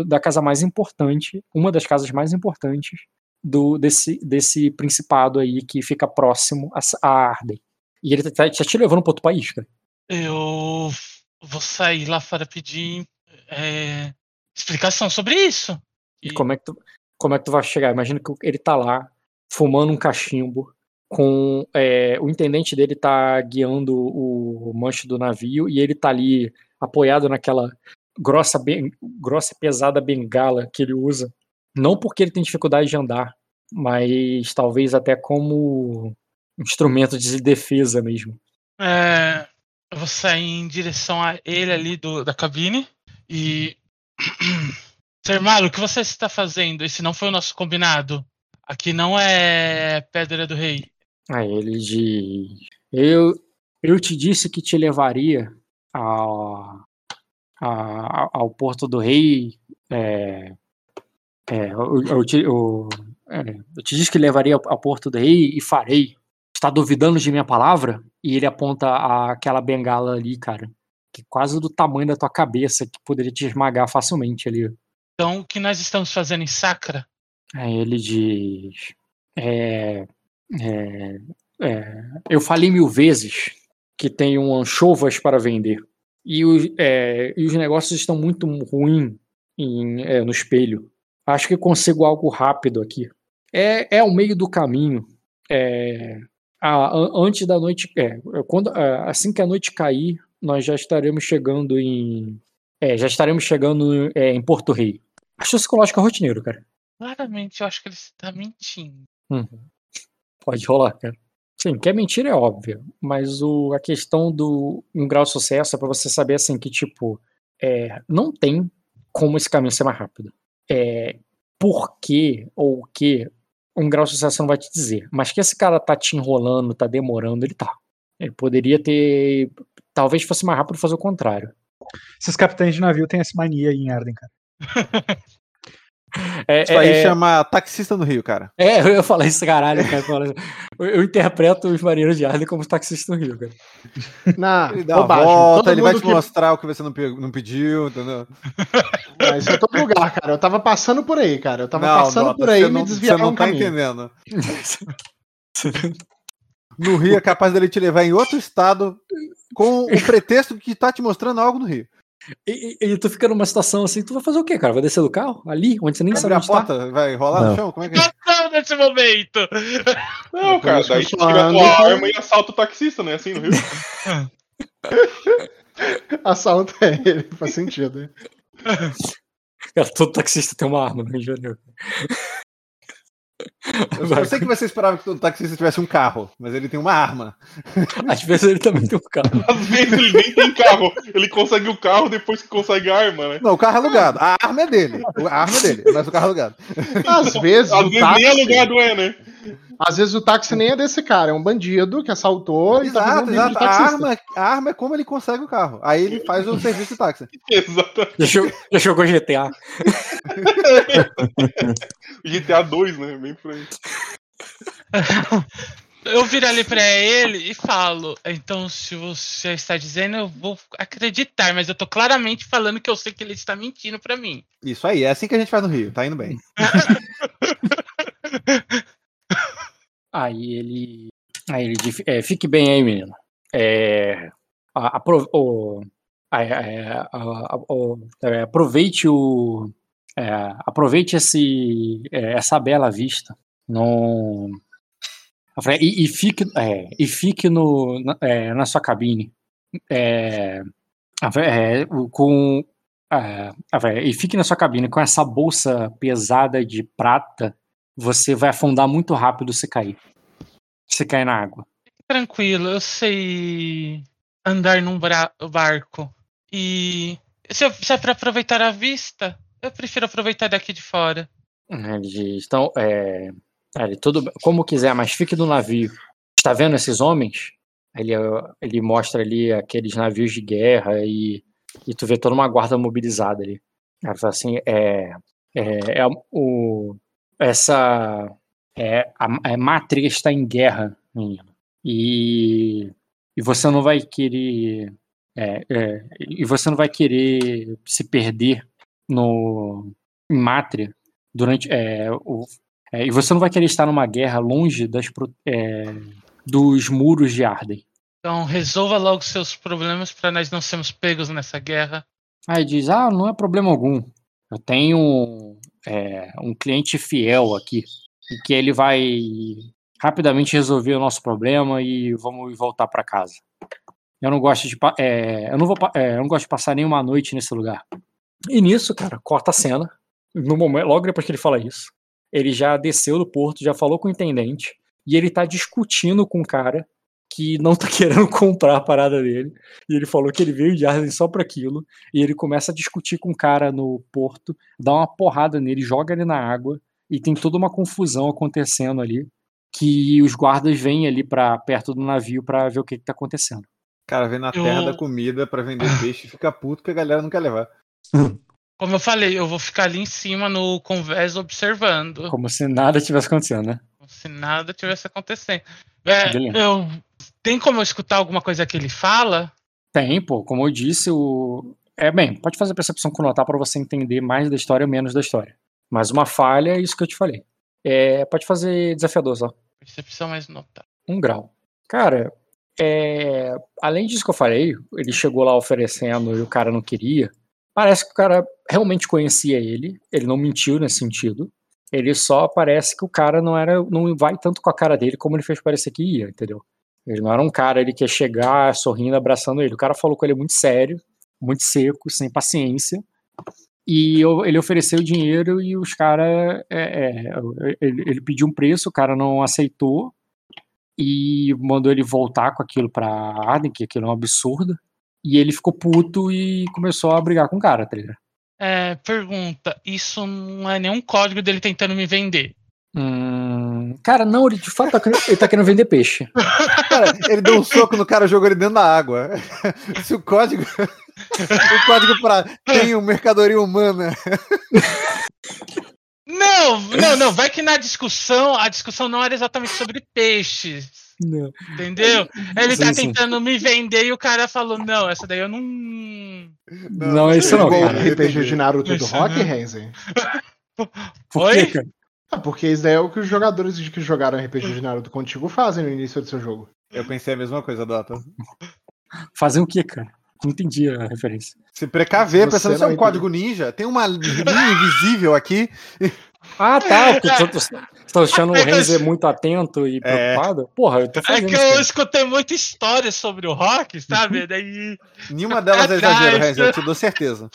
da casa mais importante, uma das casas mais importantes do desse, desse principado aí que fica próximo a, Arden. E ele tá, tá te levando para outro país, cara. Eu vou sair lá fora pedir é, explicação sobre isso. E como é que tu, como é que tu vai chegar? Imagina que ele tá lá fumando um cachimbo, com é, o intendente dele tá guiando o manche do navio e ele tá ali apoiado naquela grossa, grossa e pesada bengala que ele usa. Não porque ele tem dificuldade de andar, mas talvez até como instrumento de defesa mesmo. É, eu vou sair em direção a ele ali do, da cabine e. Ser Malo, o que você está fazendo? Esse não foi o nosso combinado. Aqui não é Pedra do Rei. Aí ele diz: Eu, eu te disse que te levaria a, a- ao Porto do Rei. É, é, eu, eu te, eu- é, eu te disse que levaria ao, ao Porto do Rei e farei. Está duvidando de minha palavra? E ele aponta aquela bengala ali, cara, que quase do tamanho da tua cabeça, que poderia te esmagar facilmente ali. Então, o que nós estamos fazendo em Sacra? Aí ele diz: é, é, é, Eu falei mil vezes que tenho anchovas para vender. E os, é, e os negócios estão muito ruins é, no espelho. Acho que consigo algo rápido aqui. É, é ao meio do caminho. É, a- a- antes da noite. É, quando, é, assim que a noite cair, nós já estaremos chegando em. já estaremos chegando em Porto Rei. Acho psicológico rotineiro, cara. Claramente, eu acho que ele está mentindo. Pode rolar, cara. Sim, que é mentira é óbvio, mas o, a questão do um grau de sucesso é pra você saber assim que tipo é, não tem como esse caminho ser mais rápido. É, por quê ou o que um grau de sucesso não vai te dizer, mas que esse cara tá te enrolando, tá demorando, ele tá. Ele poderia ter, talvez fosse mais rápido fazer o contrário. Esses capitães de navio têm essa mania aí em Arden, cara. É, Isso aí é- chama taxista no Rio, cara. é, eu ia falar isso, caralho, cara. eu Eu, interpreto os marinheiros de Arden como taxistas no Rio, cara. Na Ele dá a bobagem. volta, ele vai te que- mostrar o que você não, pe- não pediu, entendeu? Ah, Isso é todo lugar, cara. Eu tava passando por aí, cara. Eu tava não, passando Dota, por aí e me desviar você não um tá caminho. entendendo. No Rio é capaz dele te levar em outro estado com o pretexto que tá te mostrando algo no Rio. E, e- e tu fica numa situação assim, tu vai fazer o quê, cara? Vai descer do carro? Ali, onde você nem Vai sabe abrir a tá? porta? Vai rolar no Não. chão? Como é que é? Não, nesse momento! Não, cara, Depois daí tu tira a tua arma e assalta o taxista, né? Assim no Rio. Assalto é ele, faz sentido. né? Cara, todo taxista tem uma arma no Rio de Janeiro. Eu, eu sei que você esperava que todo taxista tivesse um carro, mas ele tem uma arma. Às vezes ele também tem um carro. Às vezes ele nem tem carro. Ele consegue o carro depois que consegue a arma, né? Não, o carro é alugado. A arma é dele. A arma é dele, mas o carro é alugado. Às vezes, Às o vezes táxi, nem alugado é, né? Às vezes o táxi nem é desse cara, é um bandido que assaltou e tá Exato, exato. A arma, a arma é como ele consegue o carro. Aí ele faz o serviço de táxi. Exatamente. Já jogou, já jogou GTA. GTA 2, né? Bem por aí. Eu viro ali pra ele e falo, então se você está dizendo, eu vou acreditar, mas eu tô claramente falando que eu sei que ele está mentindo pra mim. Isso aí, é assim que a gente faz no Rio, tá indo bem. Aí ele. Aí ele diz: é, fique bem aí, menino. É, o- é, é, aproveite o. é, aproveite esse, essa bela vista. Não. E, e fique, e fique no, na, na sua cabine. Com, e fique na sua cabine com essa bolsa pesada de prata você vai afundar muito rápido se cair. Se cair na água. Tranquilo, eu sei andar num barco. E se, eu- se é pra aproveitar a vista, eu prefiro aproveitar daqui de fora. Diz, então, é, ele, tudo, como quiser, mas fique no navio. Está vendo esses homens? Ele, ele mostra ali aqueles navios de guerra e, e tu vê toda uma guarda mobilizada ali. Ela fala assim, é, é, é o, essa é, a, a Mátria está em guerra, menino. E, e você não vai querer é, é, e você não vai querer se perder no em Mátria durante é, o, é, e você não vai querer estar numa guerra longe das, é, dos muros de Arden. Então resolva logo seus problemas pra nós não sermos pegos nessa guerra. Aí diz, ah, não é problema algum. Eu tenho é, um cliente fiel aqui que ele vai rapidamente resolver o nosso problema e vamos voltar para casa. Eu não gosto de é, eu não vou é, eu não gosto de passar nenhuma noite nesse lugar. E nisso, cara, corta a cena. No momento, logo depois que ele fala isso, ele já desceu do porto, já falou com o intendente e ele tá discutindo com o cara que não tá querendo comprar a parada dele. E ele falou que ele veio de Arden só para aquilo. E ele começa a discutir com o cara no porto, dá uma porrada nele, joga ele na água. E tem toda uma confusão acontecendo ali. Que os guardas vêm ali para perto do navio para ver o que, que tá acontecendo. O cara vem na Eu- terra da comida pra vender peixe e fica puto que a galera não quer levar. Como eu falei, eu vou ficar ali em cima no convés observando. Como se nada tivesse acontecendo, né? Se nada tivesse acontecendo. É, Beleza. eu, tem como eu escutar alguma coisa que ele fala? Tem, pô, como eu disse, o. É bem, pode fazer percepção com notar para você entender mais da história ou menos da história. Mas uma falha é isso que eu te falei. É, pode fazer desafiador só. Percepção mais notar. Um grau. Cara, é, além disso que eu falei, ele chegou lá oferecendo e o cara não queria. Parece que o cara realmente conhecia ele. Ele não mentiu nesse sentido. Ele só parece que o cara não era, não vai tanto com a cara dele como ele fez parecer que ia, entendeu? Ele não era um cara ele que ia chegar sorrindo, abraçando ele. O cara falou com ele muito sério, muito seco, sem paciência. E eu- ele ofereceu dinheiro e os caras. ele, ele pediu um preço, o cara não aceitou e mandou ele voltar com aquilo pra Arden, que aquilo é um absurdo. E ele ficou puto e começou a brigar com o cara, tá ligado? É, pergunta, isso não é nenhum código dele tentando me vender. Hum, cara, não, ele de fato tá querendo, ele tá querendo vender peixe. Cara, ele deu um soco no cara jogou ele dentro da água. Se o código. o código pra tem um mercadoria humana. Não, não, não. Vai que na discussão, a discussão não era exatamente sobre peixes. Não. Entendeu? Ele tá Sim, sim. tentando me vender e o cara falou: não, essa daí eu não. Não, é isso não, Jogou o cara. RPG de Naruto do Isso, Rock, né? Renzen? Por Oi? quê, cara? Ah, porque isso daí é o que os jogadores que jogaram RPG de Naruto contigo fazem no início do seu jogo. Eu pensei a mesma coisa, Dota. Fazer o quê, cara? Não entendi a referência. Se precaver, Você pensando que é não um código ninja. Tem uma linha invisível aqui. Ah, tá. Você tá achando o É que Renzer muito atento e É. preocupado? Porra, eu tô É fazendo que isso. eu escutei muita história sobre o rock, sabe? Daí. Nenhuma delas é exagero, Renzo, eu te dou certeza.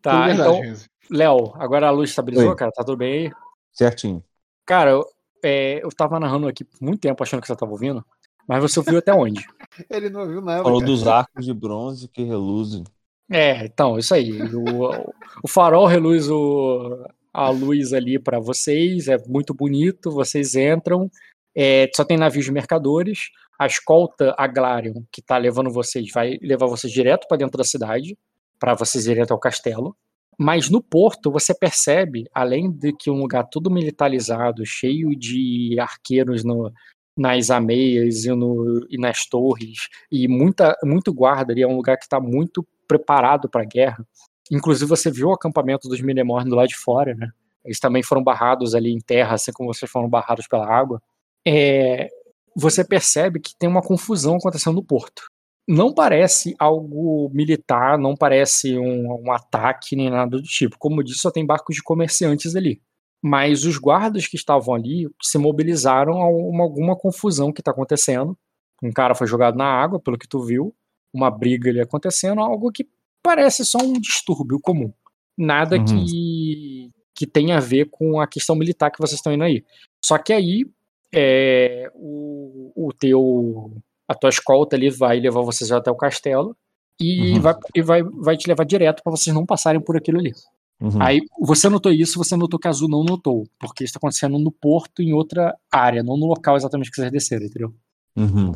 Tá, verdade, então, Renzo. Léo, agora a luz estabilizou, Oi. cara? Tá tudo bem aí? Certinho. Cara, eu, é, eu tava narrando aqui por muito tempo achando que você tava ouvindo, mas você ouviu até onde? Ele não ouviu nada. Falou cara. dos arcos de bronze que reluzem. É, então, isso aí. O, o farol reluz o, a luz ali pra vocês, é muito bonito, vocês entram, é, só tem navios de mercadores, a escolta Aglarion, que tá levando vocês, vai levar vocês direto pra dentro da cidade, pra vocês irem até o castelo. Mas no porto você percebe, além de que um lugar todo militarizado, cheio de arqueiros no- nas ameias e, no- e nas torres, e muita, muito guarda ali, é um lugar que está muito preparado para a guerra. Inclusive você viu o acampamento dos Minemorn do lado de fora, né? Eles também foram barrados ali em terra, assim como vocês foram barrados pela água. É, você percebe que tem uma confusão acontecendo no porto não parece algo militar, não parece um, um ataque nem nada do tipo. Como disse, só tem barcos de comerciantes ali. Mas os guardas que estavam ali se mobilizaram a uma, alguma confusão que está acontecendo. Um cara foi jogado na água, pelo que tu viu, uma briga ali acontecendo, algo que parece só um distúrbio comum. Nada Uhum. que, que tenha a ver com a questão militar que vocês estão indo aí. Só que aí é, o, o teu a tua escolta ali vai levar vocês até o castelo e, Uhum. vai, e vai, vai te levar direto para vocês não passarem por aquilo ali. Uhum. Aí você notou isso, você notou que a Azul não notou, porque isso está acontecendo no porto, em outra área, não no local exatamente que vocês desceram, entendeu? Uhum.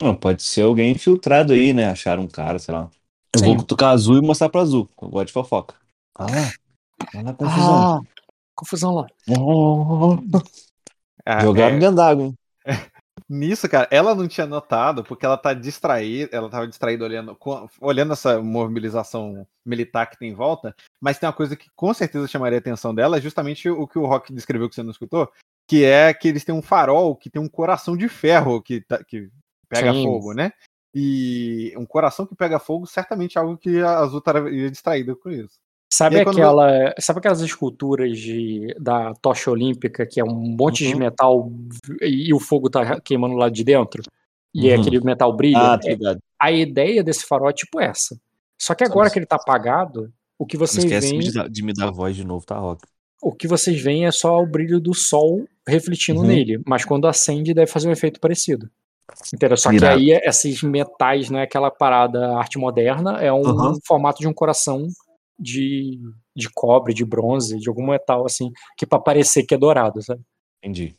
Não, pode ser alguém infiltrado aí, né? Acharam um cara, sei lá. Eu Sim. vou cutucar azul e mostrar pra azul. Eu gosto de fofoca. Ah, olha a confusão. Ah, confusão lá. Oh. Ah, Jogaram é, dentro d'água, hein? Nisso, cara, ela não tinha notado, porque ela tá distraída, ela tava distraída olhando, com- olhando essa mobilização militar que tem em volta, mas tem uma coisa que com certeza chamaria a atenção dela, é justamente o que o Rock descreveu que você não escutou, que é que eles têm um farol que tem um coração de ferro que, tá- que pega Sim. fogo, né? E um coração que pega fogo, certamente é algo que a Azul estaria distraída com isso. Sabe aquela, sabe aquelas esculturas de, da tocha olímpica que é um monte de Uhum. metal e, e o fogo tá queimando lá de dentro? E é Uhum. aquele metal brilha? Ah, tá É- ligado. a ideia desse farol é tipo essa. Só que agora que ele tá apagado, o que Não vocês esquece veem, de, dar- de me dar voz de novo, tá, Rock? o que vocês veem é só o brilho do sol refletindo Uhum. nele, mas quando acende deve fazer um efeito parecido. Entendeu? Só que Irado. aí esses metais não é aquela parada arte moderna, é um Uhum. formato de um coração de, de cobre, de bronze, de algum metal assim, que pra parecer que é dourado, sabe? Entendi.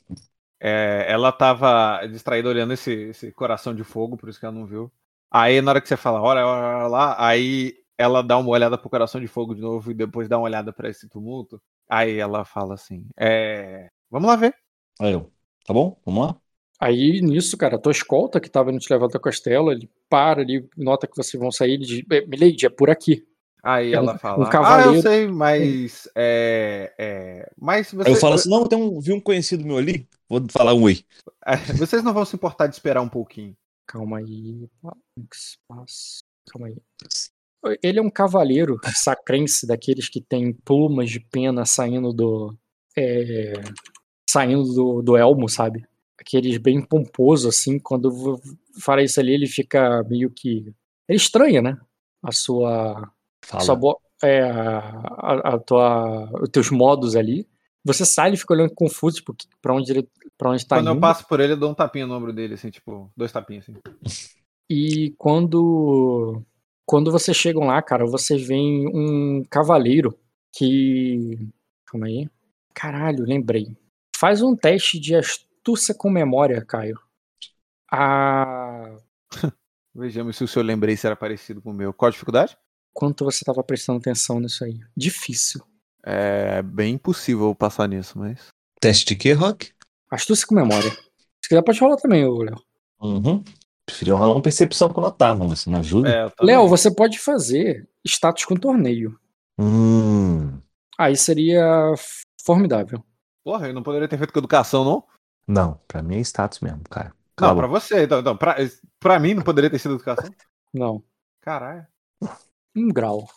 É, ela tava distraída olhando esse, esse coração de fogo, por isso que ela não viu. Aí, na hora que você fala, olha, olha, lá, aí ela dá uma olhada pro coração de fogo de novo e depois dá uma olhada pra esse tumulto. Aí ela fala assim: é, Vamos lá ver. Aí eu. Tá bom? Vamos lá? Aí, nisso, cara, a tua escolta que tava indo te levar até o castelo, ele para ali, nota que vocês vão sair, ele diz, "Eh, Milady, é por aqui. Aí É um- ela fala: um Ah, cavaleiro- eu sei, mas. É, é, mas você, Aí eu falo assim: não, tem um, vi um conhecido meu ali. Vou falar um oi. é, vocês não vão se importar de esperar um pouquinho. Calma aí. Calma aí. Ele é um cavaleiro sacrense, daqueles que tem plumas de pena saindo do. é, saindo do, do elmo, sabe? Aqueles bem pomposo, assim. Quando fala isso ali, ele fica meio que. Ele estranha, né? A sua. Fala. sua bo- é, a, a- tua, os teus modos ali. Você sai e fica olhando confuso, tipo, pra onde ele. Pra onde tá Quando eu indo. passo por ele, eu dou um tapinha no ombro dele, assim, tipo, dois tapinhas assim. E quando quando vocês chegam lá, cara, vocês veem um cavaleiro que calma aí. Caralho, lembrei. Faz um teste de astúcia com memória, Caio. Ah, Vejamos se o seu lembrei se era parecido com o meu. Qual a dificuldade? quanto você tava prestando atenção nisso aí? Difícil. É bem impossível passar nisso, mas. Teste de quê, Rock? Astúcia com memória. Se quiser pode rolar também, ô Léo. Uhum. Preferia rolar uma percepção com notar, mano. Você não ajuda? É. Léo, você pode fazer status com torneio. Hum. Aí seria formidável. Porra, eu não poderia ter feito com educação, não? Não, pra mim é status mesmo, cara. Não, pra você. Então, então pra, pra mim não poderia ter sido educação? Não. Caralho. Um grau.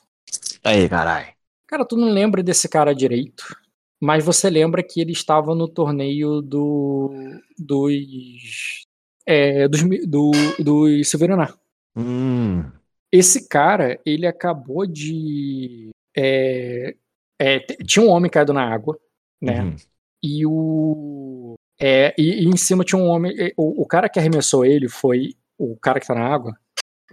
Aí, caralho. Cara, tu não lembra desse cara direito, mas você lembra que ele estava no torneio do dos é, dos do do Silveraná. Hum. Esse cara, ele acabou de é, é, tinha um homem caído na água, né? uhum. E o é, e, e em cima tinha um homem. O, o cara que arremessou ele foi o cara que tá na água.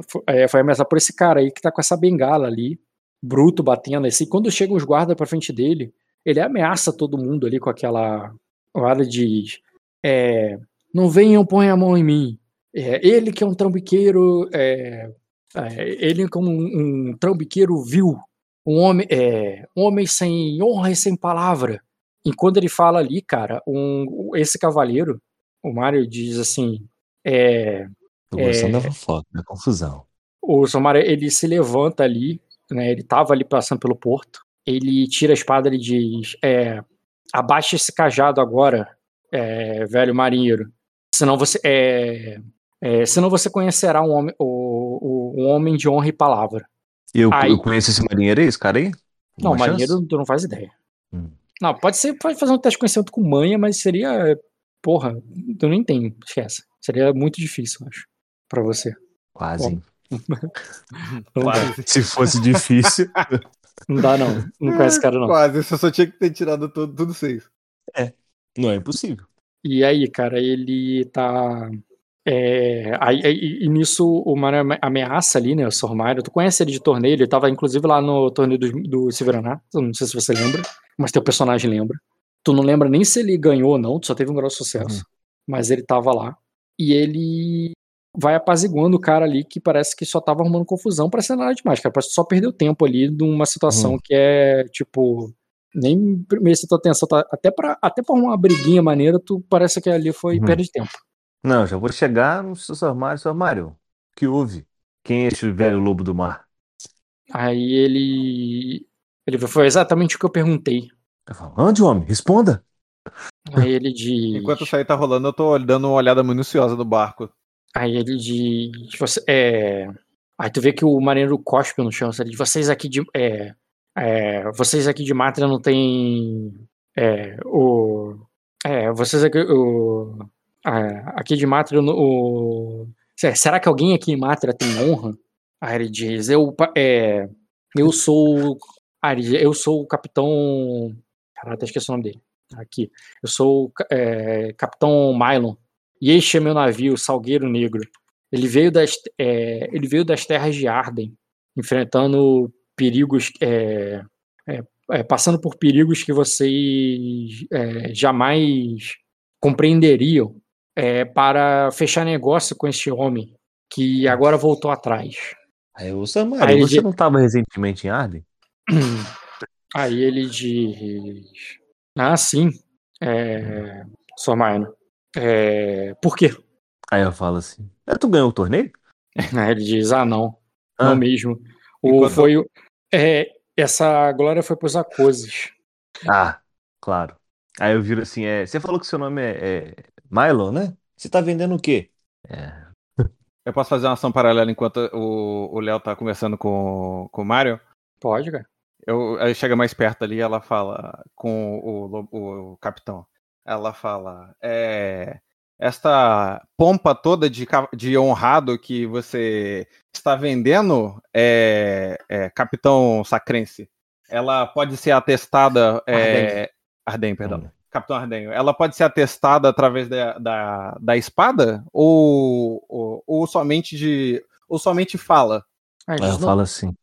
Foi, é, foi arremessado por esse cara aí que tá com essa bengala ali, bruto batendo. Assim, quando chegam os guardas pra frente dele, ele ameaça todo mundo ali com aquela. O cara diz: é, Não venham pôr a mão em mim. É, ele que é um trambiqueiro. É, é, ele como um, um trambiqueiro vil. Um homem, é, um homem sem honra e sem palavra. E quando ele fala ali, cara, um, esse cavaleiro, o Mário diz assim: é, Tô gostando É. da fofoca, da confusão. o Somário, ele se levanta ali, né? Ele tava ali passando pelo porto. Ele tira a espada, ele diz: é, abaixa esse cajado agora, é, velho marinheiro. Senão você, é, é, senão você conhecerá um homem, o, o- um homem de honra e palavra. Eu, Aí- eu conheço esse marinheiro aí, esse cara aí? Não, chance? marinheiro tu não faz ideia. Hum. Não, pode ser, pode fazer um teste de conhecimento com manha, mas seria, porra, tu nem tem, esquece. Seria muito difícil, eu acho, pra você. Quase. Bom. Não dá, Se fosse difícil. não dá, não. Não conhece esse cara, não. Quase, você só tinha que ter tirado tudo, tudo seis. não é impossível. E aí, cara, ele tá. É, aí, aí- e nisso o Mario ame- ameaça ali, né? O Sormário. Tu conhece ele de torneio, ele tava inclusive lá no torneio do, do Silveraná. Eu Não sei se você lembra, mas teu personagem lembra. Tu não lembra nem se ele ganhou ou não, tu só teve um grande sucesso. Mas ele tava lá. E ele vai apaziguando o cara ali que parece que só tava arrumando confusão pra ser nada demais, cara. Parece que só perdeu tempo ali numa situação Uhum. que é, tipo, nem merecia tua atenção. Tá? Até, pra, até pra uma briguinha maneira, tu parece que ali foi Uhum. perda de tempo. Não, já vou chegar no seu armário, seu armário. O que houve? Quem é esse velho lobo do mar? Aí ele. Ele foi exatamente o que eu perguntei. Eu falo, onde, homem? Responda. Aí ele diz. Enquanto isso aí tá rolando, eu tô dando uma olhada minuciosa no barco. Aí ele diz. Você, é... Aí tu vê que o marinheiro cospe no chão. Ele diz, vocês aqui de. É... é, Vocês aqui de Mátria não tem. É, o. É, vocês aqui. O... é, aqui de Mátria. O... Será que alguém aqui em Mátria tem honra? Aí ele diz, eu. É... Eu sou. Ah, eu sou o capitão. Caralho, até esqueci o nome dele. Aqui. Eu sou é, capitão Mylon. E este é meu navio, Salgueiro Negro. Ele veio das, é, ele veio das terras de Arden, enfrentando perigos, é, é, é, passando por perigos que vocês jamais compreenderiam, é, para fechar negócio com este homem que agora voltou atrás. Aí o Aí você não estava recentemente em Arden? Aí ele diz: Ah, sim, é, Sormaino. É, por quê? Aí eu falo assim, "É, tu ganhou o torneio? Aí ele diz: Ah, não. Ah. Não mesmo. O, Enquanto- foi, o- é, essa glória foi pros Acoses. Ah, claro. Aí eu viro assim, é, você falou que seu nome é, é Milo, né? Você tá vendendo o quê? É, Eu posso fazer uma ação paralela enquanto o o Léo tá conversando com, com o Mario? Pode, cara. Eu, aí chega mais perto ali ela fala com o, o, o capitão. Ela fala: é, Esta pompa toda de, de honrado que você está vendendo, é, é, capitão Sacrense, ela pode ser atestada. É, Arden, perdão. Hum. Capitão Ardenho, ela pode ser atestada através da, da, da espada ou, ou, ou somente de ou somente fala? Aí diz, eu "Não, falo assim.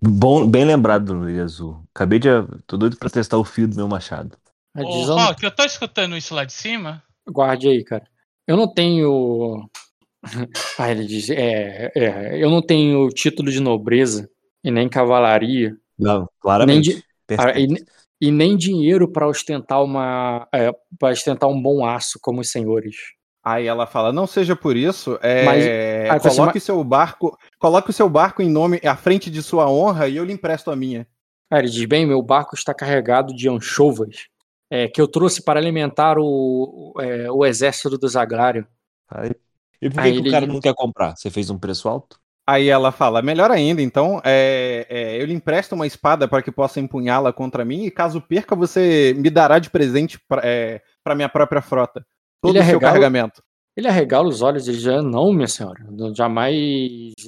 Bom, bem lembrado do Luiz Azul. Acabei de. Tô doido pra testar o fio do meu machado. ele Ô, diz, "Eu não- Rock, eu tô escutando isso lá de cima? guarde aí, cara. Eu não tenho. Aí ele diz: é, é, Eu não tenho título de nobreza e nem cavalaria Não, Nem claramente. de- ah, e, nem dinheiro para ostentar uma é, para ostentar um bom aço como os senhores. Aí ela fala, não seja por isso, é, Mas- coloque seu barco, coloque o seu barco em nome à frente de sua honra e eu lhe empresto a minha. Aí ele diz: Bem, meu barco está carregado de anchovas é, que eu trouxe para alimentar o, o, é, o exército do Zagrário. Aí- E por que, Aí que ele- o cara não quer comprar? Você fez um preço alto? Aí ela fala: melhor ainda, então, é, é, eu lhe empresto uma espada para que possa empunhá-la contra mim, e caso perca, você me dará de presente para é, pra minha própria frota. Todo Ele o seu carregamento. Ele arregala os olhos e diz: "Ah, Não, minha senhora, jamais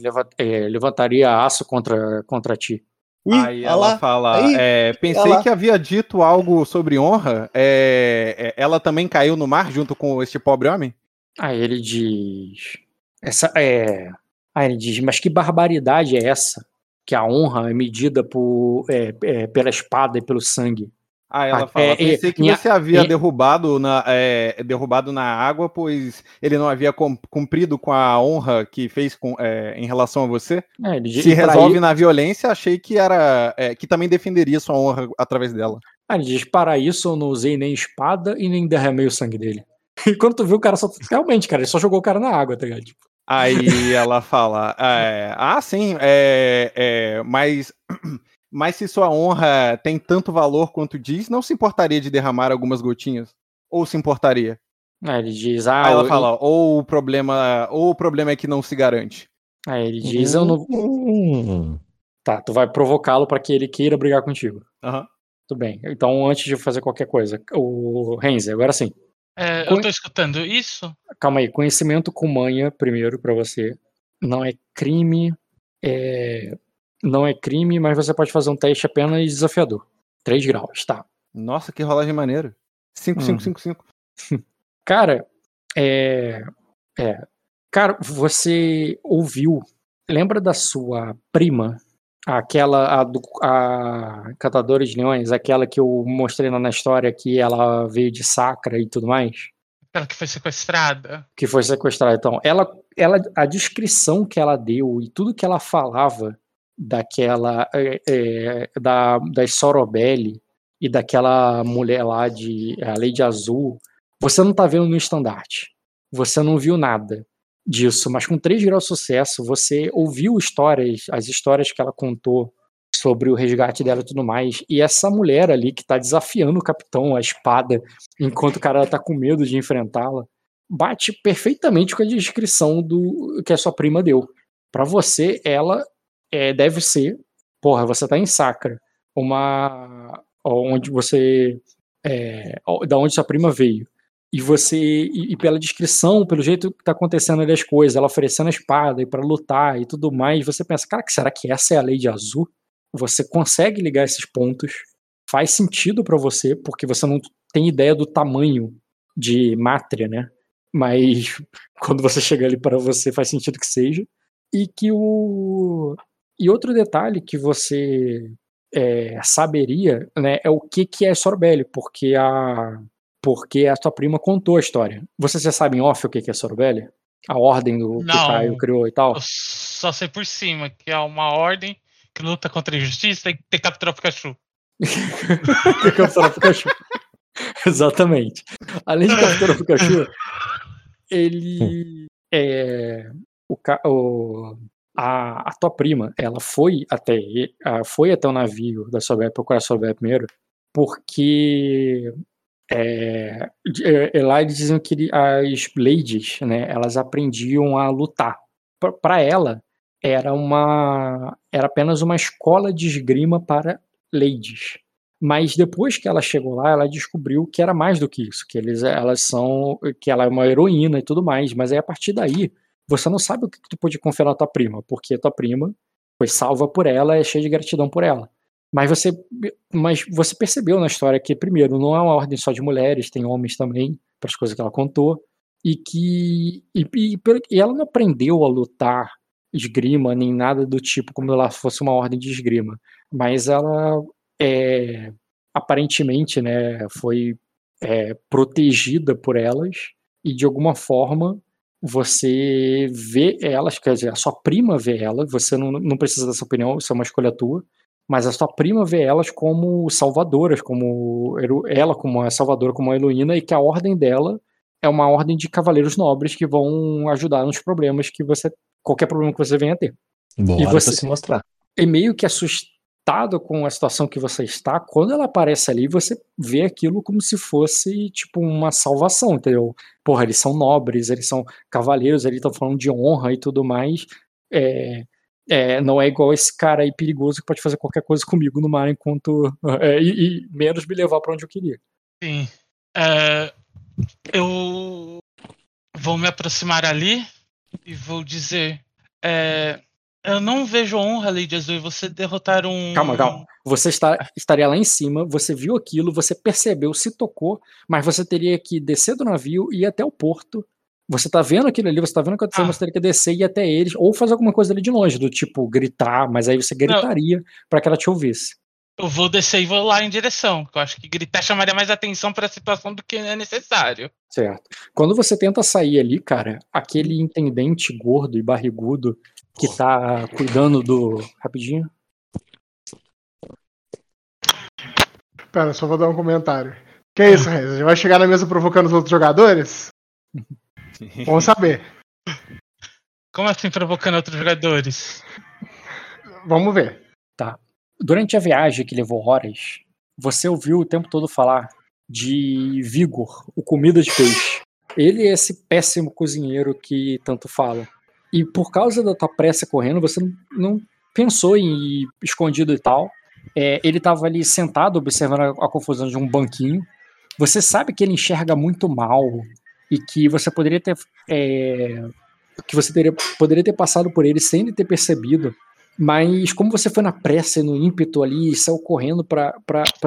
leva- é, levantaria aço contra, contra ti. Ih, Aí ela lá. fala: Aí, é, pensei que havia dito algo sobre honra. é, é, ela também caiu no mar junto com este pobre homem? Aí ele diz: Essa é. Aí ele diz: Mas que barbaridade é essa? Que a honra é medida por, é, é, pela espada e pelo sangue. Aí ela Ah, fala: é, pensei é, que você havia é- derrubado, na, é, derrubado na água, pois ele não havia cum- cumprido com a honra que fez com, em relação a você. É, diz, Se resolve na violência, achei que era que também defenderia sua honra através dela. Ah, ele diz: Para isso eu não usei nem espada e nem derramei o sangue dele. E quando tu viu o cara só. Realmente, cara, ele só jogou o cara na água, tá ligado? Tipo, Aí ela fala: é, Ah, sim, é, é, mas, mas se sua honra tem tanto valor quanto diz, não se importaria de derramar algumas gotinhas? Ou se importaria? Aí ele diz: Ah, Aí ela eu- fala: ou o problema, ou o problema é que não se garante. Aí ele diz: Eu não. Tá, tu vai provocá-lo pra que ele queira brigar contigo. Aham. Tudo bem. Então, antes de fazer qualquer coisa, o Renzi, agora sim. É, eu tô escutando isso? Calma aí, conhecimento com manha, primeiro, pra você. Não é crime. É... Não é crime, mas você pode fazer um teste apenas desafiador. 3 graus, tá. Nossa, que rolagem maneira. 5, 5, Uhum. 5, 5. Cara, é. É. Cara, você ouviu. Lembra da sua prima? Aquela, a, do, a Catadora de Leões, aquela que eu mostrei lá na história que ela veio de Sacra e tudo mais? Aquela que foi sequestrada? que foi sequestrada. Então, ela, ela, a descrição que ela deu e tudo que ela falava daquela é, é, da das Sorobelli e daquela mulher lá de a Lady Azul, você não tá vendo no estandarte. Você não viu nada disso, mas com 3 graus de sucesso, você ouviu histórias, as histórias que ela contou sobre o resgate dela e tudo mais. E essa mulher ali que tá desafiando o capitão, a espada, enquanto o cara tá com medo de enfrentá-la, bate perfeitamente com a descrição do que a sua prima deu. Pra você, ela é, deve ser, porra, você tá em Sacra, uma onde você é, da onde sua prima veio. E você e, e pela descrição, pelo jeito que tá acontecendo ali as coisas, ela oferecendo a espada e para lutar e tudo mais, você pensa, cara, será que essa é a Lei de Azul? Você consegue ligar esses pontos? Faz sentido pra você, porque você não tem ideia do tamanho de Mátria, né? Mas quando você chega ali para você faz sentido que seja. E que o e outro detalhe que você é, saberia, né, é o que que é Sorbelli, porque a porque a tua prima contou a história. Você já sabe em off o que é Sorbelli? A ordem do que o Não. Caio criou e tal? Eu só sei por cima que é uma ordem que luta contra a injustiça e tem que capturar o Pikachu. que capturar Pikachu. Exatamente. Além de capturar o Pikachu, ele é o, o- a, a tua prima, ela foi até foi até o navio da Sobé procurar a Sobé primeiro, porque é, de- é, lá eles diziam que as ladies, né, elas aprendiam a lutar. Para ela era uma era apenas uma escola de esgrima para ladies. Mas depois que ela chegou lá, ela descobriu que era mais do que isso, que eles, elas são, que ela é uma heroína e tudo mais. Mas aí a partir daí, você não sabe o que, que tu pode confiar na tua prima, porque a tua prima foi salva por ela, é cheia de gratidão por ela. Mas você, mas você percebeu na história que primeiro não é uma ordem só de mulheres, tem homens também, para as coisas que ela contou, e que e, e, e ela não aprendeu a lutar esgrima nem nada do tipo como ela fosse uma ordem de esgrima, mas ela é, aparentemente, né, foi é, protegida por elas e de alguma forma você vê elas, quer dizer, a sua prima vê ela, você não, não precisa dessa opinião, isso é uma escolha tua, mas a sua prima vê elas como salvadoras, como ela como a salvadora, como a heroína, e que a ordem dela é uma ordem de cavaleiros nobres que vão ajudar nos problemas que você, qualquer problema que você venha a ter E você- se mostrar. é meio que assustado com a situação que você está, quando ela aparece ali, você vê aquilo como se fosse, tipo, uma salvação, entendeu? Porra, eles são nobres, eles são cavaleiros, eles estão falando de honra e tudo mais. é, é, não é igual esse cara aí perigoso que pode fazer qualquer coisa comigo no mar enquanto. é, e, e menos me levar pra onde eu queria. Sim. É, eu vou me aproximar ali e vou dizer. é, eu não vejo honra, Lady Azul, em você derrotar um. Calma, calma. Você está, estaria lá em cima, você viu aquilo, você percebeu, se tocou, mas você teria que descer do navio e ir até o porto. Você tá vendo aquilo ali, você tá vendo o que aconteceu, Ah. você teria que descer e ir até eles, ou fazer alguma coisa ali de longe, do tipo gritar, mas aí você gritaria pra que ela te ouvisse. Eu vou descer e vou lá em direção. que Eu acho que gritar chamaria mais atenção para a situação do que é necessário. Certo. Quando você tenta sair ali, cara, aquele intendente gordo e barrigudo que tá cuidando do. Rapidinho. Pera, só vou dar um comentário. Que é isso, Renzo? Já vai chegar na mesa provocando os outros jogadores? Vamos saber. Como assim provocando outros jogadores? Vamos ver. Durante a viagem que levou horas, você ouviu o tempo todo falar de Vigor, o comida de peixe. Ele é esse péssimo cozinheiro que tanto fala. E por causa da tua pressa correndo, você não, não pensou em ir escondido e tal. É, ele estava ali sentado observando a, a confusão de um banquinho. Você sabe que ele enxerga muito mal e que você poderia ter é, que você teria, poderia ter passado por ele sem ele ter percebido. Mas como você foi na pressa e no ímpeto ali e saiu correndo pra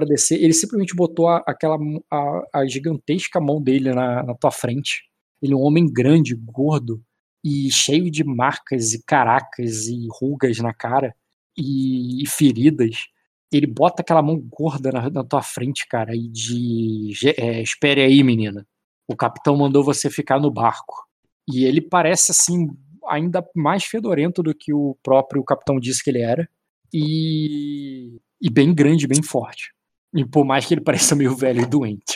descer, ele simplesmente botou a, aquela a, a gigantesca mão dele na, na tua frente. Ele é um homem grande, gordo e cheio de marcas e caracas e rugas na cara e, e feridas. Ele bota aquela mão gorda na, na tua frente, cara, e de é, espere aí, menina. O capitão mandou você ficar no barco. E ele parece assim ainda mais fedorento do que o próprio capitão disse que ele era. E, e bem grande, bem forte. E por mais que ele pareça meio velho e doente.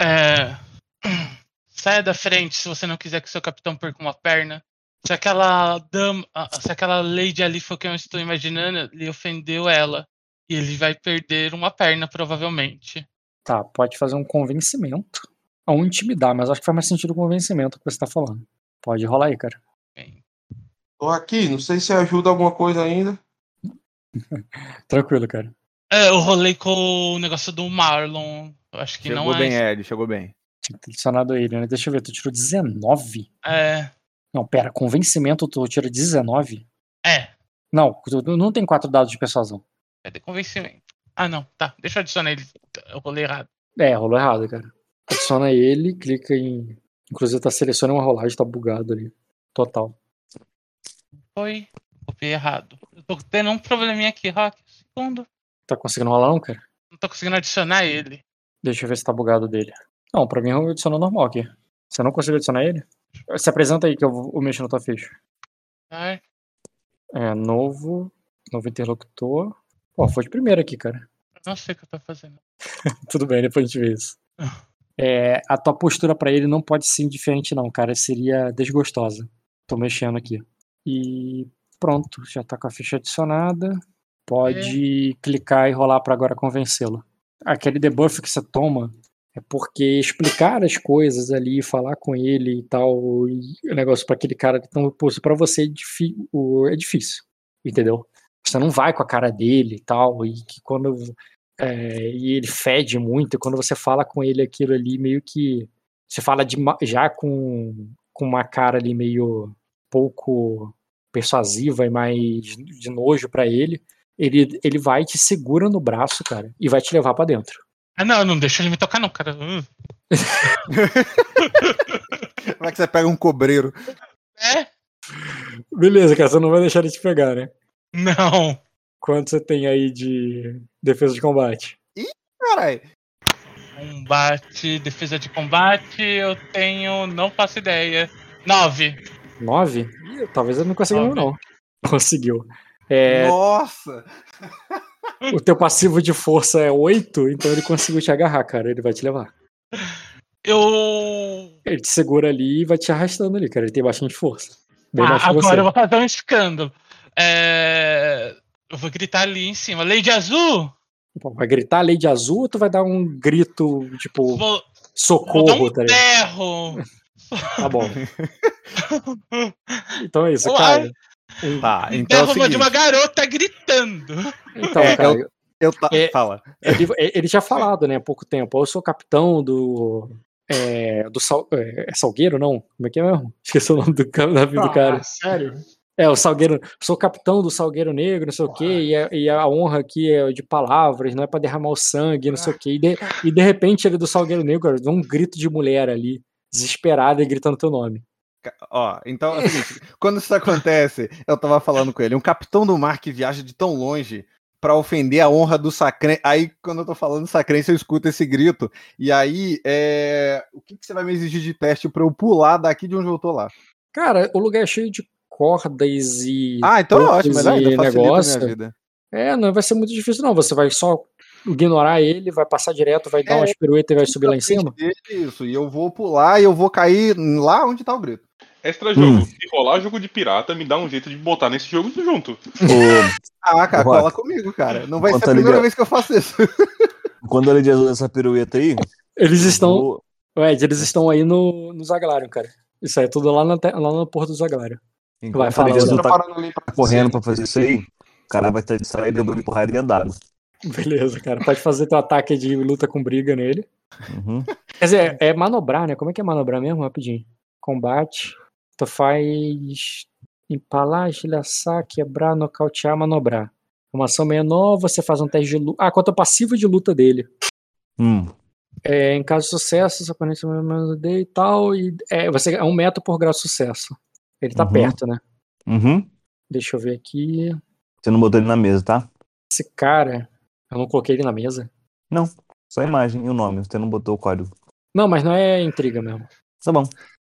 É... Saia da frente se você não quiser que seu capitão perca uma perna. Se aquela dama, se aquela lady ali foi o que eu estou imaginando, ele ofendeu ela. E ele vai perder uma perna, provavelmente. Tá, pode fazer um convencimento. Ou intimidar, mas acho que faz mais sentido o convencimento que você tá falando. Pode rolar aí, cara. Bem, Tô aqui, não sei se ajuda alguma coisa ainda. Tranquilo, cara. É, eu rolei com o negócio do Marlon. Eu acho que Chegou não bem, é. Ed, chegou bem. Tinha que ter adicionado ele, né? Deixa eu ver, tu tirou 19? É. Não, pera, convencimento tu tira 19? É. Não, tu não tem quatro dados de persuasão. Cadê convencimento? Ah, não. Tá. Deixa eu adicionar ele. Eu rolei errado. É, rolou errado, cara. Adiciona ele, clica em. Inclusive tá selecionando uma rolagem, tá bugado ali. Total. Foi. Copiei errado. Eu tô tendo um probleminha aqui, Rock. Segundo. Tá conseguindo rolar não, cara? Não tô conseguindo adicionar ele. Deixa eu ver se tá bugado dele. Não, pra mim adicionou normal aqui. Você não conseguiu adicionar ele? Se apresenta aí que eu, vou- eu mexo na tua ficha. Tá? É, novo. Novo interlocutor. Pô, foi de primeira aqui, cara. Eu não sei o que eu tô fazendo. Tudo bem, depois a gente vê isso. É, a tua postura pra ele não pode ser indiferente, não, cara. Seria desgostosa. Tô mexendo aqui. E pronto, já tá com a ficha adicionada. Pode clicar e rolar pra agora convencê-lo. Aquele debuff que você toma é porque explicar as coisas ali, falar com ele e tal, e o negócio pra aquele cara tão oposto pra você é, é difícil, entendeu? Você não vai com a cara dele e tal, e que quando é, e ele fede muito, e quando você fala com ele aquilo ali, meio que. Você fala de, já com, com uma cara ali meio pouco persuasiva e mais de nojo pra ele. Ele, ele vai te segura no braço, cara, e vai te levar pra dentro. Ah, não, não deixa ele me tocar, não, cara. Hum. Como é que você pega um cobreiro? É? Beleza, cara, você não vai deixar ele te pegar, né? Não. Quanto você tem aí de defesa de combate? Caralho. Combate, defesa de combate, eu tenho. Não faço ideia. Nove. Nove? Ih, talvez ele não consiga, Nove. não. Conseguiu. É, Nossa! o teu passivo de força é oito, então ele conseguiu te agarrar, cara. Ele vai te levar. Eu. Ele te segura ali e vai te arrastando ali, cara. Ele tem bastante força. Bem Ah, agora você. eu vou fazer um escândalo. É... Eu vou gritar ali em cima. Lady Azul! Pô, Vai gritar de azul ou tu vai dar um grito, tipo, Vou, vou dar socorro, um tá berro! Tá bom. Então é isso, Uai. cara. Tá, então é o derruba de seguinte, uma garota gritando. Então, É, cara, eu ta- É. Fala. ele, ele tinha falado, né, há pouco tempo. Eu sou capitão do. É, do Sal, é, é Salgueiro, não? Como é que é mesmo? Esqueci o nome do, vida do cara. Ah, sério? É, o Salgueiro. Sou capitão do Salgueiro Negro, não sei o quê, e a, e a honra aqui é de palavras, não é pra derramar o sangue, não sei o quê. E de, e de repente ele do Salgueiro Negro, cara, dá um grito de mulher ali, desesperada e gritando teu nome. Ó, então é o seguinte, quando isso acontece, eu tava falando com ele, um capitão do mar que viaja de tão longe pra ofender a honra do sacrense. Aí, quando eu tô falando sacrense, eu escuto esse grito. E aí, é... o que, que você vai me exigir de teste pra eu pular daqui de onde eu tô lá? Cara, o lugar é cheio de cordas e. Ah, então é ótimo, melhor ainda, negócio. minha vida. É, não vai ser muito difícil, não. Você vai só ignorar ele, vai passar direto, vai dar É, umas piruetas e vai subir lá em cima. Isso, e eu vou pular e eu vou cair lá onde tá o grito. Extra jogo. Hum. Se rolar jogo de pirata, me dá um jeito de botar nesse jogo junto. O- Ah, cara, Rock. cola comigo, cara. Não vai Enquanto ser a ele primeira já- vez que eu faço isso. quando ele diz essa pirueta aí, Eles estão. vou- Ed, eles estão aí no, no Zaglarion, cara. Isso aí é tudo lá, na, te- lá no Porto do Zaglarion. Enquanto fala, ele Jesus Zé. tá Preparando ali pra correndo pra fazer isso aí, o cara vai estar distraído e eu vou empurrar ele dentro d'água. Beleza, cara. Pode fazer teu ataque de luta com briga nele. Uhum. Quer dizer, é manobrar, né? Como é que é manobrar mesmo? Rapidinho. Combate. Tu faz empalar, estilhaçar, quebrar, nocautear, manobrar. Uma ação menor, você faz um teste de luta. Ah, quanto ao passivo de luta dele. Hum. É, em caso de sucesso, seu oponente e tal. E é, você, é um metro por grau de sucesso. Ele tá Uhum. perto, né? Uhum. Deixa eu ver aqui. Você não botou ele na mesa, tá? Esse cara. Eu não coloquei ele na mesa. Só a imagem e o nome, você não botou o código. Não, mas não é intriga mesmo. Tá bom.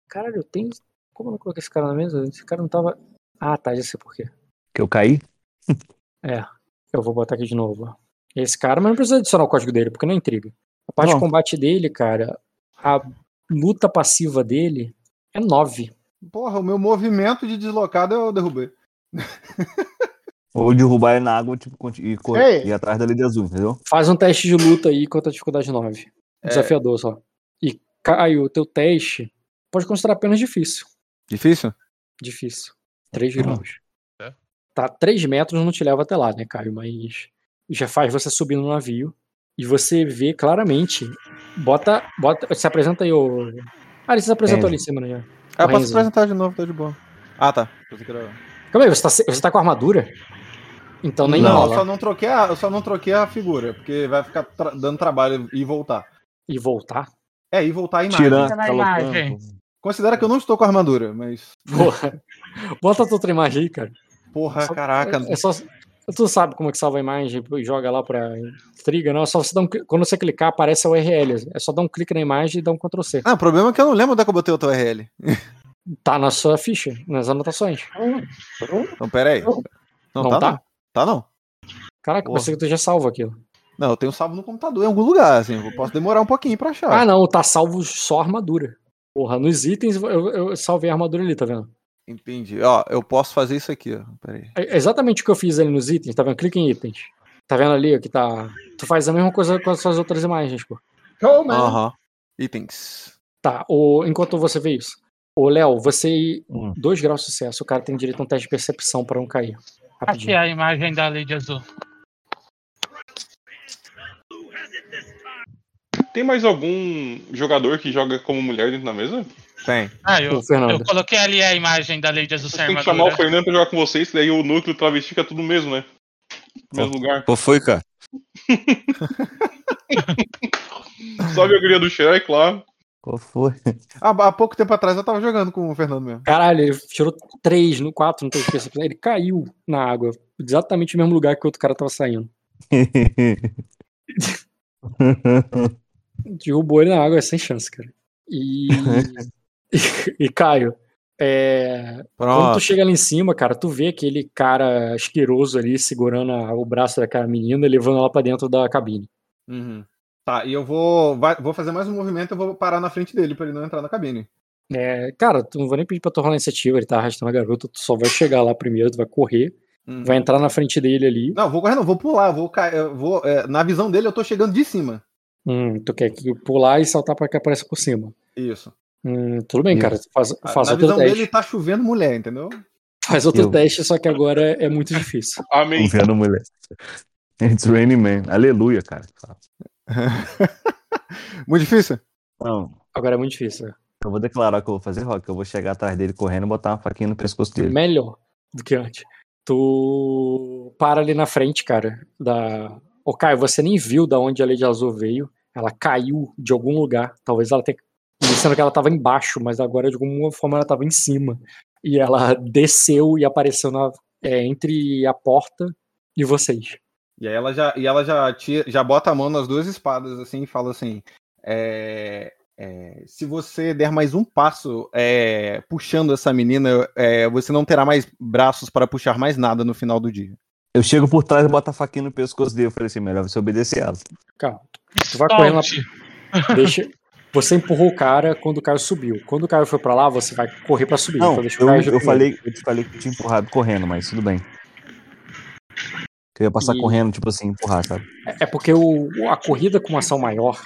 Caralho, eu tenho. Como eu não coloquei esse cara na mesa? Esse cara não tava. Ah, tá, já sei por quê. Que eu caí? Eu vou botar aqui de novo. Esse cara, mas não precisa adicionar o código dele, porque não é intriga. A parte Não. de combate dele, cara, a luta passiva dele é 9. Porra, o meu movimento de deslocado eu derrubei. Ou derrubar ele na água tipo, e cor- Ei. ir atrás da líder azul, entendeu? Faz um teste de luta aí contra a dificuldade 9. É. Desafiador só. E Caio, o teu teste pode considerar apenas difícil. Difícil? Difícil. 3 graus. É. Tá, 3 metros não te leva até lá, né, Caio? Mas já faz você subir no navio e você vê claramente. Bota. bota se apresenta aí, ô. Ah, ele se apresentou É. ali em cima, né? Ah, eu posso apresentar de novo, tá de boa. Ah, tá. Calma aí, você tá, você tá com armadura? Então nem não, eu rola. só não troquei a, eu só não troquei a figura, porque vai ficar tra- dando trabalho ir e voltar. E voltar? É, ir e voltar a imagem. Tirando. Tá na tá imagem. Considera que eu não estou com armadura, mas. Porra. Bota a tua outra imagem aí, cara. Porra, Só- caraca. É só. Tu sabe como é que salva a imagem e joga lá pra intriga, não? É só você dar um, quando você clicar, aparece a URL. É só dar um clique na imagem e dar um Ctrl C. Ah, o problema é que eu não lembro onde é que eu botei o teu URL. Tá na sua ficha, nas anotações. Então, pera aí. Não, Não tá, tá? não. Tá não. Caraca, Porra. pensei que tu já salvo aquilo. Não, eu tenho salvo no computador em algum lugar, assim. Eu posso demorar um pouquinho pra achar. Ah, não, tá salvo só a armadura. Porra, nos itens eu, eu salvei a armadura ali, tá vendo? Entendi. Ó, eu posso fazer isso aqui, ó. Pera aí. É exatamente o que eu fiz ali nos itens, tá vendo? Clica em itens. Tá vendo ali ó, que tá. Tu faz a mesma coisa com as suas outras imagens, pô. Oh. Aham. Itens. Tá, o, enquanto você vê isso. Ô, Léo, você. Hum. Dois graus de sucesso, o cara tem direito a um teste de percepção pra não cair. Aqui Rapidinho. é a imagem da Lady Azul. Tem mais algum jogador que joga como mulher dentro da mesa? Tem. Ah, eu, eu coloquei ali a imagem da Lady Azul sem Tem que chamar o. Fernando pra jogar com vocês, daí o núcleo e o travesti fica tudo mesmo, né? Mesmo lugar. Qual foi, cara? Salve a guria do Shrek lá. Qual foi? Ah, há pouco tempo atrás eu tava jogando com o Fernando mesmo. Caralho, ele tirou três no quatro no teste de percepção. Ele caiu na água. Exatamente no mesmo lugar que o outro cara tava saindo. Derrubou ele na água, é sem chance, cara. E. e, Caio, é, Quando tu chega lá em cima, cara, tu vê aquele cara asqueroso ali segurando a- o braço daquela menina e levando ela pra dentro da cabine. Uhum. Tá, e eu vou, vai- vou fazer mais um movimento eu vou parar na frente dele pra ele não entrar na cabine. É, cara, tu não vou nem pedir pra tu rolar iniciativa, ele tá arrastando a garota, tu só vai chegar lá primeiro, tu vai correr, Uhum. vai entrar na frente dele ali. Não, vou correr, não, vou pular, vou cair, vou, é, na visão dele eu tô chegando de cima. Hum, tu quer que pular e saltar pra que apareça por cima. Isso. Hum, tudo bem, cara, faz, faz na o teu visão teste. dele tá chovendo mulher, entendeu? Faz outro Eu- teste, só que agora é muito difícil. Amém. No mulher. It's raining man. Aleluia, cara. Muito difícil? Não, Agora é muito difícil. eu vou declarar o que eu vou fazer, Rock. Eu vou chegar atrás dele correndo e botar uma faquinha no pescoço dele. Melhor do que antes. Tu para ali na frente, cara, da. Ô, Caio, você nem viu da onde a Lady Azul veio. Ela caiu de algum lugar. Talvez ela tenha. Sendo que ela tava embaixo, mas agora de alguma forma ela tava em cima. E ela desceu e apareceu na... é, entre a porta e vocês. E aí ela já, e ela já, tira, já bota a mão nas duas espadas assim e fala assim: é, é, se você der mais um passo é, puxando essa menina, é, você não terá mais braços para puxar mais nada no final do dia. Eu chego por trás e boto a faquinha no pescoço dele. Eu falei assim: melhor você obedecer ela. Calma. Tu vai correndo. Deixa. Você empurrou o cara quando o Caio subiu. Quando o Caio foi pra lá, você vai correr pra subir. Não, Então eu, eu, primeiro. falei, eu te falei que eu tinha empurrado correndo, mas tudo bem. Que eu ia passar E- correndo, tipo assim, empurrar, sabe? É é porque o, a corrida com ação maior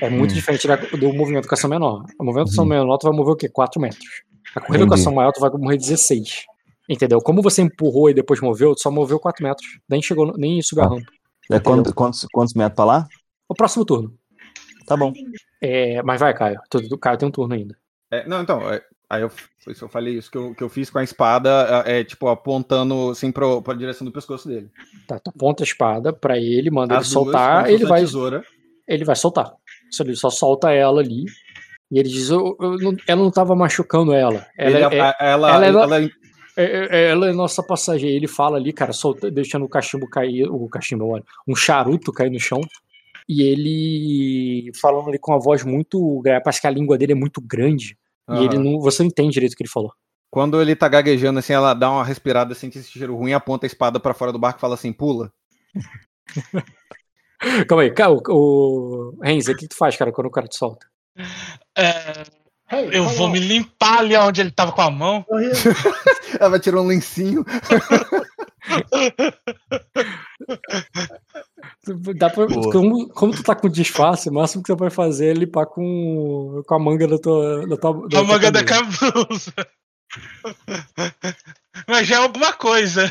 é muito Hum. diferente da- do movimento com ação menor. O movimento com ação Uhum. menor, tu vai mover o quê? 4 metros. A corrida com Entendi. ação maior, tu vai morrer 16. Entendeu? Como você empurrou e depois moveu, tu só moveu 4 metros. Nem chegou, nem subiu a Tá. rampa. É Entendeu? quantos, quantos, quantos metros pra lá? O próximo turno. Tá bom. É, mas vai, Caio. Tu, o Caio tem um turno ainda. É, não, então, é, aí eu, eu falei isso que eu, que eu fiz com a espada, é, é, tipo, apontando assim pro, pra direção do pescoço dele. Tá, tu aponta a espada pra ele, manda As ele duas, soltar, ele vai, Tesoura. ele vai soltar. Só Ele só solta ela ali. E ele diz: "Eu- eu não- ela não tava machucando ela. Ela, Ele- é, a- ela, ela é- ela- é- é- ela é nossa passageira. Ele fala ali, cara, solta, deixando o cachimbo cair, o cachimbo, olha, um charuto cair no chão. E ele falando ali com uma voz muito. gra- Parece que a língua dele é muito grande. E ele não. Você não entende direito o que ele falou. Quando ele tá gaguejando, assim, ela dá uma respirada, sente esse cheiro ruim, aponta a espada pra fora do barco e fala assim, pula. Calma aí, cara, o, o Renzo, o que tu faz, cara, quando o cara te solta? É, Hey, eu vou on. me limpar ali onde ele tava com a mão. Ela vai tirar um lencinho. Dá pra, Boa. como, como tu tá com disfarce, o máximo que você vai fazer é limpar com, com a manga da tua. Da tua da A manga da camisa. camisa. Mas já é alguma coisa.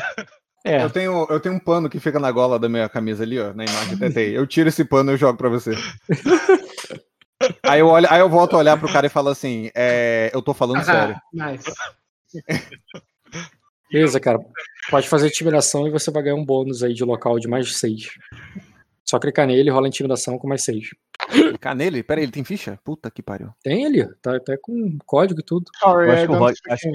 É, Eu tenho, eu tenho um pano que fica na gola da minha camisa ali, ó, na imagem até tem. Eu tiro esse pano e eu jogo pra você. aí, eu olho, aí eu volto a olhar pro cara e falo assim, é, eu tô falando sério. Ah, nice. beleza, cara. Pode fazer intimidação e você vai ganhar um bônus aí de local de mais 6. Só clicar nele, rola intimidação com mais 6. Clicar nele? Pera aí, ele tem ficha? Puta que pariu. Tem ali, ó, tá até com código e tudo. Sorry, Eu acho que o Rock- acho-.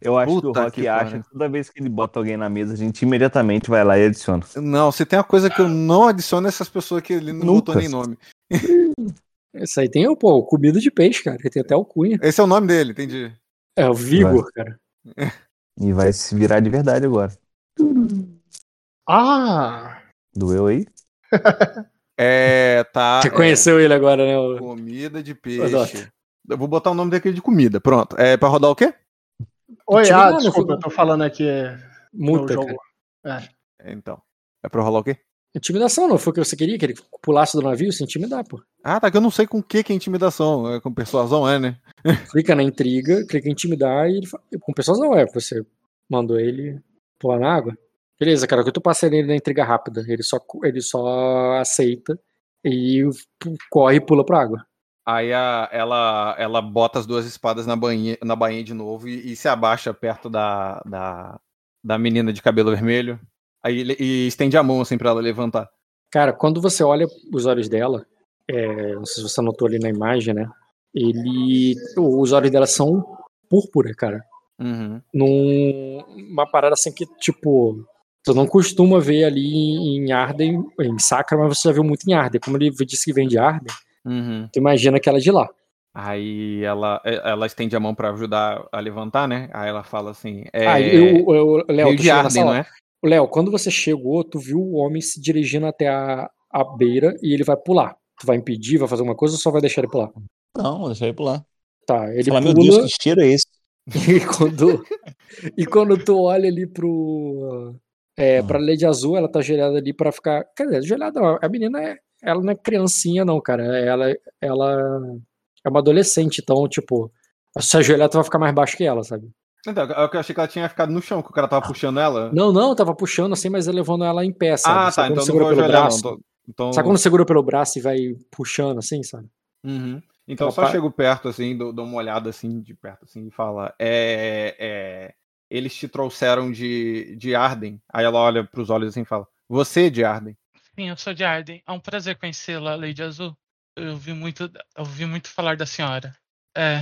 Eu acho que o Rock que acha que toda vez que ele bota alguém na mesa, a gente imediatamente vai lá e adiciona. Não, se tem uma coisa que eu não adiciono é essas pessoas que ele não botou nem nome. Esse aí tem, pô, comida de peixe, cara, que tem até o cunha. Esse é o nome dele, entendi. É, o Vigor, cara. E vai se virar de verdade agora. Ah! Doeu aí? É, tá. Você é, conheceu ele agora, né? o- comida de peixe. Eu vou botar o nome daquele de comida. Pronto. É pra rodar o quê? Oi, ah, desculpa, eu tô falando aqui. Multa, no cara. jogo. É, Então. É pra rolar o quê? Intimidação, não foi o que você queria? Que ele pulasse do navio, se intimidar, pô. Ah, tá. Que eu não sei com o que que é intimidação. É com persuasão, é, né? clica na intriga, clica em intimidar e ele fa... com persuasão é, você mandou ele pular na água. Beleza, cara, o que tu passa nele na intriga rápida, ele só, ele só aceita e corre e pula pra água. Aí a- ela, ela bota as duas espadas na bainha, na bainha de novo e, e se abaixa perto da, da, da menina de cabelo vermelho. Aí ele e estende a mão assim pra ela levantar. Cara, quando você olha os olhos dela, é, não sei se você notou ali na imagem, né? Ele. Os olhos dela são púrpura, cara. Uhum. Num, uma parada assim que, tipo, tu não costuma ver ali em Arden, em Sacra, mas você já viu muito em Arden. Como ele disse que vem de Arden, Uhum. tu imagina que ela é de lá. Aí ela, ela estende a mão pra ajudar a levantar, né? Aí ela fala assim. É, Ah, eu, eu, Léo, tu de Arden, não é? Léo, quando você chegou, tu viu o homem se dirigindo até a, a beira e ele vai pular. Tu vai impedir, vai fazer alguma coisa ou só vai deixar ele pular? Não, vou deixar ele pular. Tá, ele Fala, pula meu Deus, que cheiro é esse? e quando, e quando tu olha ali pro. É, Ah. pra Lady Azul, ela tá ajoelhada ali pra ficar. Quer dizer, não. A menina é. Ela não é criancinha, não, cara. Ela, ela é uma adolescente, então, tipo, se ajoelhar, tu vai ficar mais baixo que ela, sabe? Então, é o que eu achei que ela tinha ficado no chão, que o cara tava puxando ela. Não, não, tava puxando assim, mas levando ela em pé, sabe? ah, Sabe tá. Então não segura pelo olhar, não. braço? Tô- Então, Sabe quando segura pelo braço e vai puxando assim, sabe? Uhum. Então Ela só pa- chego perto, assim, dou, dou uma olhada assim, de perto, assim, e fala. É, é, eles te trouxeram de, de Arden. Aí ela olha pros olhos assim e fala: Você de Arden. Sim, eu sou de Arden. É um prazer conhecê-la, Lady Azul. Eu ouvi muito, eu ouvi muito falar da senhora. É,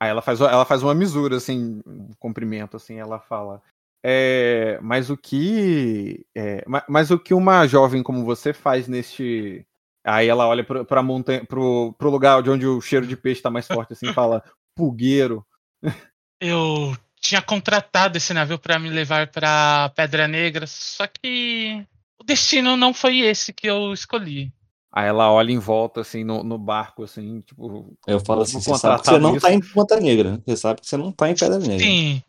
Aí ela faz, ela faz uma misura, assim, um cumprimento, assim, ela fala. É, mas o que. é, ma- mas, o que uma jovem como você faz neste. Aí ela olha pro, pra montanha, pro, pro lugar de onde o cheiro de peixe tá mais forte, assim, fala: Pulgueiro. eu tinha contratado esse navio para me levar para Pedra Negra, só que o destino não foi esse que eu escolhi. Aí ela olha em volta, assim, no, no barco, assim, tipo. Eu falo assim, você sabe que você não isso. tá em Ponta Negra. Você sabe que você não tá em Pedra Negra. Sim,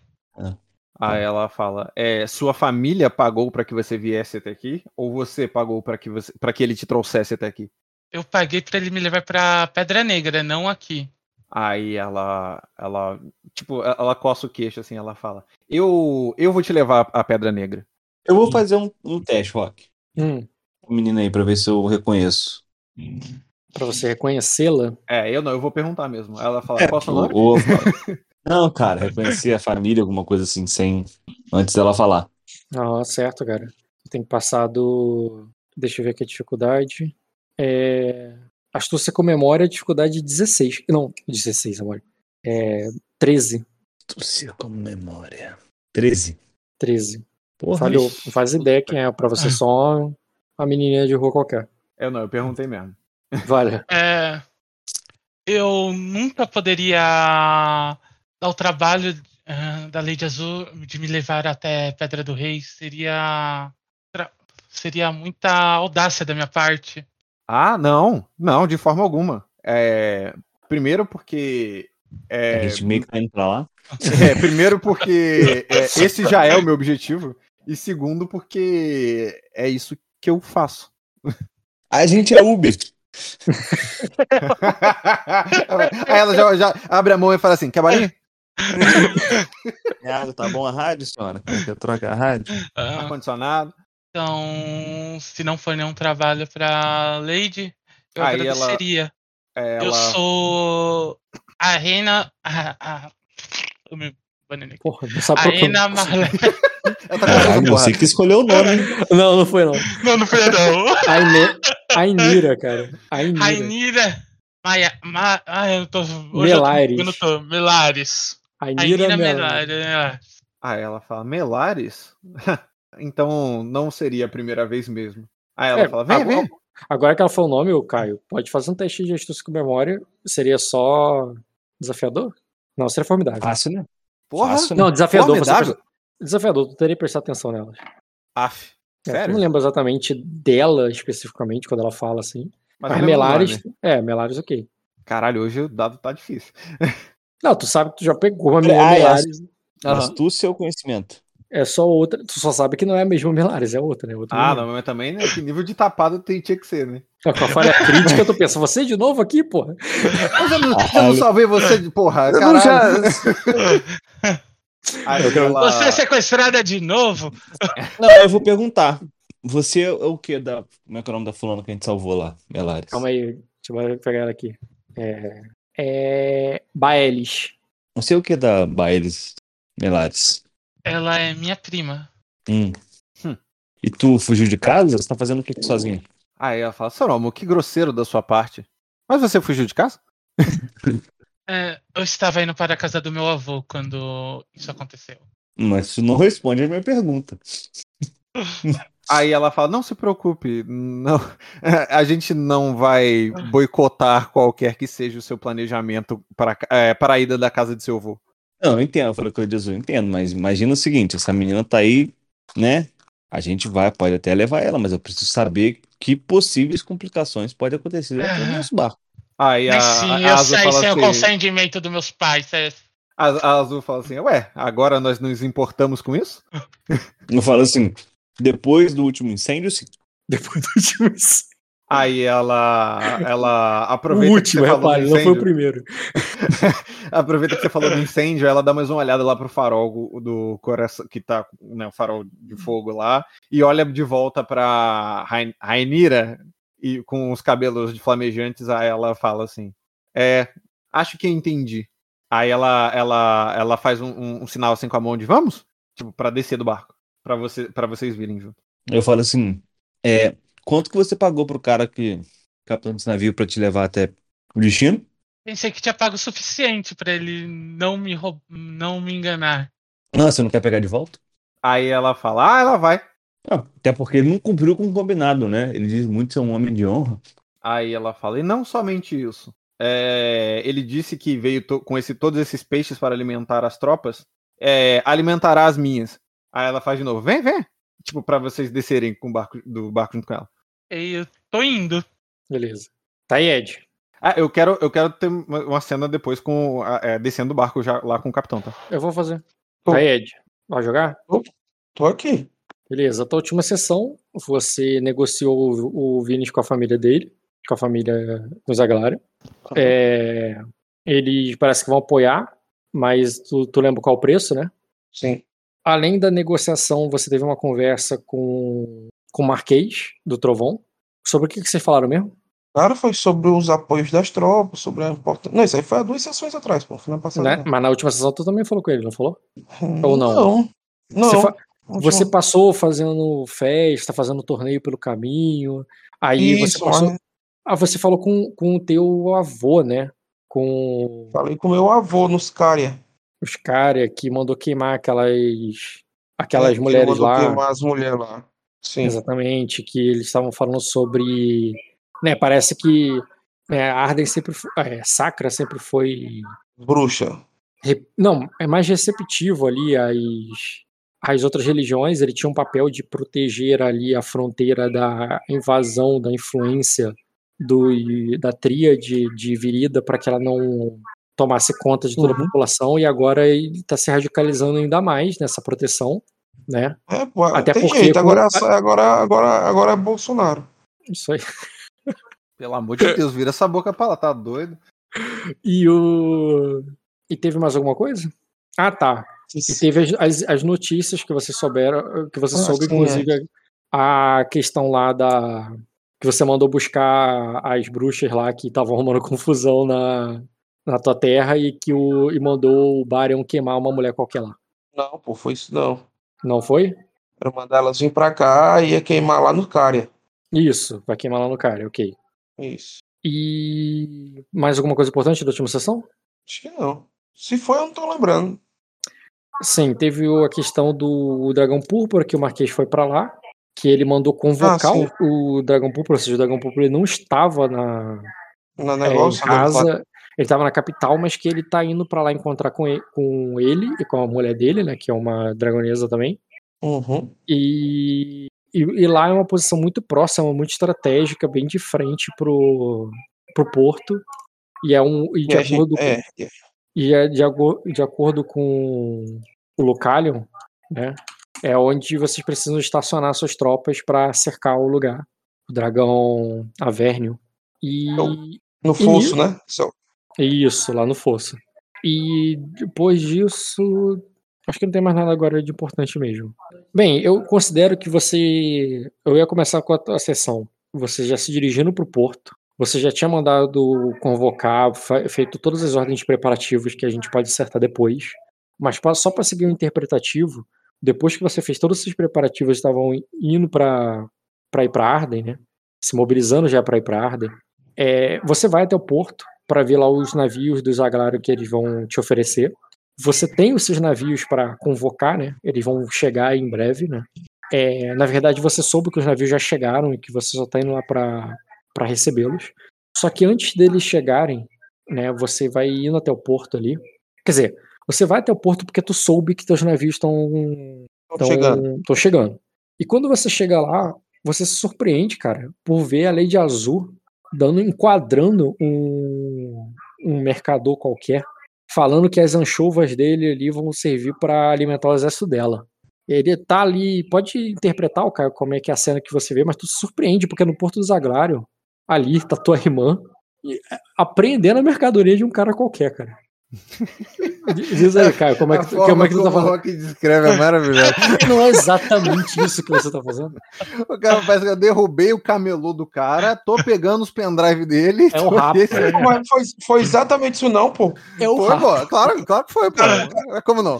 Aí ela fala: é, sua família pagou pra que você viesse até aqui? Ou você pagou pra que, você, pra que ele te trouxesse até aqui? eu paguei para ele me levar para Pedra Negra, não aqui. Aí ela, ela, tipo, ela coça o queixo, assim, ela fala: Eu, eu vou te levar a Pedra Negra. Eu vou fazer um, um teste, Rock. Hum, O menino aí, pra ver se eu reconheço. pra você reconhecê-la. É, eu não, eu vou perguntar mesmo. Ela fala: É, Qual é o nome? o- Não, cara, reconhecer a família, alguma coisa assim, sem. Antes dela falar. Ah, certo, cara. Tem que passar do. Deixa eu ver aqui a dificuldade. É... Astúcia com memória, dificuldade 16. Não, 16, amor. É. 13. Astúcia com memória. 13. 13. Porra. Falhou. Não faz ideia quem é. Pra você só uma menininha de rua qualquer. Eu não, eu perguntei mesmo. Vale. É, eu nunca poderia dar o trabalho eh, da Lady Azul de me levar até Pedra do Rei. Seria seria muita audácia da minha parte. Ah, não, não, de forma alguma. É, primeiro porque. A É, gente meio que tá indo pra lá. é, primeiro porque é, esse já é o meu objetivo. E segundo porque é isso que eu faço. A gente é Uber. Aí ela já, já abre a mão e fala assim: quer balinha? Ah, tá bom a rádio, senhora? Quer trocar a rádio? Ah, Ar-condicionado. então, se não for nenhum trabalho para Lady, eu Aí ela- agradeceria. É, Eu ela- sou a Reina. A, a, eu me aqui. Porra, não sabe A procurar. Reina Marlene. ela tá Caralho, você que escolheu o nome. hein? Não, não foi não. Não, não foi não. Aine... Ainira, cara. Ainira. Rainira. Maia. Ma, ah, eu tô. Hoje Melares. Eu tô, eu tô, Melares. Ainira Rainira Melares. Melares. Aí ela fala: Melares? então não seria a primeira vez mesmo. Aí ela É, fala: vem, agora, vem. agora que ela falou o nome, o Caio, pode fazer um teste de astúcia com memória. Seria só desafiador? Não, seria formidável. Fácil, né? Porra, Fácil, né? Não, desafiador. Você formidável. Desafiador, tu teria que prestar atenção nelas. Af. É, eu Sério? não lembro exatamente dela especificamente, quando ela fala assim. Mas Mas, eu lembro do Melares. nome. É, Melares, ok. Caralho, hoje o dado tá difícil. Não, tu sabe que tu já pegou a menina Ah, é. Melares. Aham. Astúcia ou conhecimento? É só outra. Tu só sabe que não é a mesma Melares, é outra, né? Outra Ah, não, mas também, né? Que nível de tapado tem, tinha que ser, né? Com a falha crítica, tu pensa, você de novo aqui, porra? Mas eu não, eu não salvei você de porra, Eu caralho. Aí ela- Você é sequestrada de novo? Não, eu vou perguntar. Você é o que da. Como é que é o nome da fulana que a gente salvou lá, Melares? Calma aí, deixa eu pegar ela aqui. É. É. Baelis. Você é o que da Bailes, Melares? Ela é minha prima. Hum. Hum. E tu fugiu de casa? Você tá fazendo o que sozinho? Aí ela fala, Soromo, que grosseiro da sua parte. Mas você fugiu de casa? É, eu estava indo para a casa do meu avô quando isso aconteceu. Mas isso não responde a minha pergunta. Aí ela fala, não se preocupe, não, a gente não vai boicotar qualquer que seja o seu planejamento para, é, para a ida da casa de seu avô. Não, eu entendo, eu falei com o Jesus, eu entendo, mas imagina o seguinte, essa menina tá aí, né? A gente vai, pode até levar ela, mas eu preciso saber que possíveis complicações podem acontecer dentro do nosso barco. Aí a, Mas sim, a eu Azul saí fala sem o assim, consentimento dos meus pais. é- a, a Azul fala assim, ué, agora nós nos importamos com isso? Eu falo assim, depois do último incêndio, sim. Depois do último. Aí ela, ela O aproveita último, que você falou do repare, não foi o primeiro. aproveita que você falou do incêndio, ela dá mais uma olhada lá pro farol do coração, que tá, né, o farol de fogo lá, e olha de volta pra Rain- Rainira, e com os cabelos de flamejantes, aí ela fala assim, é, acho que eu entendi. Aí ela, ela, ela faz um, um- um sinal assim com a mão de vamos? Tipo, pra descer do barco, pra, você, pra vocês virem junto. Eu falo assim, é, quanto que você pagou pro cara que, capitão desse navio, pra te levar até o destino? Pensei que tinha pago o suficiente pra ele não me roub... não me enganar. Ah, você não quer pegar de volta? Aí ela fala, ah, ela vai. Ah, até porque ele não cumpriu com o combinado, né? Ele diz muito ser um homem de honra. Aí ela fala, e não somente isso. É, ele disse que veio to- com esse, todos esses peixes para alimentar as tropas. É, alimentará as minhas. Aí ela faz de novo, vem, vem. Tipo, pra vocês descerem com o barco, do barco junto com ela. E eu tô indo. Beleza. Tá aí, Ed. Ah, eu quero, eu quero ter uma cena depois com é, descendo do barco já lá com o capitão, tá? Eu vou fazer. Tô. Tá aí, Ed. Vai jogar? Tô aqui. Beleza. A tua última sessão, você negociou o, o Vinícius com a família dele, com a família do Zaglário. É, eles parece que vão apoiar, mas tu, tu lembra qual o preço, né? Sim. Além da negociação, você teve uma conversa com, com o Marquês, do Trovão. Sobre o que, que vocês falaram mesmo? Cara, foi sobre os apoios das tropas, sobre a importância. Não, isso aí foi há duas sessões atrás, pô. Foi na passada. Né? Mas na última sessão tu também falou com ele, não falou? não. Ou não? Não. Não. Você, fa- você passou fazendo festa, fazendo torneio pelo caminho. Aí você Isso, passou. mas Ah, você falou com, com o teu avô, né? Com falei com meu avô nos Cária. os caras que mandou queimar aquelas. Aquelas É, que mulheres mandou lá. queimar as mulheres lá. Sim. Exatamente, que eles estavam falando sobre. Né, parece que é, Arden sempre foi. É, Sacra sempre foi. Bruxa. re- Não, é mais receptivo ali às, às outras religiões. Ele tinha um papel de proteger ali a fronteira da invasão, da influência do, da tríade de Virida para que ela não tomasse conta de toda a Uhum. população. E agora ele está se radicalizando ainda mais nessa proteção, né? É, pô, Até tem porque jeito. com- Agora, é agora, agora, agora é Bolsonaro. Isso aí. Pelo amor de Deus, vira essa boca pra lá, tá doido? E o. E teve mais alguma coisa? Ah, tá. E teve as, as, as notícias que você souberam, que você Ah, soube, sim, inclusive, a questão lá da. Que você mandou buscar as bruxas lá que estavam arrumando confusão na, na tua terra e que o. E mandou o Barion queimar uma mulher qualquer lá. Não, pô, foi isso não. Não foi? Era mandar elas vir pra cá e ia queimar lá no Cária. Isso, vai queimar lá no cara, ok. Isso. E. Mais alguma coisa importante da última sessão? Acho que não. Se foi, eu não tô lembrando. Sim, teve a questão do Dragão Púrpura, que o Marquês foi pra lá, que ele mandou convocar Ah, o, Dragão Púrpura, ou seja, o Dragão Púrpura não estava na, No é, em negócio. né, casa, ele estava na capital, mas que ele tá indo pra lá encontrar com ele, com ele e com a mulher dele, né, que é uma dragonesa também. Uhum. E, e, e lá é uma posição muito próxima, muito estratégica, bem de frente pro, pro porto. E é um e de E a gente- acordo com, é, é. e é de, de acordo com o Localion, né? É onde vocês precisam estacionar suas tropas para cercar o lugar. O dragão Avernio. E No fosso, né? Só- isso, lá no fosso. E depois disso, acho que não tem mais nada agora de importante mesmo. Bem, eu considero que você. Eu ia começar com a, a sessão. Você já se dirigindo para o porto. Você já tinha mandado convocar, feito todas as ordens preparativas que a gente pode acertar depois. Mas pa- só para seguir o interpretativo, depois que você fez todos esses preparativos, estavam indo para ir para Arden, né? Se mobilizando já para ir para Arden. É, você vai até o porto para ver lá os navios do Zaglário que eles vão te oferecer. Você tem os seus navios para convocar, né? Eles vão chegar em breve, né? É, na verdade, você soube que os navios já chegaram e que você só está indo lá para recebê-los. Só que antes deles chegarem, né? Você vai indo até o porto ali. Quer dizer, você vai até o porto porque tu soube que teus navios estão chegando. Chegando. E quando você chega lá, você se surpreende, cara, por ver a Lady Azul dando, enquadrando um, um mercador qualquer, falando que as anchovas dele ali vão servir para alimentar o exército dela. Ele tá ali, pode interpretar, cara, como é que é a cena que você vê, mas tu se surpreende, porque no Porto do Zaglário, ali, tá tua irmã, é, apreendendo a mercadoria de um cara qualquer, cara. Diz aí, Caio, como é que, como é que tu tá o falando? Rock descreve é maravilhoso. Não é exatamente isso que você tá fazendo. o cara parece que eu derrubei o camelô do cara, tô pegando os pendrive dele. É um esse- Pô, Mas foi, foi exatamente isso não, pô. É o Foi, pô. Claro, claro que foi, pô. É Como não?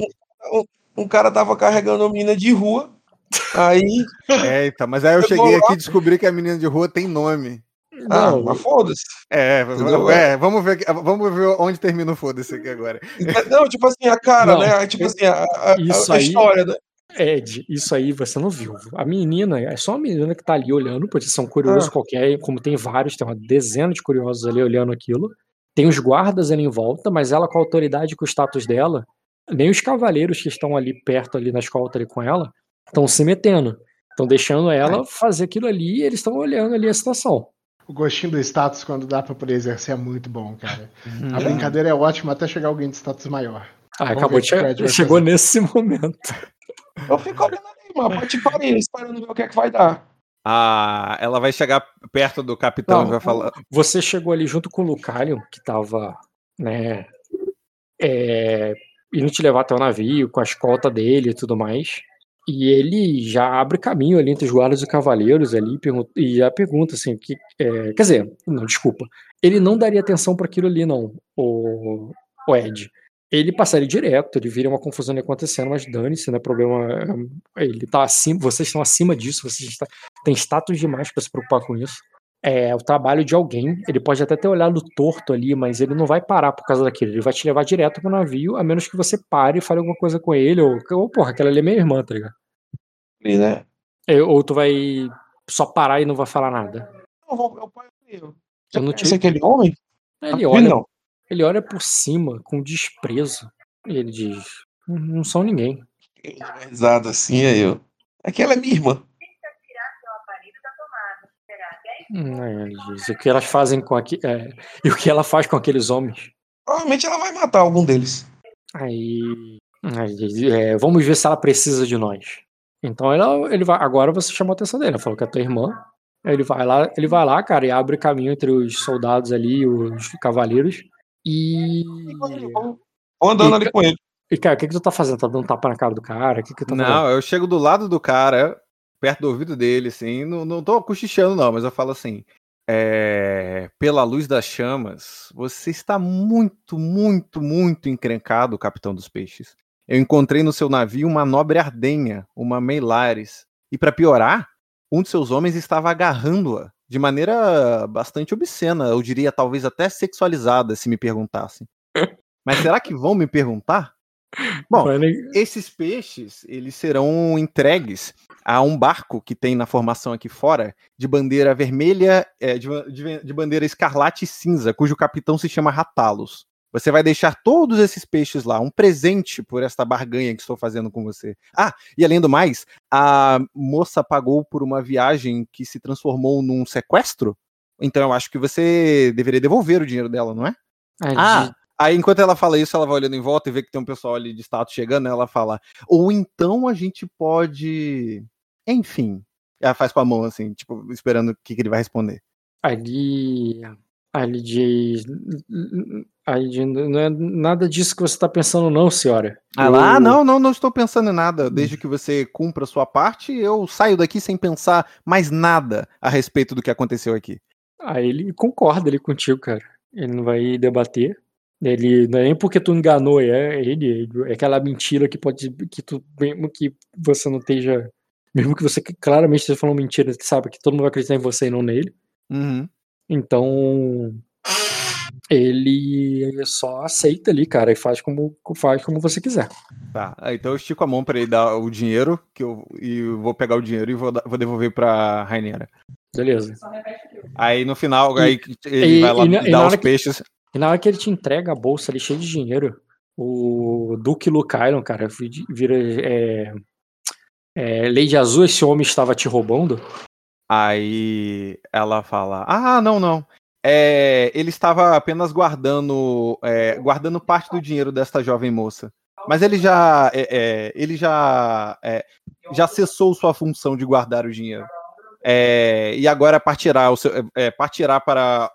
Um cara tava carregando uma menina de rua, aí... É, então, mas aí eu Eu cheguei aqui e descobri que a menina de rua tem nome. Ah, Não, mas foda-se. É, Entendeu? é, vamos ver, vamos ver onde termina o foda-se aqui agora. Não, tipo assim, a cara, Não. né? Tipo assim, a, a- Isso a aí- história, né? Ed, isso aí você não viu. A menina, é só a menina que tá ali olhando, pode ser um curioso Ah. qualquer, como tem vários, tem uma dezena de curiosos ali olhando aquilo. Tem os guardas ali em volta, mas ela com a autoridade e com o status dela, nem os cavaleiros que estão ali perto, ali na escolta ali com ela, estão se metendo. Estão deixando ela fazer aquilo ali e eles estão olhando ali a situação. O gostinho do status quando dá pra poder exercer é muito bom, cara. A Hum. brincadeira é ótima até chegar alguém de status maior. Ah, Vamos acabou de chegar. Chegou fazer. nesse momento. Eu fico olhando ali, mano, pode parir, esperando ver o que é que vai dar. Ah, ela vai chegar perto do capitão Não, e vai falar. Você chegou ali junto com o Lucalion, que tava, né, é, indo te levar até o navio, com a escolta dele e tudo mais. E ele já abre caminho ali entre os guardas e cavaleiros ali e já pergunta assim, que, é, quer dizer, não, desculpa, ele não daria atenção para aquilo ali não, o, o Ed. Ele passaria direto, ele viria uma confusão ali acontecendo, mas dane-se, não é problema. Ele tá acima, vocês estão acima disso, vocês têm status demais para se preocupar com isso é o trabalho de alguém. Ele pode até ter olhado torto ali, mas ele não vai parar por causa daquilo. Ele vai te levar direto pro navio, a menos que você pare e fale alguma coisa com ele, ou, ou porra, aquela ali é minha irmã, tá ligado? Ali, né? É, Ou tu vai só parar e não vai falar nada. Eu vou, eu eu- Eu não te... aquele homem? Ele olha, não. ele olha por cima com desprezo. E ele diz: "Não- são ninguém. Risada assim, aí eu. Aquela é minha irmã. Hum, aí ele diz, o que elas fazem com aqui. é, e o que ela faz com aqueles homens? Provavelmente ela vai matar algum deles. Aí, aí é, vamos ver se ela precisa de nós. Então ela, ele vai, agora você chamou a atenção dele, ela falou que é tua irmã. Ele vai lá, ele vai lá, cara, e abre caminho entre os soldados ali, os cavaleiros. E, Vou andando E- ali com ele. e cara, o que que tu tá fazendo? Tá dando tapa na cara do cara? O que que tu tá fazendo? Não, eu chego do lado do cara, perto do ouvido dele, assim. Não, não tô cochichando, não, mas eu falo assim. é, pela luz das chamas, você está muito, muito, muito encrencado, capitão dos peixes. Eu encontrei no seu navio uma nobre ardenha, uma Meilares. E para piorar, um de seus homens estava agarrando-a de maneira bastante obscena, eu diria talvez até sexualizada, se me perguntassem. Mas será que vão me perguntar? Bom, esses peixes, eles serão entregues a um barco que tem na formação aqui fora, de bandeira vermelha, é, de, de- de bandeira escarlate e cinza, cujo capitão se chama Ratalos. Você vai deixar todos esses peixes lá, um presente por esta barganha que estou fazendo com você. Ah, e além do mais, a moça pagou por uma viagem que se transformou num sequestro, então eu acho que você deveria devolver o dinheiro dela, não é? aí Ah, diz- Aí, enquanto ela fala isso, ela vai olhando em volta e vê que tem um pessoal ali de status chegando, né? ela fala, ou então a gente pode. Enfim. Ela faz com a mão, assim, tipo, esperando o que, que ele vai responder. Ali. Ali diz. Ali diz, não é nada disso que você tá pensando, não, senhora. Ah, Eu- não, não, não estou pensando em nada. Desde que você cumpra a sua parte, eu saio daqui sem pensar mais nada a respeito do que aconteceu aqui. Aí ele concorda ali contigo, cara. Ele não vai debater. Ele não é nem porque tu enganou, é ele, é aquela mentira que pode que tu mesmo que você não esteja, mesmo que você claramente esteja falando mentira, tu sabe que todo mundo vai acreditar em você e não nele. Uhum. Então ele só aceita ali, cara, e faz como faz como você quiser. Tá, aí, então eu estico a mão pra ele dar o dinheiro, que eu, e eu vou pegar o dinheiro e vou, dar- vou devolver pra Rainera. Beleza. Aí no final, E- aí ele e- vai lá e hora os que- peixes. E na hora que ele te entrega a bolsa ali cheia de dinheiro, o Duque Lucailon, cara, vi- vira. É, é, de Azul, esse homem estava te roubando? Aí ela fala: Ah, não, não. É, ele estava apenas guardando, é, guardando parte do dinheiro desta jovem moça. Mas ele já, é, é, ele já, é, já cessou sua função de guardar o dinheiro. É, e agora partirá, o seu, é, partirá para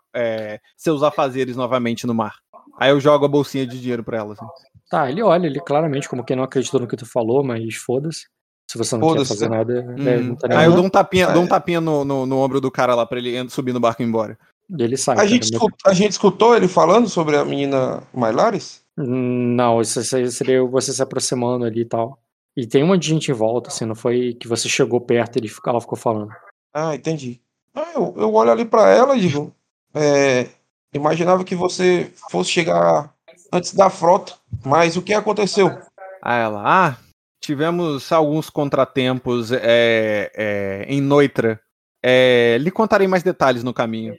seus afazeres novamente no mar. Aí eu jogo a bolsinha de dinheiro pra ela. Assim. Tá, ele olha, ele claramente, como quem não acreditou no que tu falou, mas foda-se. Se você não quer fazer né? nada, né, Hum. não tá Aí nem eu dou um tapinha, É. dou um tapinha no, no, no ombro do cara lá pra ele subir no barco e ir embora. ele sai. A gente, meu- escu- a gente escutou ele falando sobre a menina Mylaris? Não, isso se- seria você se aproximando ali e tal. E tem um monte de gente em volta, assim, não foi que você chegou perto e ela ficou falando. Ah, entendi. Ah, eu, eu olho ali pra ela e digo: é, imaginava que você fosse chegar antes da frota, mas o que aconteceu? Aí ela, ah, tivemos alguns contratempos é, é, em Noitra. É, lhe contarei mais detalhes no caminho.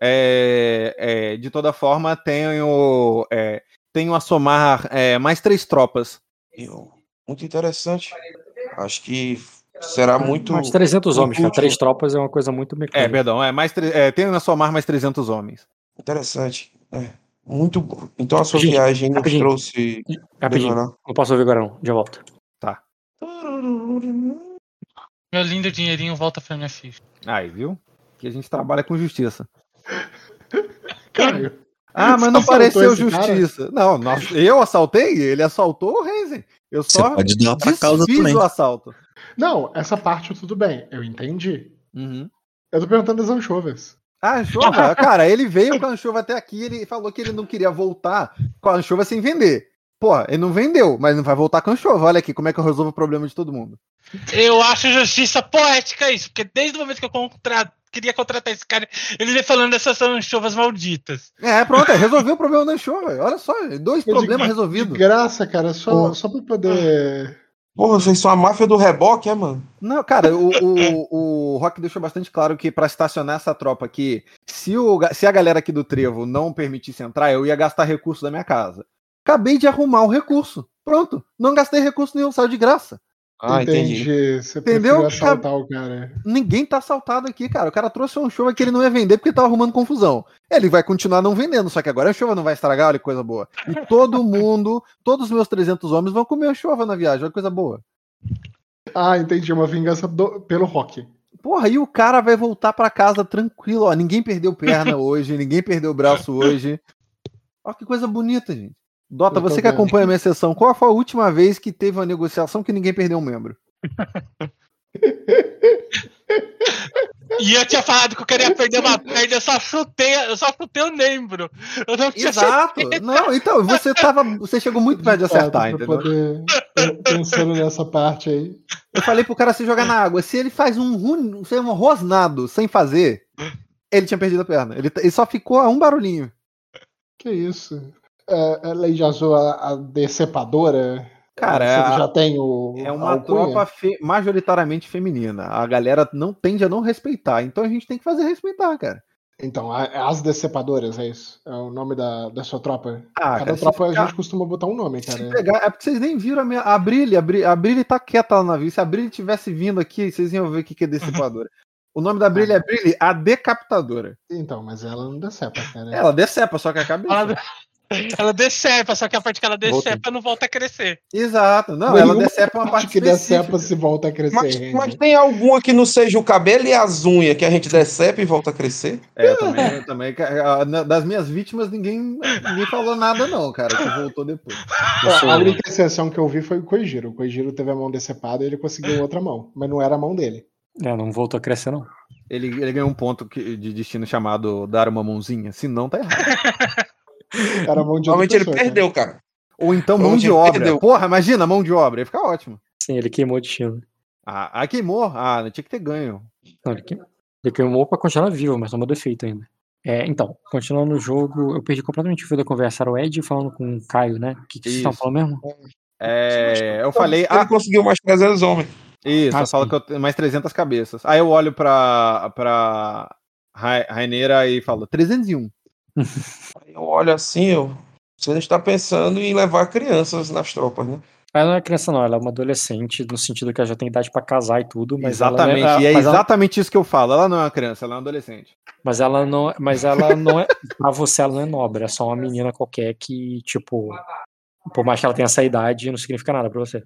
É, é, de toda forma, tenho, é, tenho a somar é, mais três tropas. Muito interessante. Acho que será muito. Mais 300 homens, cara. útil. Três tropas é uma coisa muito É, mecânica. perdão, é, mais é, tenho a somar mais 300 homens. Interessante. É, muito bom. Então a sua Gente, viagem nos rapidinho. trouxe. Rapidinho, não posso ouvir agora não, já volto. Meu lindo dinheirinho volta pra minha ficha. Aí, viu? Que a gente trabalha com justiça. Caio. Ah, mas não pareceu esse cara? justiça. Não, nós- eu assaltei, ele assaltou o Renzen. Eu Você só pode dar pra causa desfiz também. o assalto. Não, essa parte tudo bem, eu entendi. Uhum. Eu tô perguntando das anchovas. A anchova, cara, ele veio com a anchova até aqui, ele falou que ele não queria voltar com a anchova sem vender. Pô, ele não vendeu, mas não vai voltar com a anchova. Olha aqui como é que eu resolvo o problema de todo mundo. Eu acho justiça poética isso, porque desde o momento que eu contra- queria contratar esse cara, ele vem falando dessas anchovas malditas. É, pronto, resolveu o problema da anchova. Olha só, dois de- problemas De resolvidos. graça, cara, só, Pô. só pra poder. Porra, vocês são a máfia do reboque, é, mano? Não, cara, o, o, o Rock deixou bastante claro que pra estacionar essa tropa aqui, se, o, se a galera aqui do Trevo não permitisse entrar, eu ia gastar recurso da minha casa. Acabei de arrumar o recurso. Pronto. Não gastei recurso nenhum, saiu de graça. Ah, entendi. Você Entendeu? assaltar o cara. Ninguém tá assaltado aqui, cara. O cara trouxe um show que ele não ia vender porque tava arrumando confusão. Ele vai continuar não vendendo, só que agora a chuva não vai estragar, olha que coisa boa. E todo mundo, todos os meus 300 homens vão comer a chuva na viagem, olha que coisa boa. Ah, entendi. Uma vingança do- pelo rock. Porra, e o cara vai voltar pra casa tranquilo, ó. Ninguém perdeu perna hoje, ninguém perdeu braço hoje. Olha que coisa bonita, gente. Dota, você que acompanha a minha sessão, qual foi a última vez que teve uma negociação que ninguém perdeu um membro? E eu tinha falado que eu queria perder uma perna, eu só chutei, eu só chutei o membro. Exato. Não, então, você tava. Você chegou muito perto de acertar, entendeu? poder- Pensando nessa parte aí. Eu falei pro cara se jogar na água. Se ele faz um, se é um rosnado sem fazer, ele tinha perdido a perna. Ele, ele só ficou a um barulhinho. Que isso? É, a Lady Azul, a, a decepadora. Cara, é- já tem o. É uma alcunha? tropa fe- majoritariamente feminina. A galera não tende a não respeitar. Então a gente tem que fazer respeitar, cara. Então, as decepadoras, é isso? É o nome da, da sua tropa? Ah, Cada cara, tropa a gente costuma botar um nome, cara. Pegar, é porque vocês nem viram a, minha, a Brilhe. A Brilhe, a Brilhe tá quieta lá no navio. Se a Brilhe tivesse vindo aqui, vocês iam ver o que, que é dissipadora. O nome da Brilhe é Brilhe, a decapitadora. Então, mas ela não decepa, cara. Ela decepa, só que a cabeça. Ela, decepa, só que a parte que ela decepa não volta a crescer. Exato. Não, ela decepa uma parte que decepa específica. se volta a crescer. Mas, mas tem alguma que não seja o cabelo e as unhas que a gente decepa e volta a crescer? É, eu também, eu também. Das minhas vítimas, ninguém, ninguém falou nada, não, cara, que voltou depois. É, a única exceção que eu vi foi o Koijiro. O Koijiro teve a mão decepada e ele conseguiu outra mão. Mas não era a mão dele. É, não voltou a crescer, não. Ele, ele ganhou um ponto que- de destino chamado dar uma mãozinha, se não tá errado. Era mão de Provavelmente ele pessoa, perdeu, cara. Ou então mão de obra. perdeu. Porra, imagina, mão de obra, ia ficar ótimo. Sim, ele queimou o destino. Ah, ah, queimou. Ah, tinha que ter ganho. Não, ele, queimou, ele queimou pra continuar vivo, mas tomou defeito ainda. É, então, continuando o jogo, eu perdi completamente o fio da conversa. Era o Ed falando com o Caio, né? O que, que vocês estão falando mesmo? É, eu falei, Ele ah, conseguiu mais 300 homens. isso, Ah, eu falo sim. que eu tenho mais 300 cabeças. Aí eu olho pra, pra Ra- Raineira e falo, 301. Aí Eu olho assim, eu. Você não está pensando em levar crianças nas tropas, né? Ela não é criança, não, ela é uma adolescente, no sentido que ela já tem idade pra casar e tudo, mas exatamente, ela, não e é mas ela- exatamente isso que eu falo. Ela não é uma criança, ela é uma adolescente. Mas ela não, mas ela não é. Pra você, ela não é nobre. É só uma menina qualquer que, tipo. Por mais que ela tenha essa idade, não significa nada pra você.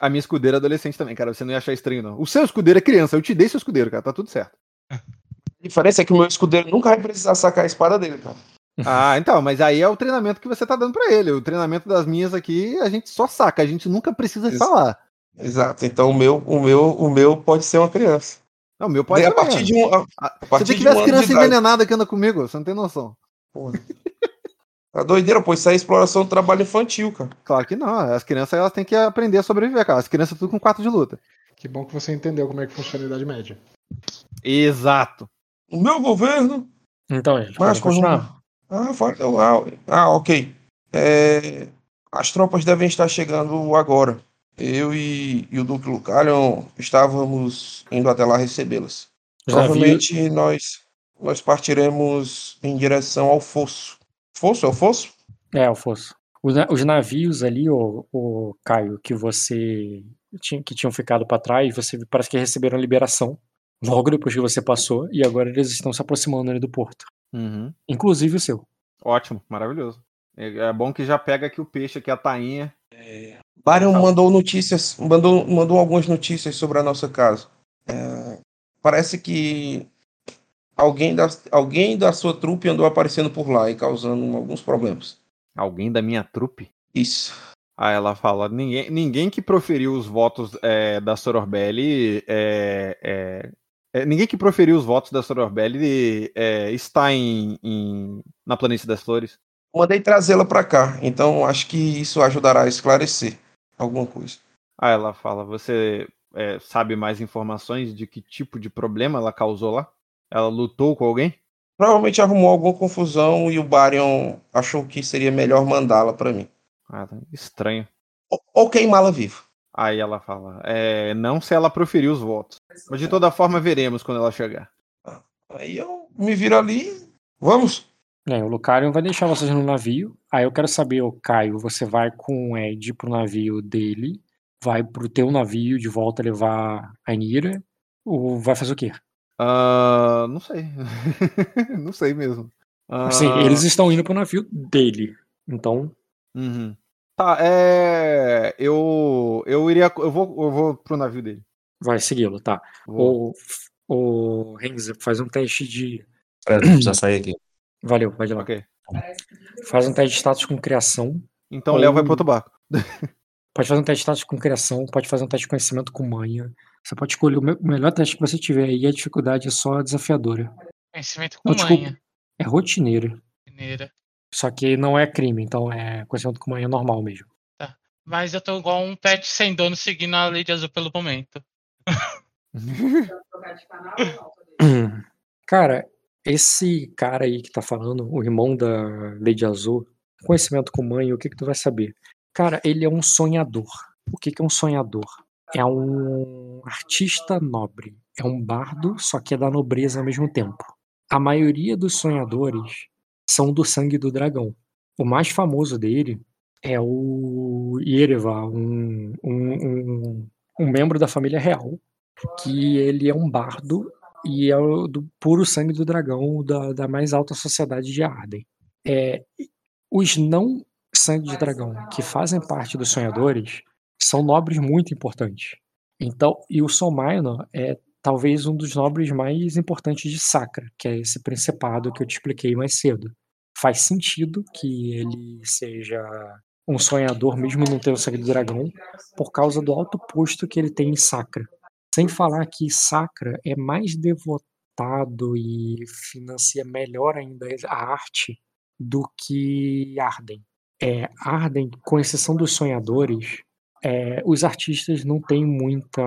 A minha escudeira é adolescente também, cara. Você não ia achar estranho, não. O seu escudeiro é criança. Eu te dei seu escudeiro, cara. Tá tudo certo. A diferença é que o meu escudeiro nunca vai precisar sacar a espada dele, cara. Ah, então, mas aí é o treinamento que você tá dando pra ele. O treinamento das minhas aqui, a gente só saca, a gente nunca precisa falar. Exato. Então o meu, o meu, o meu pode ser uma criança. Não, o meu pode Daí, ser a partir de um. a- Ah, a Se partir você de um tivesse ano criança de idade- envenenada que anda comigo, você não tem noção. Porra. A doideira, pô, isso aí é exploração do trabalho infantil, cara. Claro que não. As crianças elas têm que aprender a sobreviver, cara. As crianças tudo com quatro de luta. Que bom que você entendeu como é que funciona a Idade Média. Exato. O meu governo. Então, gente, Mas continuar. Ah, ah, ah, ok. É, as tropas devem estar chegando agora. Eu e, e o Duque Lucalion estávamos indo até lá recebê-las. Provavelmente nós, nós partiremos em direção ao fosso. Fosso? É o fosso? é, o fosso. Os, os navios ali, o, o Caio, que você tinha, que tinham ficado pra trás, você parece que receberam liberação logo depois que você passou e agora eles estão se aproximando ali do porto. Uhum. Inclusive o seu. Ótimo, maravilhoso. É, é bom que já pega aqui o peixe, aqui a tainha. Barion Fala. mandou notícias, mandou, mandou algumas notícias sobre a nossa casa. É, parece que alguém da, alguém da sua trupe andou aparecendo por lá e causando alguns problemas. Alguém da minha trupe? Isso. Aí ela fala: ninguém, ninguém que proferiu os votos é, da Sororbelli é, é- ninguém que proferiu os votos da Sororbelli é, está em, em- na Planície das Flores. Mandei trazê-la para cá, então acho que isso ajudará a esclarecer alguma coisa. Aí ela fala: você é, sabe mais informações de que tipo de problema ela causou lá? Ela lutou com alguém? Provavelmente arrumou alguma confusão e o Barion achou que seria melhor mandá-la para mim. Ah, tá estranho. Ou, ou queimá-la viva. Aí ela fala: é, não se ela proferiu os votos. Mas de toda forma veremos quando ela chegar. Aí eu me viro ali. Vamos. É, o Lucarion vai deixar vocês no navio. Aí eu quero saber, o Caio, você vai com o Ed pro navio dele, vai pro teu navio de volta levar a Nira, ou vai fazer o quê? Ah, não sei. não sei mesmo. Assim, Ah, eles estão indo pro navio dele. Então, uhum. Tá, é. Eu. Eu iria. Eu vou, eu vou pro navio dele. vai segui-lo, tá? Vou. O, o Renzo faz um teste de. Pera, precisa sair aqui. Valeu, vai de lá. Ok. Faz um teste de status com criação. Então o Léo vai pro outro barco. Pode fazer um teste de status com criação, pode fazer um teste de conhecimento com manha. Você pode escolher o me- o melhor teste que você tiver aí, a dificuldade é só desafiadora. Conhecimento com Não, desculpa. manha. É rotineira. Mineira. Só que não é crime, então é conhecimento com manha normal mesmo. Mas eu tô igual um pet sem dono seguindo a lei de azul pelo momento. Cara, esse cara aí que tá falando, o irmão da Lady Azul, conhecimento com mãe, o que que tu vai saber? Cara, ele é um sonhador. O que que é um sonhador? É um artista nobre. É um bardo, só que é da nobreza ao mesmo tempo. A maioria dos sonhadores são do sangue do dragão. O mais famoso dele é o Yereva, um, um, um, um membro da família real, que ele é um bardo e é o do puro sangue do dragão da, da mais alta sociedade de Arden. É, os não sangue de dragão que fazem parte dos sonhadores são nobres muito importantes. Então, e o Sol Minor é talvez um dos nobres mais importantes de Sacra, que é esse principado que eu te expliquei mais cedo. Faz sentido que ele seja um sonhador, mesmo não tendo sangue do dragão, por causa do alto posto que ele tem em Sacra. Sem falar que Sacra é mais devotado e financia melhor ainda a arte do que Arden. É, Arden, com exceção dos sonhadores, é, os artistas não têm muita.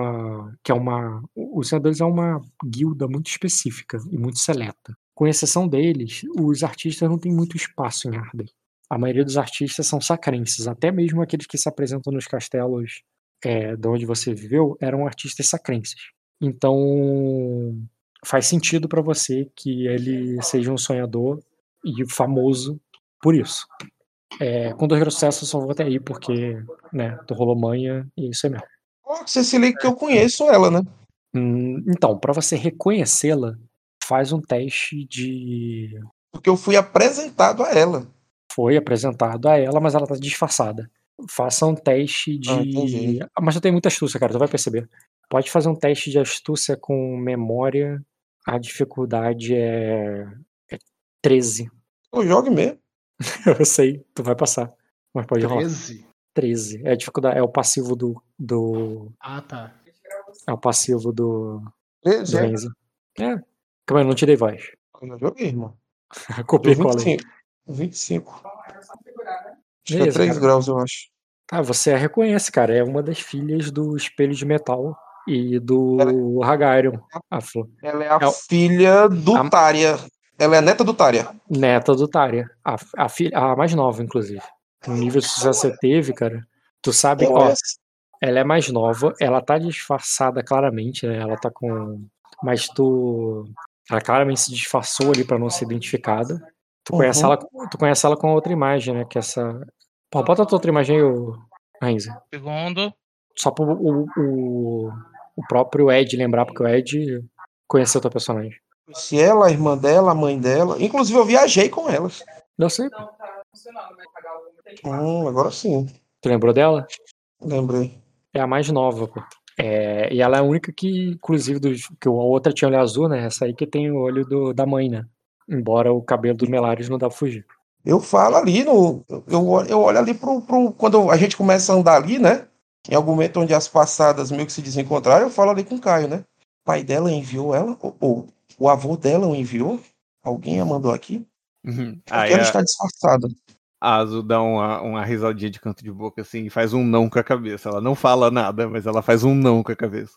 que é uma. Os sonhadores é uma guilda muito específica e muito seleta. Com exceção deles, os artistas não têm muito espaço em Arden. A maioria dos artistas são sacrenses, até mesmo aqueles que se apresentam nos castelos é, de onde você viveu eram artistas sacrenses. Então faz sentido para você que ele seja um sonhador e famoso por isso. É, com dois processos eu só vou até aí porque, né, tu rolou manha e é isso aí mesmo. Ó, Você se liga que eu conheço ela, né? Hum, então, para você reconhecê-la, faz um teste de. Porque eu fui apresentado a ela. Foi apresentado a ela, mas ela tá disfarçada. Faça um teste de. Ah, mas tu tem muita astúcia, cara, tu vai perceber. Pode fazer um teste de astúcia com memória. A dificuldade é. é 13. Eu jogo mesmo. Eu sei, tu vai passar. Mas pode rolar. 13. 13. É a dificuldade, é o passivo do. do Ah, tá. é o passivo do. do 13, é? Renzo. É. Calma aí, eu não te dei voz. Eu não joguei, irmão. Copiei e colei. 25. 25. Acho que é Beleza, 3 cara. graus, eu acho. Ah, você a reconhece, cara. É uma das filhas do Espelho de Metal e do Hagarion, a Flor. Ela é a É filha do A- Tária. Ela é neta do Tária. Neta do Tária. A, a, filha, a mais nova, inclusive. O nível de sucesso que você teve, cara. Tu sabe, ó, ela é mais nova, ela tá disfarçada claramente, né? Ela tá com. Mas tu. Ela claramente se disfarçou ali pra não ser identificada. Tu conhece, Uhum. ela, tu conhece ela com outra imagem, né? Que é essa. Pô, bota a tua outra imagem aí, ô Renzo. Segundo. Só pro o, o, o próprio Ed lembrar, porque o Ed conheceu teu personagem. Se ela, a irmã dela, a mãe dela. Inclusive, eu viajei com elas. Eu sei. Hum, agora sim. Tu lembrou dela? Lembrei. É a mais nova, pô. É, e ela é a única que, inclusive, dos, que a outra tinha olho azul, né? Essa aí que tem o olho do, da mãe, né? Embora o cabelo do Melares não dá pra fugir. Eu falo ali no. Eu, olho- eu olho ali pro, pro. Quando a gente começa a andar ali, né? Em algum momento onde as passadas meio que se desencontraram, eu falo ali com o Caio, né? O pai dela enviou ela, ou, ou o avô dela o enviou. Alguém a mandou aqui. Uhum. Porque Aí ela a, está disfarçada. A Azul dá uma, uma risadinha de canto de boca assim e faz um não com a cabeça. Ela não fala nada, mas ela faz um não com a cabeça.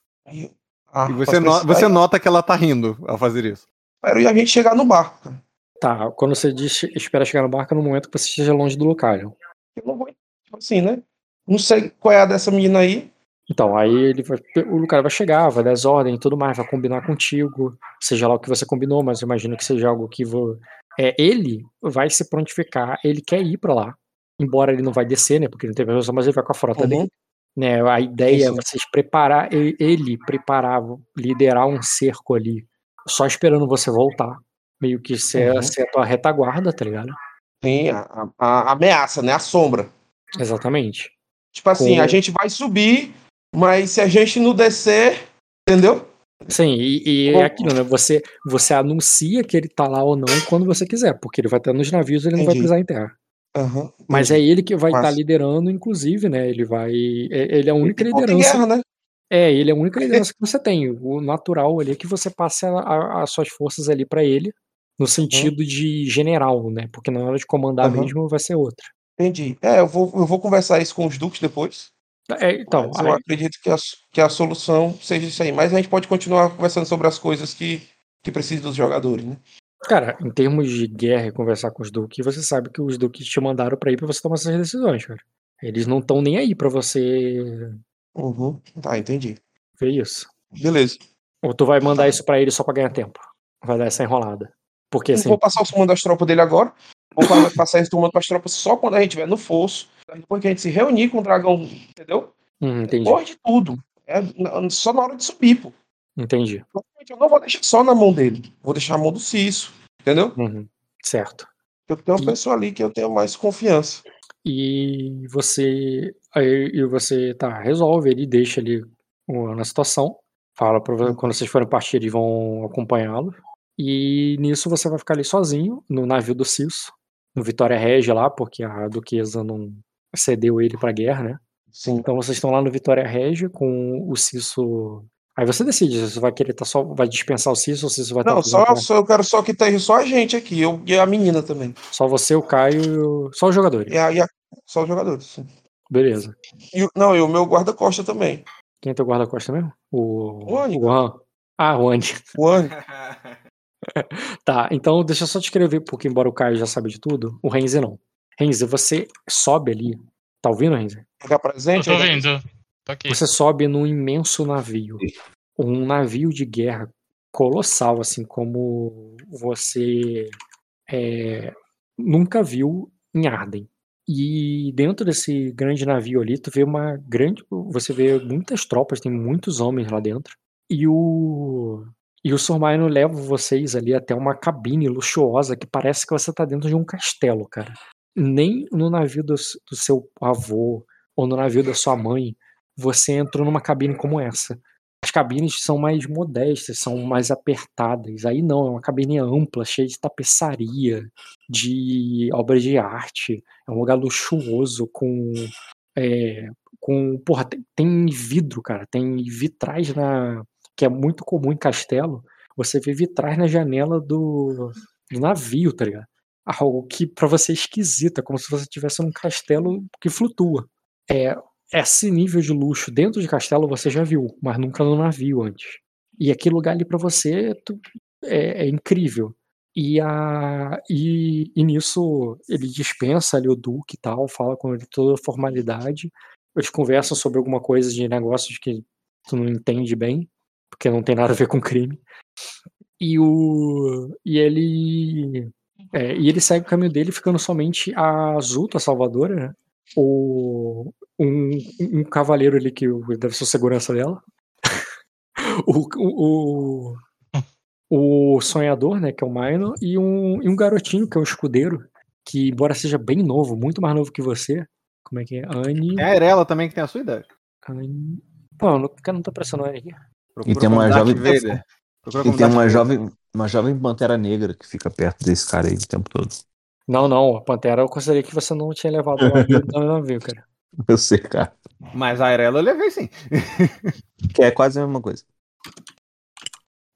Ah, E você, no- você nota que ela tá rindo ao fazer isso. Espero a gente chegar no barco. Tá, quando você diz espera chegar no barco, é no momento que você esteja longe do local. Eu não vou. Tipo assim, né? Não sei qual é a dessa menina aí. Então, aí ele vai, o cara vai chegar, vai dar as ordens e tudo mais, vai combinar contigo, seja lá o que você combinou, mas eu imagino que seja algo que vo, é, ele vai se prontificar, ele quer ir pra lá, embora ele não vai descer, né, porque ele não tem permissão, mas ele vai com a frota Uhum. dele. Né, a ideia é sim. vocês preparar, ele, ele preparar, liderar um cerco ali, só esperando você voltar, meio que ser, Uhum. ser a tua retaguarda, tá ligado? Tem a, a- a ameaça, né? A sombra. Exatamente. Tipo assim, Com- a gente vai subir, mas se a gente não descer, entendeu? Sim, e, e é aquilo, né? Você, você anuncia que ele tá lá ou não quando você quiser, porque ele vai estar nos navios ele não vai pisar em terra. Aham, Mas é ele que vai estar Massa. liderando, inclusive, né? Ele vai. é- Ele é a única Tipo, tem liderança. guerra, né? É, ele é a única liderança que você tem. O natural ali é que você passe a- a- as suas forças ali pra ele, no sentido de general, né? Porque na hora de comandar Aham. mesmo vai ser outra. Entendi. É, eu vou, eu vou conversar isso com os duques depois. É, então, mas eu aí- acredito que a, que a solução seja isso aí. Mas a gente pode continuar conversando sobre as coisas que, que precisam dos jogadores, né? cara, em termos de guerra e conversar com os duques, você sabe que os duques te mandaram pra ir pra você tomar essas decisões, cara. Eles não estão nem aí pra você Uhum. Tá, entendi. ver isso. Beleza. Ou tu vai mandar isso pra ele só pra ganhar tempo. Vai dar essa enrolada. Porque Eu assim, vou passar o comando das tropas dele agora. Vou pa- passar esse comando para as tropas só quando a gente estiver no fosso. Depois que a gente se reunir com o dragão, entendeu? hum, entendi, Depois de tudo. É só na hora de subir, pô. entendi. Eu não vou deixar só na mão dele. Vou deixar na mão do Cício. Entendeu? Uhum, certo. Eu tenho uma E- pessoa ali que eu tenho mais confiança. E você aí e você tá, resolve ele, deixa o- na situação. Fala pra quando vocês forem partir, eles vão acompanhá-lo. E nisso você vai ficar ali sozinho no navio do Ciso, no Vitória Regia lá, porque a duquesa não cedeu ele pra guerra, né? Sim. Então vocês estão lá no Vitória Regia com o Ciso. Aí você decide se você vai querer tá só vai dispensar o Ciso ou se você vai Não, só, só eu quero só que esteja só a gente aqui. Eu, e a menina também. só você, o Caio, e só os jogadores. E a, e a- só os jogadores. sim. Beleza. E, não, e o meu guarda-costa também. Quem é teu guarda-costa mesmo? O O Andy. o. Ah, o Andy. O Andy. Tá, então deixa eu só te escrever, porque embora o Caio já sabe de tudo, o Renzi não. Renzi, você sobe ali. Tá ouvindo, Renzi? Ficar Eu presente. tô aí, vendo. Tô aqui. Você sobe num imenso navio. Um navio de guerra colossal, assim como você é, nunca viu em Arden. E dentro desse grande navio ali, tu vê uma grande. Você vê muitas tropas, tem muitos homens lá dentro. E o. E o Sormaino leva vocês ali até uma cabine luxuosa que parece que você tá dentro de um castelo, cara. Nem no navio do, do seu avô, ou no navio da sua mãe, você entrou numa cabine como essa. As cabines são mais modestas, são mais apertadas. Aí não, é uma cabine ampla, cheia de tapeçaria, de obras de arte. É um lugar luxuoso com. É, com porra, tem, tem vidro, cara. Tem vitrais na. que é muito comum em castelo. Você vê vitrais na janela do, do navio, tá ligado? Algo que pra você é esquisito, é como se você estivesse num castelo que flutua. É, esse nível de luxo dentro de castelo você já viu, mas nunca no navio antes. E aquele lugar ali pra você é, é incrível. E, a, e, e nisso ele dispensa ali o Duque e tal, fala com ele toda a formalidade. Eles conversam sobre alguma coisa de negócios que tu não entende bem, porque não tem nada a ver com crime. E, o, e ele é, e ele segue o caminho dele, ficando somente a Azuta, a salvadora, né? O, um, um cavaleiro ali que deve ser o segurança dela. o, o, o, o sonhador, né? Que é o Minor. E um, e um garotinho, que é o escudeiro. Que, embora seja bem novo, muito mais novo que você. Como é que é? Anne. Tem a Arela também que tem a sua idade. Anne... Pô, eu não, eu não tô pressionando aqui. E tem uma jovem-. Procura E tem uma Vader. jovem, uma jovem pantera negra que fica perto desse cara aí o tempo todo. Não, não, a Pantera eu considerei que você não tinha levado no navio, cara. Eu sei, cara. Mas a Arela eu levei sim. Que é quase a mesma coisa.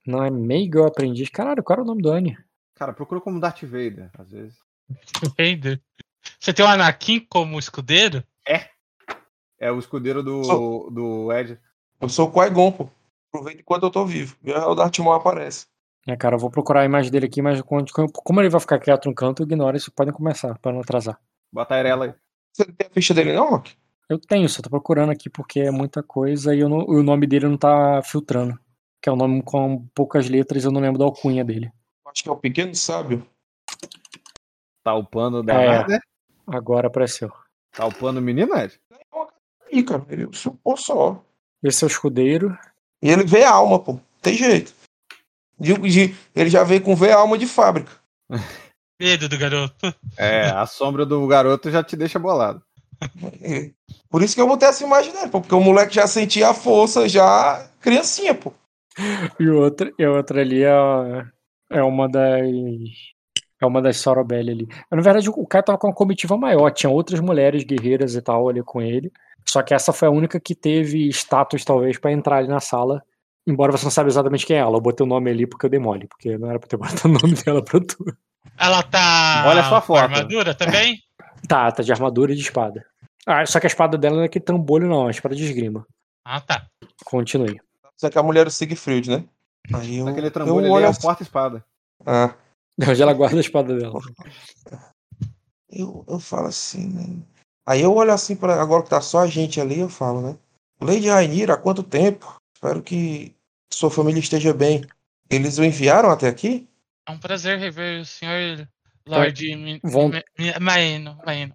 Não é Meigel aprendiz. Caralho, qual era o nome do Anne? Cara, procura como Darth Vader, às vezes. Vader. Você tem o Anakin como escudeiro? É o escudeiro do, Sou- do Ed. Eu sou o Qui-Gon, pô. Aproveita enquanto eu tô vivo. E aí o Darth Maul aparece. É, cara, eu vou procurar a imagem dele aqui, mas como ele vai ficar quieto no canto, ignora isso, podem começar, pra não atrasar. Bota a Arela aí. Você não tem a ficha dele, não, Rock? Eu tenho, só tô procurando aqui porque é muita coisa e eu não- o nome dele não tá filtrando. Que é um nome com poucas letras, eu não lembro da alcunha dele. Acho que é o Pequeno Sábio. Tá upando da É. Agora apareceu. Tá upando o menino, Ed? Ih, cara, ele supor só. Esse é o escudeiro. E ele vê a alma, pô. Tem jeito. De- de- ele já veio com ver a alma de fábrica. Medo do garoto. É, a sombra do garoto já te deixa bolado. É. Por isso que eu botei essa imagem dele, pô. Porque o moleque já sentia a força, já criancinha, pô. E o outro, e outra ali é, é uma das. É uma das Sorobelli ali. Na verdade, o cara tava com uma comitiva maior, tinha outras mulheres guerreiras e tal ali com ele. Só que essa foi a única que teve status, talvez, pra entrar ali na sala. Embora você não saiba exatamente quem é ela. Eu botei o nome ali porque eu dei mole, porque não era pra ter botado o nome dela pra tu. Ela tá. Olha só a com foto. armadura também? Tá, tá de armadura e de espada. Ah, só que a espada dela não é que trambolho, não, é uma espada de esgrima. Ah, tá. Continue. Só que a mulher é o Siegfried, né? Aí eu, Aquele eu trambolho ali olho é o assim- porta-espada. Ah, Onde ela guarda a espada dela. eu, eu falo assim, né? Aí eu olho assim para agora que tá só a gente ali, eu falo, né? Lady Rainira, há quanto tempo? Espero que sua família esteja bem. Eles o enviaram até aqui? É um prazer rever o senhor Mi- Mi- Maeno. Maeno.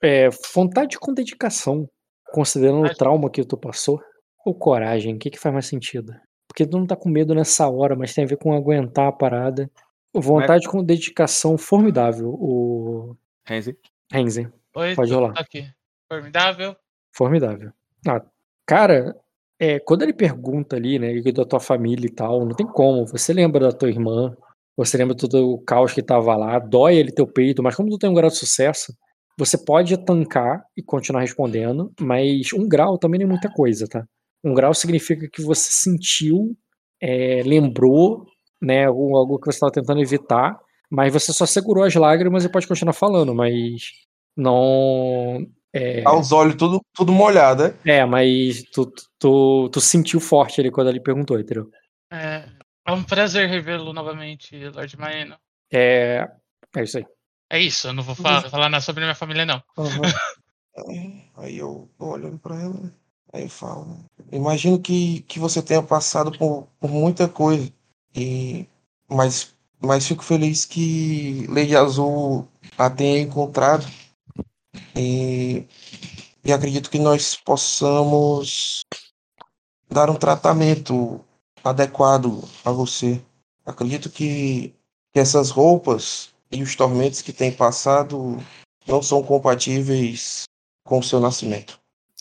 É, vontade com dedicação, considerando o trauma que tu passou, ou coragem, o que, que faz mais sentido? Porque tu não tá com medo nessa hora, mas tem a ver com aguentar a parada. Vontade com dedicação formidável, o Renzi. Renzi. Oi, Pode rolar. tô aqui. Formidável. Formidável. Ah, cara, é, quando ele pergunta ali, né, da tua família e tal, não tem como. Você lembra da tua irmã, você lembra todo o caos que tava lá, dói ele teu peito, mas como tu tem um grau de sucesso, você pode tancar e continuar respondendo, mas um grau também não é muita coisa, tá? Um grau significa que você sentiu, é, lembrou, né, algo, algo que você estava tentando evitar, mas você só segurou as lágrimas e pode continuar falando, mas não. É, Aos olhos tudo, tudo molhado, né? é, mas tu, tu- tu, sentiu forte ali quando ele perguntou, entendeu? É, é um prazer revê-lo novamente, Lorde Maeno. É, é isso aí. É isso, eu não vou fa- falar nada sobre minha família, não. É, Aí eu tô olhando pra ela, aí eu falo, né? Imagino que, que você tenha passado por, por muita coisa. E, mas, mas fico feliz que Lady Azul a tenha encontrado. E, e acredito que nós possamos dar um tratamento adequado a você. Acredito que, que essas roupas e os tormentos que tem passado não são compatíveis com o seu nascimento.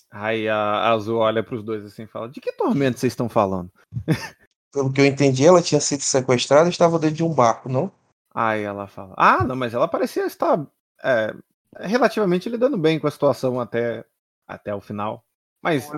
Aí a Azul olha pros dois assim e fala: De que tormento vocês estão falando? Pelo que eu entendi, ela tinha sido sequestrada e estava dentro de um barco, não? Aí ela fala: Ah, não, mas ela parecia estar é, relativamente lidando bem com a situação até, até o final. Mas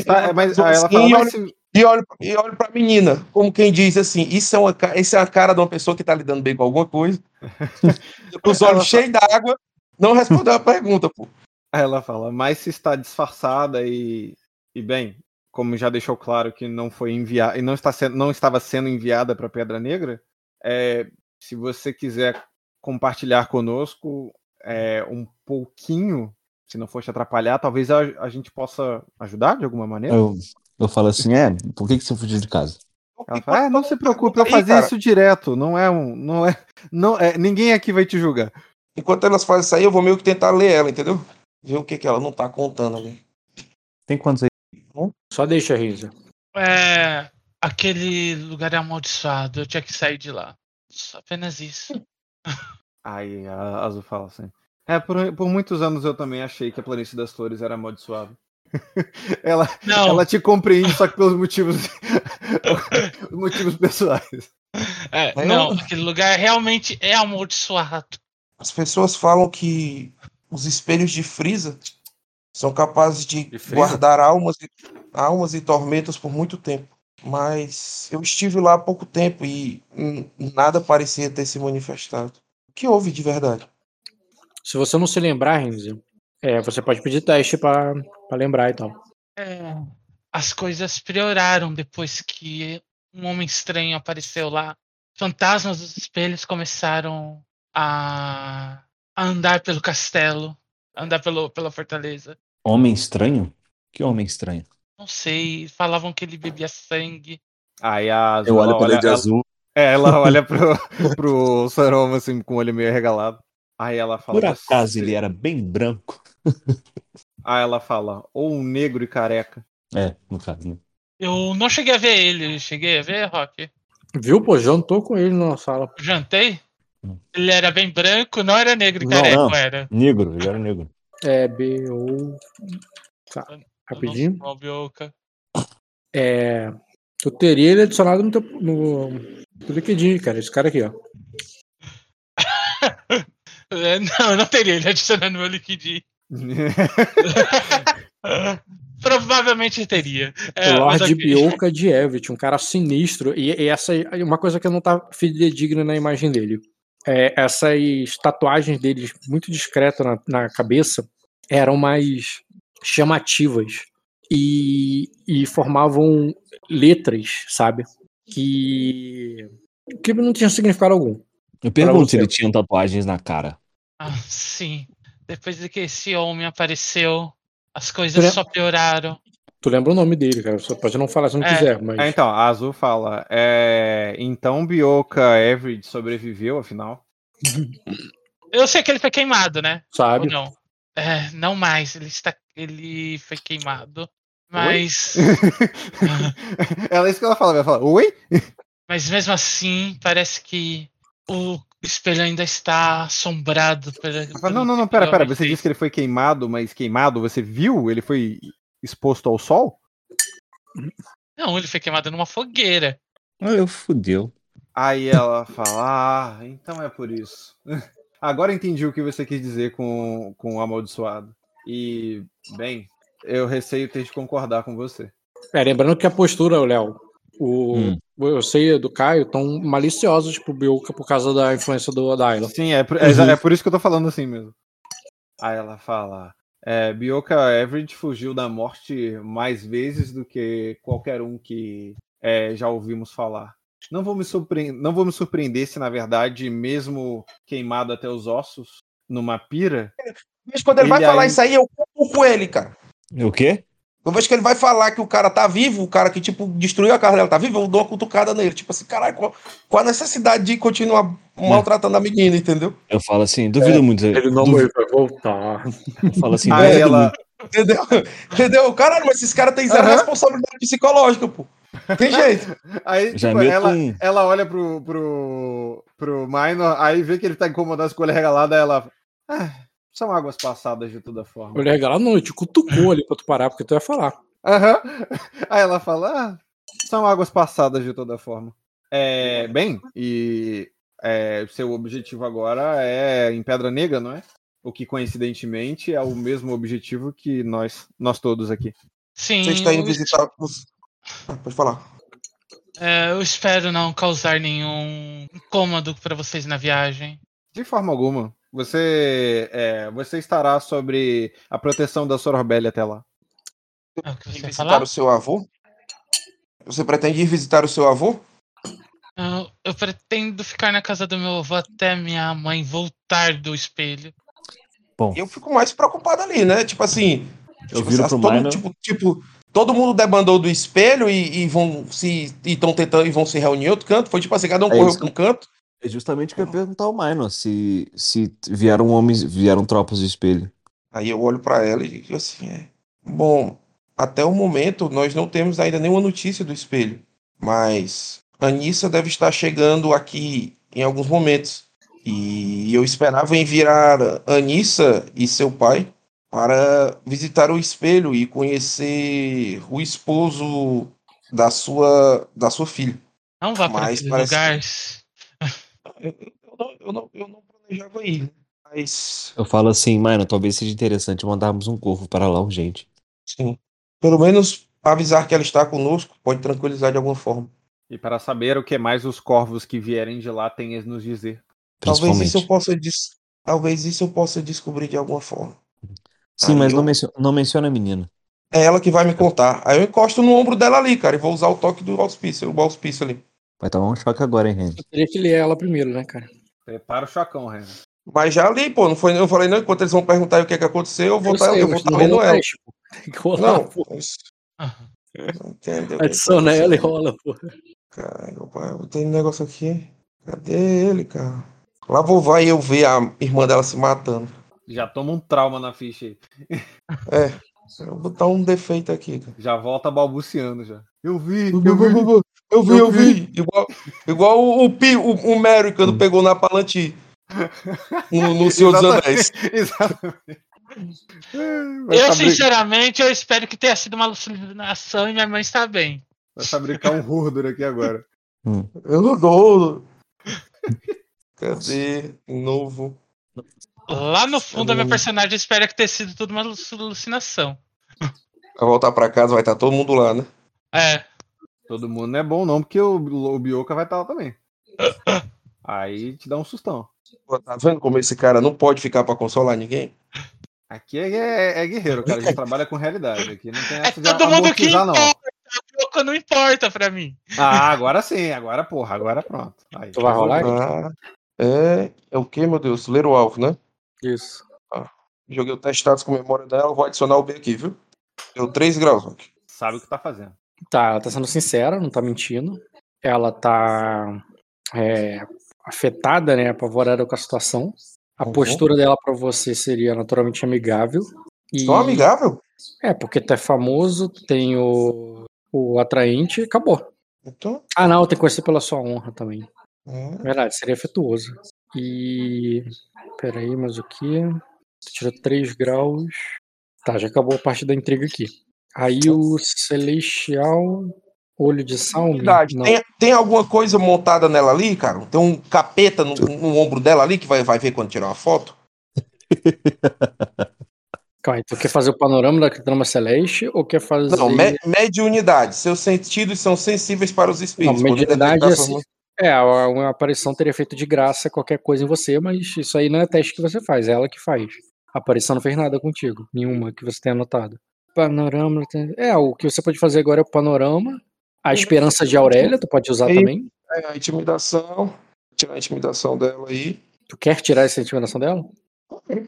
está, é, mas, aí ela fala, mas olha- se- E olha, e olha pra menina, como quem diz assim, isso é, uma, isso é a cara de uma pessoa que tá lidando bem com alguma coisa. com os olhos cheios d'água, não respondeu a pergunta, pô. Ela fala, mas se está disfarçada e, e bem, como já deixou claro que não foi enviada e não, está sendo, não estava sendo enviada para Pedra Negra, é, se você quiser compartilhar conosco é, um pouquinho, se não for te atrapalhar, talvez a, a gente possa ajudar de alguma maneira. Eu, eu falo assim, é, por que, que você fugiu de casa? Ela fala, "É, não se preocupe, eu fazia cara. isso direto, não é um, não é, não é, ninguém aqui vai te julgar. Enquanto elas fazem isso aí, eu vou meio que tentar ler ela, entendeu? Ver o que, que ela não tá contando ali. Tem quantos aí? Só deixa, Risa. É. Aquele lugar é amaldiçoado, eu tinha que sair de lá. Só apenas isso. Aí a Azul fala assim. É, por, por muitos anos eu também achei que a Planície das Flores era amaldiçoada. ela, Não, ela te compreende, só que pelos motivos, os motivos pessoais. é, não, eu- aquele lugar realmente é amaldiçoado. As pessoas falam que os espelhos de Frieza são capazes de, De guardar almas e, almas e tormentos por muito tempo. Mas eu estive lá há pouco tempo e nada parecia ter se manifestado. Que houve de verdade? Se você não se lembrar, Renzi, é, você pode pedir teste pra, pra lembrar e tal. É, as coisas pioraram depois que um homem estranho apareceu lá. Fantasmas dos espelhos começaram a, a andar pelo castelo, a andar pelo, pela fortaleza. Homem estranho? Que homem estranho? Não sei, falavam que ele bebia sangue. Aí a Azul, Eu olho pra olha, ele de ela- azul. É, ela olha pro, pro Saroma assim, com o olho meio arregalado. Aí ela fala. Por acaso "Você-" ele era bem branco? Aí ela fala, ou um negro e careca. É, no caso, né? Eu não cheguei a ver ele, cheguei a ver, Rock? Viu, pô? Jantou com ele na sala. Jantei? Hum. Ele era bem branco, não era negro e Não, careca, não. era. Negro, ele era negro. É, B.O. Tá, não rapidinho. É, eu teria ele adicionado no, teu, no, no LinkedIn, cara. Esse cara aqui, ó. É, Não, eu não teria ele adicionando no meu LinkedIn. Provavelmente teria. É, Lord ok. Bioka de Evit, um cara sinistro. E, e essa é uma coisa que não tá fidedigna na imagem dele. É, essas tatuagens dele, muito discretas na, na cabeça, eram mais chamativas. E, e formavam letras, sabe? Que, que não tinham significado algum. Eu pergunto se ele tinha tatuagens na cara. Ah, sim. Depois de que esse homem apareceu, as coisas só pioraram. Tu lembra o nome dele, cara? Você pode não falar se não É. quiser, mas. É, então, a Azul fala, é, então Bioka Everett sobreviveu, afinal? Eu sei que ele foi queimado, né? Ou sabe? não? É, não mais. Ele está. Ele foi queimado. Mas. ela é isso que ela fala, ela fala, oi? Mas mesmo assim, parece que o espelho ainda está assombrado pela. Não, não, não, pera, pera, você disse que ele foi queimado, mas queimado, você viu? Ele foi exposto ao sol? Não, ele foi queimado numa fogueira. Ah, eu fudeu. Aí ela fala, ah, então é por isso. Agora entendi o que você quis dizer com, com o amaldiçoado. E, bem, eu receio ter de concordar com você. É, lembrando que a postura, Léo, o, Hum. eu sei do Caio, estão maliciosos pro Bioka por causa da influência do Daila. Sim, é por, é exa- é por isso que eu tô falando assim mesmo. Aí ela fala: é, Bioka Everett fugiu da morte mais vezes do que qualquer um que é, já ouvimos falar. Não vou, me não vou me surpreender se, na verdade, mesmo queimado até os ossos, numa pira, Mas quando ele, vai Ele falar aí- isso aí, eu culpo com ele, cara. O quê? Eu vejo que ele vai falar que o cara tá vivo, o cara que, tipo, destruiu a casa dela tá vivo, eu dou uma cutucada nele. Tipo assim, caralho, qual, qual a necessidade de continuar maltratando a menina, entendeu? Eu falo assim, duvido muito. Ele não duvido, vai voltar. eu falo assim, aí duvido ela, muito. Entendeu? Entendeu? Caralho, mas esses caras têm zero Aham. responsabilidade psicológica, pô. Tem jeito. aí, Já tipo, ela, um- ela olha pro, pro, pro Minor, aí vê que ele tá incomodado com o olho regalado, aí ela. Ah, São águas passadas de toda forma. O legal, ela não, te cutucou ali pra tu parar, porque tu ia falar. Aham. Aí ela fala: ah, são águas passadas de toda forma. É, bem, e é, seu objetivo agora é em Pedra Negra, não é? O que coincidentemente é o mesmo objetivo que nós, nós todos aqui. Sim, Você está indo eu, visitar. os- Ah, pode falar. é, eu espero não causar nenhum incômodo pra vocês na viagem. De forma alguma. Você, é, você estará sobre a proteção da Sororbelli até lá. É você ia visitar falar? o seu avô? Você pretende ir visitar o seu avô? Eu, eu pretendo ficar na casa do meu avô até minha mãe voltar do espelho. Bom, Eu fico mais preocupado ali, né? Tipo assim. eu tipo, viro pro todo, Minor. tipo, tipo, todo mundo debandou do espelho e, e vão se. E estão tentando e vão se reunir em outro canto. Foi tipo assim, cada um É correu pra um canto. É justamente o que eu ia perguntar ao Minor, se, se vieram homens, vieram tropas do espelho. Aí eu olho pra ela e digo assim, é. Bom, até o momento nós não temos ainda nenhuma notícia do espelho. Mas Anissa deve estar chegando aqui em alguns momentos. E eu esperava enviar Anissa e seu pai para visitar o espelho e conhecer o esposo da sua, da sua filha. Não vá para Mas aquele parece lugar. Eu, eu não, eu, não, eu não planejava ir, né? mas Eu falo assim, Minor, talvez seja interessante mandarmos um corvo para lá urgente. sim. Pelo menos avisar que ela está conosco pode tranquilizar de alguma forma. E para saber o que mais os corvos que vierem de lá têm a nos dizer. Talvez isso eu possa des... Talvez isso eu possa descobrir de alguma forma. Sim, Aí mas eu- não, mencio- não menciona a menina. É ela que vai me contar. Aí eu encosto no ombro dela ali, cara, e vou usar o toque do auspício, o auspício ali. Vai tomar um choque agora, hein, Ren? Eu teria que ler ela primeiro, né, cara? Prepara o chacão, Renan. Mas já ali, pô, não foi, eu falei, não, enquanto eles vão perguntar aí o que, é que aconteceu, eu vou estar sei, eu vou não lendo ela. teste, pô. Tem que rolar, Não, pô. entendeu? Adiciona ela e rola, pô. Cara, pai, tem um negócio aqui. Cadê ele, cara? Lá vou vai eu ver a irmã dela se matando. Já toma um trauma na ficha aí. Eu vou botar um defeito aqui, cara. Já volta balbuciando já. Eu vi, Eu eu vi. eu vi, eu vi. Igual, igual o, o, o, o Mary quando pegou na Palantir. No, no Senhor dos Anéis. Exatamente. Eu, sinceramente, eu espero que tenha sido uma alucinação e minha mãe está bem. vai fabricar um Hurdor aqui agora. Eu dou. Cadê? Novo. Lá no fundo, a minha Hum. personagem espera que tenha sido tudo uma alucinação. Vai voltar pra casa, vai estar todo mundo lá, né? É, Todo mundo não é bom não, porque o, o Bioka vai estar lá também. Aí te dá um sustão. Pô, Tá vendo como esse cara não pode ficar pra consolar ninguém? Aqui é, é- é guerreiro, cara. A gente trabalha com realidade. Aqui não tem é essa de todo mundo que não. importa. A boca não importa pra mim. Ah, agora sim. Agora, porra. Agora pronto. Aí, Tu vai rolar? Ah, é. É o que, meu Deus? Ler o alvo, né? Isso. Joguei o teste status com memória dela, vou adicionar o B aqui, viu? Deu 3 graus, Rock. Sabe o que tá fazendo. Tá, ela tá sendo sincera, não tá mentindo. Ela tá é, afetada, né, apavorada com a situação. A Uhum. postura dela pra você seria naturalmente amigável. E, Só amigável? É, porque tu é famoso, tem o, o atraente e acabou. Então. Ah, não, tem que conhecer pela sua honra também. é. Verdade, seria afetuoso. E. Peraí, mas o que? Tirou 3 graus. Tá, já acabou a parte da intriga aqui. Aí o Celestial. Olho de Salme. Verdade. Não. Tem, tem alguma coisa montada nela ali, cara? Tem um capeta no, no ombro dela ali que vai, vai ver quando tirar uma foto? Calma tu quer fazer o panorama da trama celeste ou quer fazer. Não, me, mediunidade. Seus sentidos são sensíveis para os espíritos. Não, mediunidade é assim- É, uma aparição teria feito de graça qualquer coisa em você, mas isso aí não é teste que você faz, é ela que faz. A aparição não fez nada contigo, nenhuma que você tenha anotado. Panorama. tem- É, o que você pode fazer agora é o panorama. A esperança de Aurélia, tu pode usar Aí- também. É, a intimidação. Tirar a intimidação dela aí. Tu quer tirar essa intimidação dela?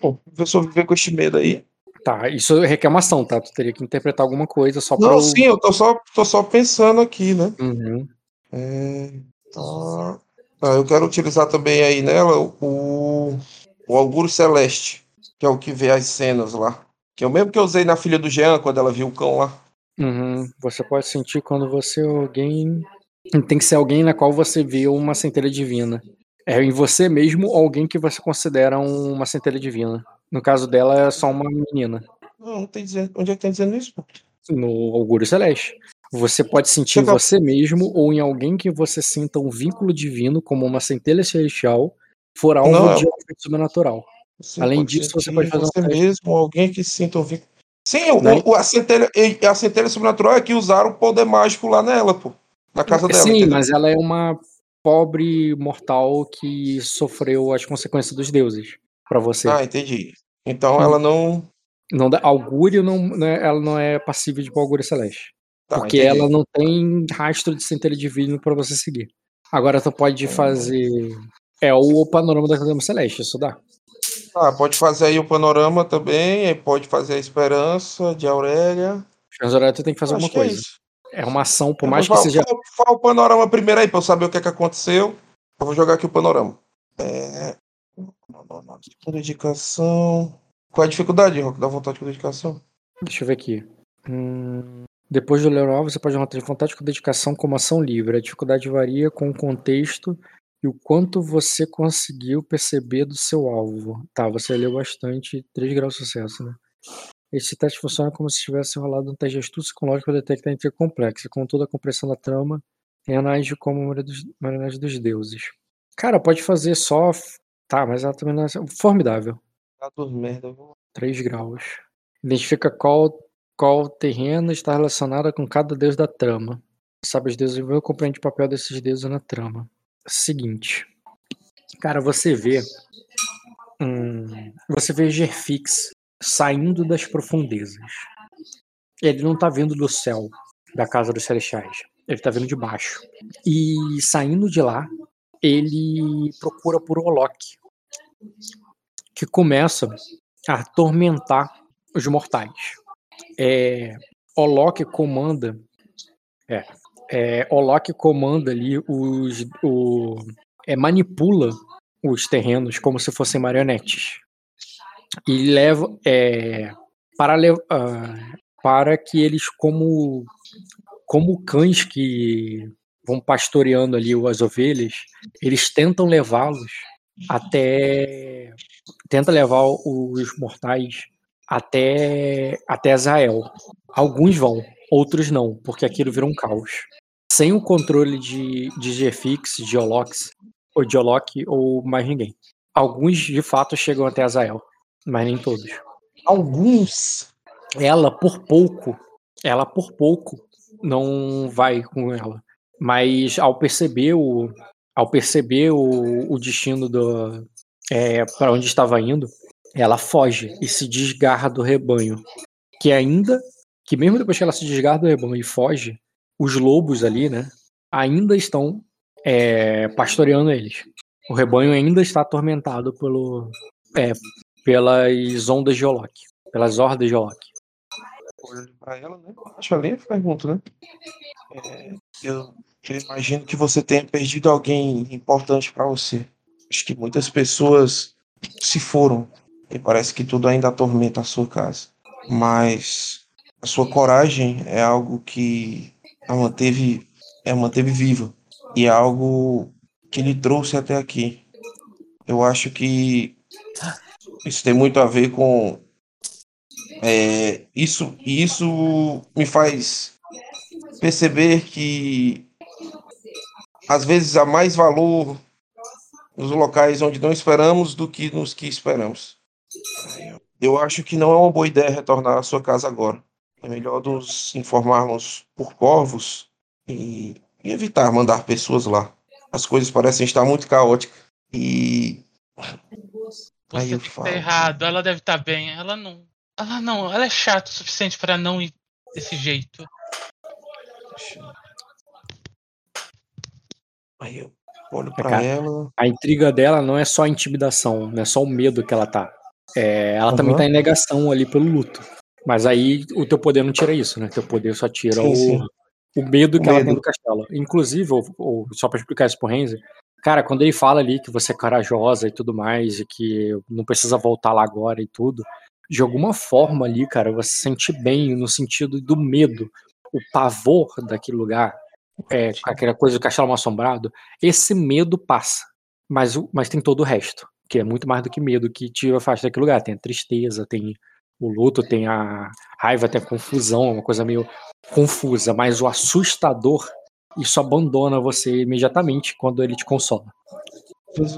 Pô, a pessoa viver com este medo aí. Tá, isso é reclamação, tá? Tu teria que interpretar alguma coisa só pra. Não, o- sim, eu tô só, tô só pensando aqui, né? Uhum. É, tá. Ah, eu quero utilizar também aí nela o, o Auguro Celeste, que é o que vê as cenas lá. Que é o mesmo que eu usei na filha do Jean, quando ela viu o cão lá. Uhum. Você pode sentir quando você é alguém. Tem que ser alguém na qual você vê uma centelha divina. É em você mesmo ou alguém que você considera um- uma centelha divina. No caso dela, é só uma menina. Não, não tem dizendo. Onde é que tá dizendo isso? No Augúrio Celeste. Você pode sentir Você em tá- você mesmo ou em alguém que você sinta um vínculo divino, como uma centelha celestial, for alvo Não, de efeito sobrenatural. Você Além disso, você pode fazer um você teste. mesmo, alguém que sinta o vínculo. Sim, o, Não. o- a, centelha, a centelha sobrenatural é que usaram o poder mágico lá nela, pô. Na casa dela. Sim, entendeu? mas ela é uma pobre mortal que sofreu as consequências dos deuses pra você. Ah, entendi. Então Hum. ela não. Não dá, augúrio não, não é- ela não é passível de augúrio celeste. Tá, porque entendi. ela não tem rastro de centelha divino pra você seguir. Agora tu pode fazer. É o panorama da Academia Celeste, isso dá. Ah, pode fazer aí o panorama também, pode fazer a esperança de Aurélia. Mas agora tu tem que fazer Acho alguma que é coisa. isso. É uma ação, por Eu mais que seja. Fala, fala o panorama primeiro aí pra eu saber o que é que aconteceu. Eu vou jogar aqui o panorama. É... Dedicação. Qual é a dificuldade, Rock? Dá vontade com dedicação? Deixa eu ver aqui. Hum, Depois do Leonor, você pode anotar de vontade com dedicação como ação livre. A dificuldade varia com o contexto e o quanto você conseguiu perceber do seu alvo. Tá, você leu bastante. 3 graus de sucesso, né? Esse teste funciona como se tivesse rolado um teste de astúcia com lógica para detectar intriga complexa. Com toda a compreensão da trama, age como marionete dos deuses. Cara, pode fazer só. Tá, mas ela também não é. Formidável. Tá dos merda. eu vou- 3 graus. Identifica qual, qual terreno está relacionado com cada deus da trama. Sabe os deuses e compreende o papel desses deuses na trama. Seguinte. Cara, você vê. hum, você vê Gerfix saindo das profundezas. Ele não tá vindo do céu, da casa dos celestiais. Ele tá vindo de baixo. E saindo de lá, ele procura por Olok. Que começa a atormentar os mortais. É, Olok comanda. É, é, Olok comanda ali os. O, é, manipula os terrenos como se fossem marionetes. E leva. É, para, ah, para que eles, como, como cães que vão pastoreando ali as ovelhas, eles tentam levá-los até. Tenta levar os mortais até, até Azael. Alguns vão, outros não, porque aquilo vira um caos. Sem o controle de, de Gfix, de Olox, ou de Olok, ou mais ninguém. Alguns de fato chegam até Azael, mas nem todos. Alguns. Ela, por pouco, ela por pouco não vai com ela. Mas ao perceber o, ao perceber o, o destino do, é, para onde estava indo, ela foge e se desgarra do rebanho. Que ainda, que mesmo depois que ela se desgarra do rebanho e foge, os lobos ali, né, ainda estão é, pastoreando eles. O rebanho ainda está atormentado pelo, é, pelas ondas de Olok, pelas hordas de Olok. Pra ela, né? Acho ali pergunta, né? É, eu, eu imagino que você tenha perdido alguém importante pra você. Acho que muitas pessoas se foram e parece que tudo ainda atormenta a sua casa. Mas a sua coragem é algo que a manteve, a manteve viva e é algo que lhe trouxe até aqui. Eu acho que isso tem muito a ver com é, isso, isso me faz perceber que às vezes há mais valor nos locais onde não esperamos do que nos que esperamos. Eu acho que não é uma boa ideia retornar à sua casa agora. É melhor nos informarmos por corvos e, e evitar mandar pessoas lá. As coisas parecem estar muito caóticas e Aí Você eu falo. errado, ela deve estar bem. Ela não. Ela não, ela é chata o suficiente pra não ir desse jeito. aí eu olho pra cara. ela. A intriga dela não é só a intimidação, não é só o medo que ela tá. É, ela também Aham. tá em negação ali pelo luto. Mas aí o teu poder não tira isso, né? Teu poder só tira Sim, o, sim. o medo O que ela tem medo. do castelo. Inclusive, ou, ou, só pra explicar isso pro Renzi, cara, quando ele fala ali que você é corajosa e tudo mais, e que não precisa voltar lá agora e tudo, de alguma forma ali, cara, você se sente bem no sentido do medo, o pavor daquele lugar, é, aquela coisa do castelo mal assombrado, esse medo passa. Mas, o- mas tem todo o resto. que é muito mais do que medo que te afasta daquele lugar. Tem a tristeza, tem o luto, tem a raiva, tem a confusão, uma coisa meio confusa, mas o assustador, isso abandona você imediatamente quando ele te consola.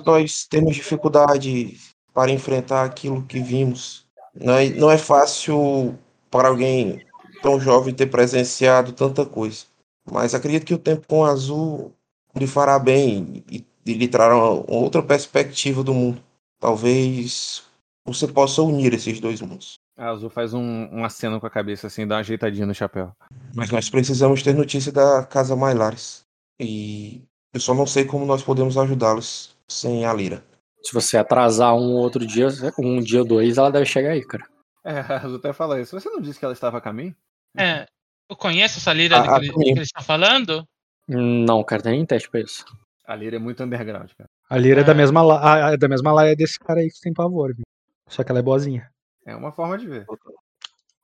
Nós temos dificuldade para enfrentar aquilo que vimos. Não é, não é fácil para alguém tão jovem ter presenciado tanta coisa. Mas acredito que o tempo com o azul lhe fará bem e, e lhe trará uma outra perspectiva do mundo. Talvez você possa unir esses dois mundos. A Azul faz um, um aceno com a cabeça assim, dá uma ajeitadinha no chapéu. Mas nós precisamos ter notícia da Casa Mailares. E eu só não sei como nós podemos ajudá-los sem a Lira. Se você atrasar um outro dia, um dia ou dois, ela deve chegar aí, cara. É, a Azul até fala isso. Você não disse que ela estava a caminho? É. Eu conheço essa lira Ah, que, ele- sim. que eles estão falando? Não, cara, tem nem teste pra isso. A Lira é muito underground, cara. A Lira é da É. mesma, la- a- é da mesma laia desse cara aí que tem pavor, viu? Só que ela é boazinha. É uma forma de ver.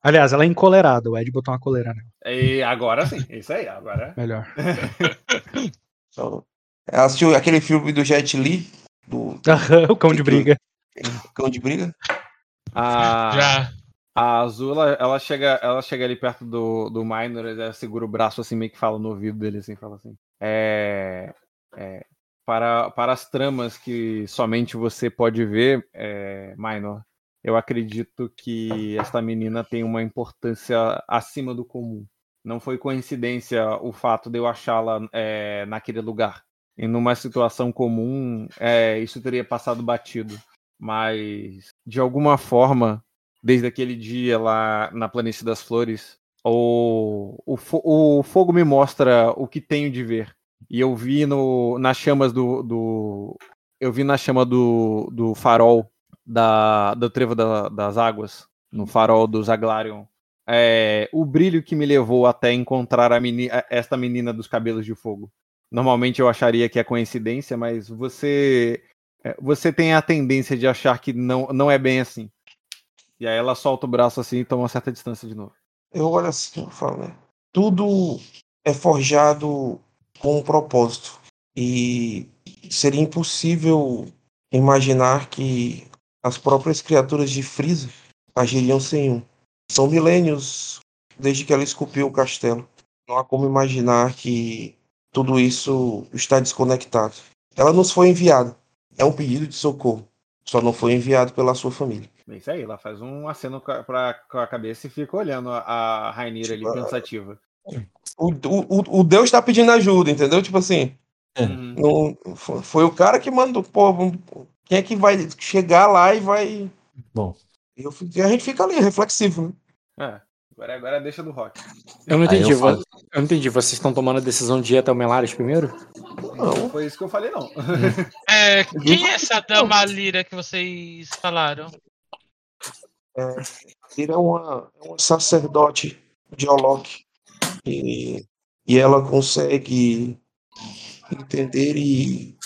Aliás, ela é encolerada. O Ed botou uma coleira nela. E agora sim, isso aí, agora. Melhor. Então, ela assistiu aquele filme do Jet Li, do o cão de briga. Cão de Briga? A, Já. a Azul, ela, ela chega, ela chega ali perto do, do Minor, ela segura o braço assim, meio que fala no ouvido dele, assim, fala assim. É, é, para, para as tramas que somente você pode ver, é, Minor, eu acredito que esta menina tem uma importância acima do comum. Não foi coincidência o fato de eu achá-la é, naquele lugar. E numa situação comum, é, isso teria passado batido. Mas, de alguma forma, desde aquele dia lá na Planície das Flores, o, o, fo- o fogo me mostra o que tenho de ver. E eu vi no, nas chamas do, do. Eu vi na chama do, do farol da, do trevo da- das águas, no farol do Zaglarion, é, o brilho que me levou até encontrar meni, esta menina dos cabelos de fogo. Normalmente eu acharia que é coincidência, mas você é, você tem a tendência de achar que não, não é bem assim. E aí ela solta o braço assim e toma uma certa distância de novo. Eu olho assim e falo, né? Tudo é forjado com um propósito. E seria impossível imaginar que as próprias criaturas de Frieza agiriam sem um. São milênios desde que ela esculpiu o castelo. Não há como imaginar que tudo isso está desconectado. Ela nos foi enviada. É um pedido de socorro. Só não foi enviado pela sua família. É isso aí, ela faz um aceno com a, pra, com a cabeça e fica olhando a, Rainira ali pensativa. O, o, o- Deus está pedindo ajuda, entendeu? Tipo assim, É. Uhum. não, foi, foi o cara que mandou. Pô, quem é que vai chegar lá e vai. Bom. E eu a gente fica ali, reflexivo, né? É, agora, agora deixa do rock. Eu não entendi. eu Eu não entendi. Vocês estão tomando a decisão de ir até o Melares primeiro? Não, Foi isso que eu falei, não. É, quem é essa dama lira que vocês falaram? ele é uma, é uma sacerdote de Olok. E, e ela consegue entender e,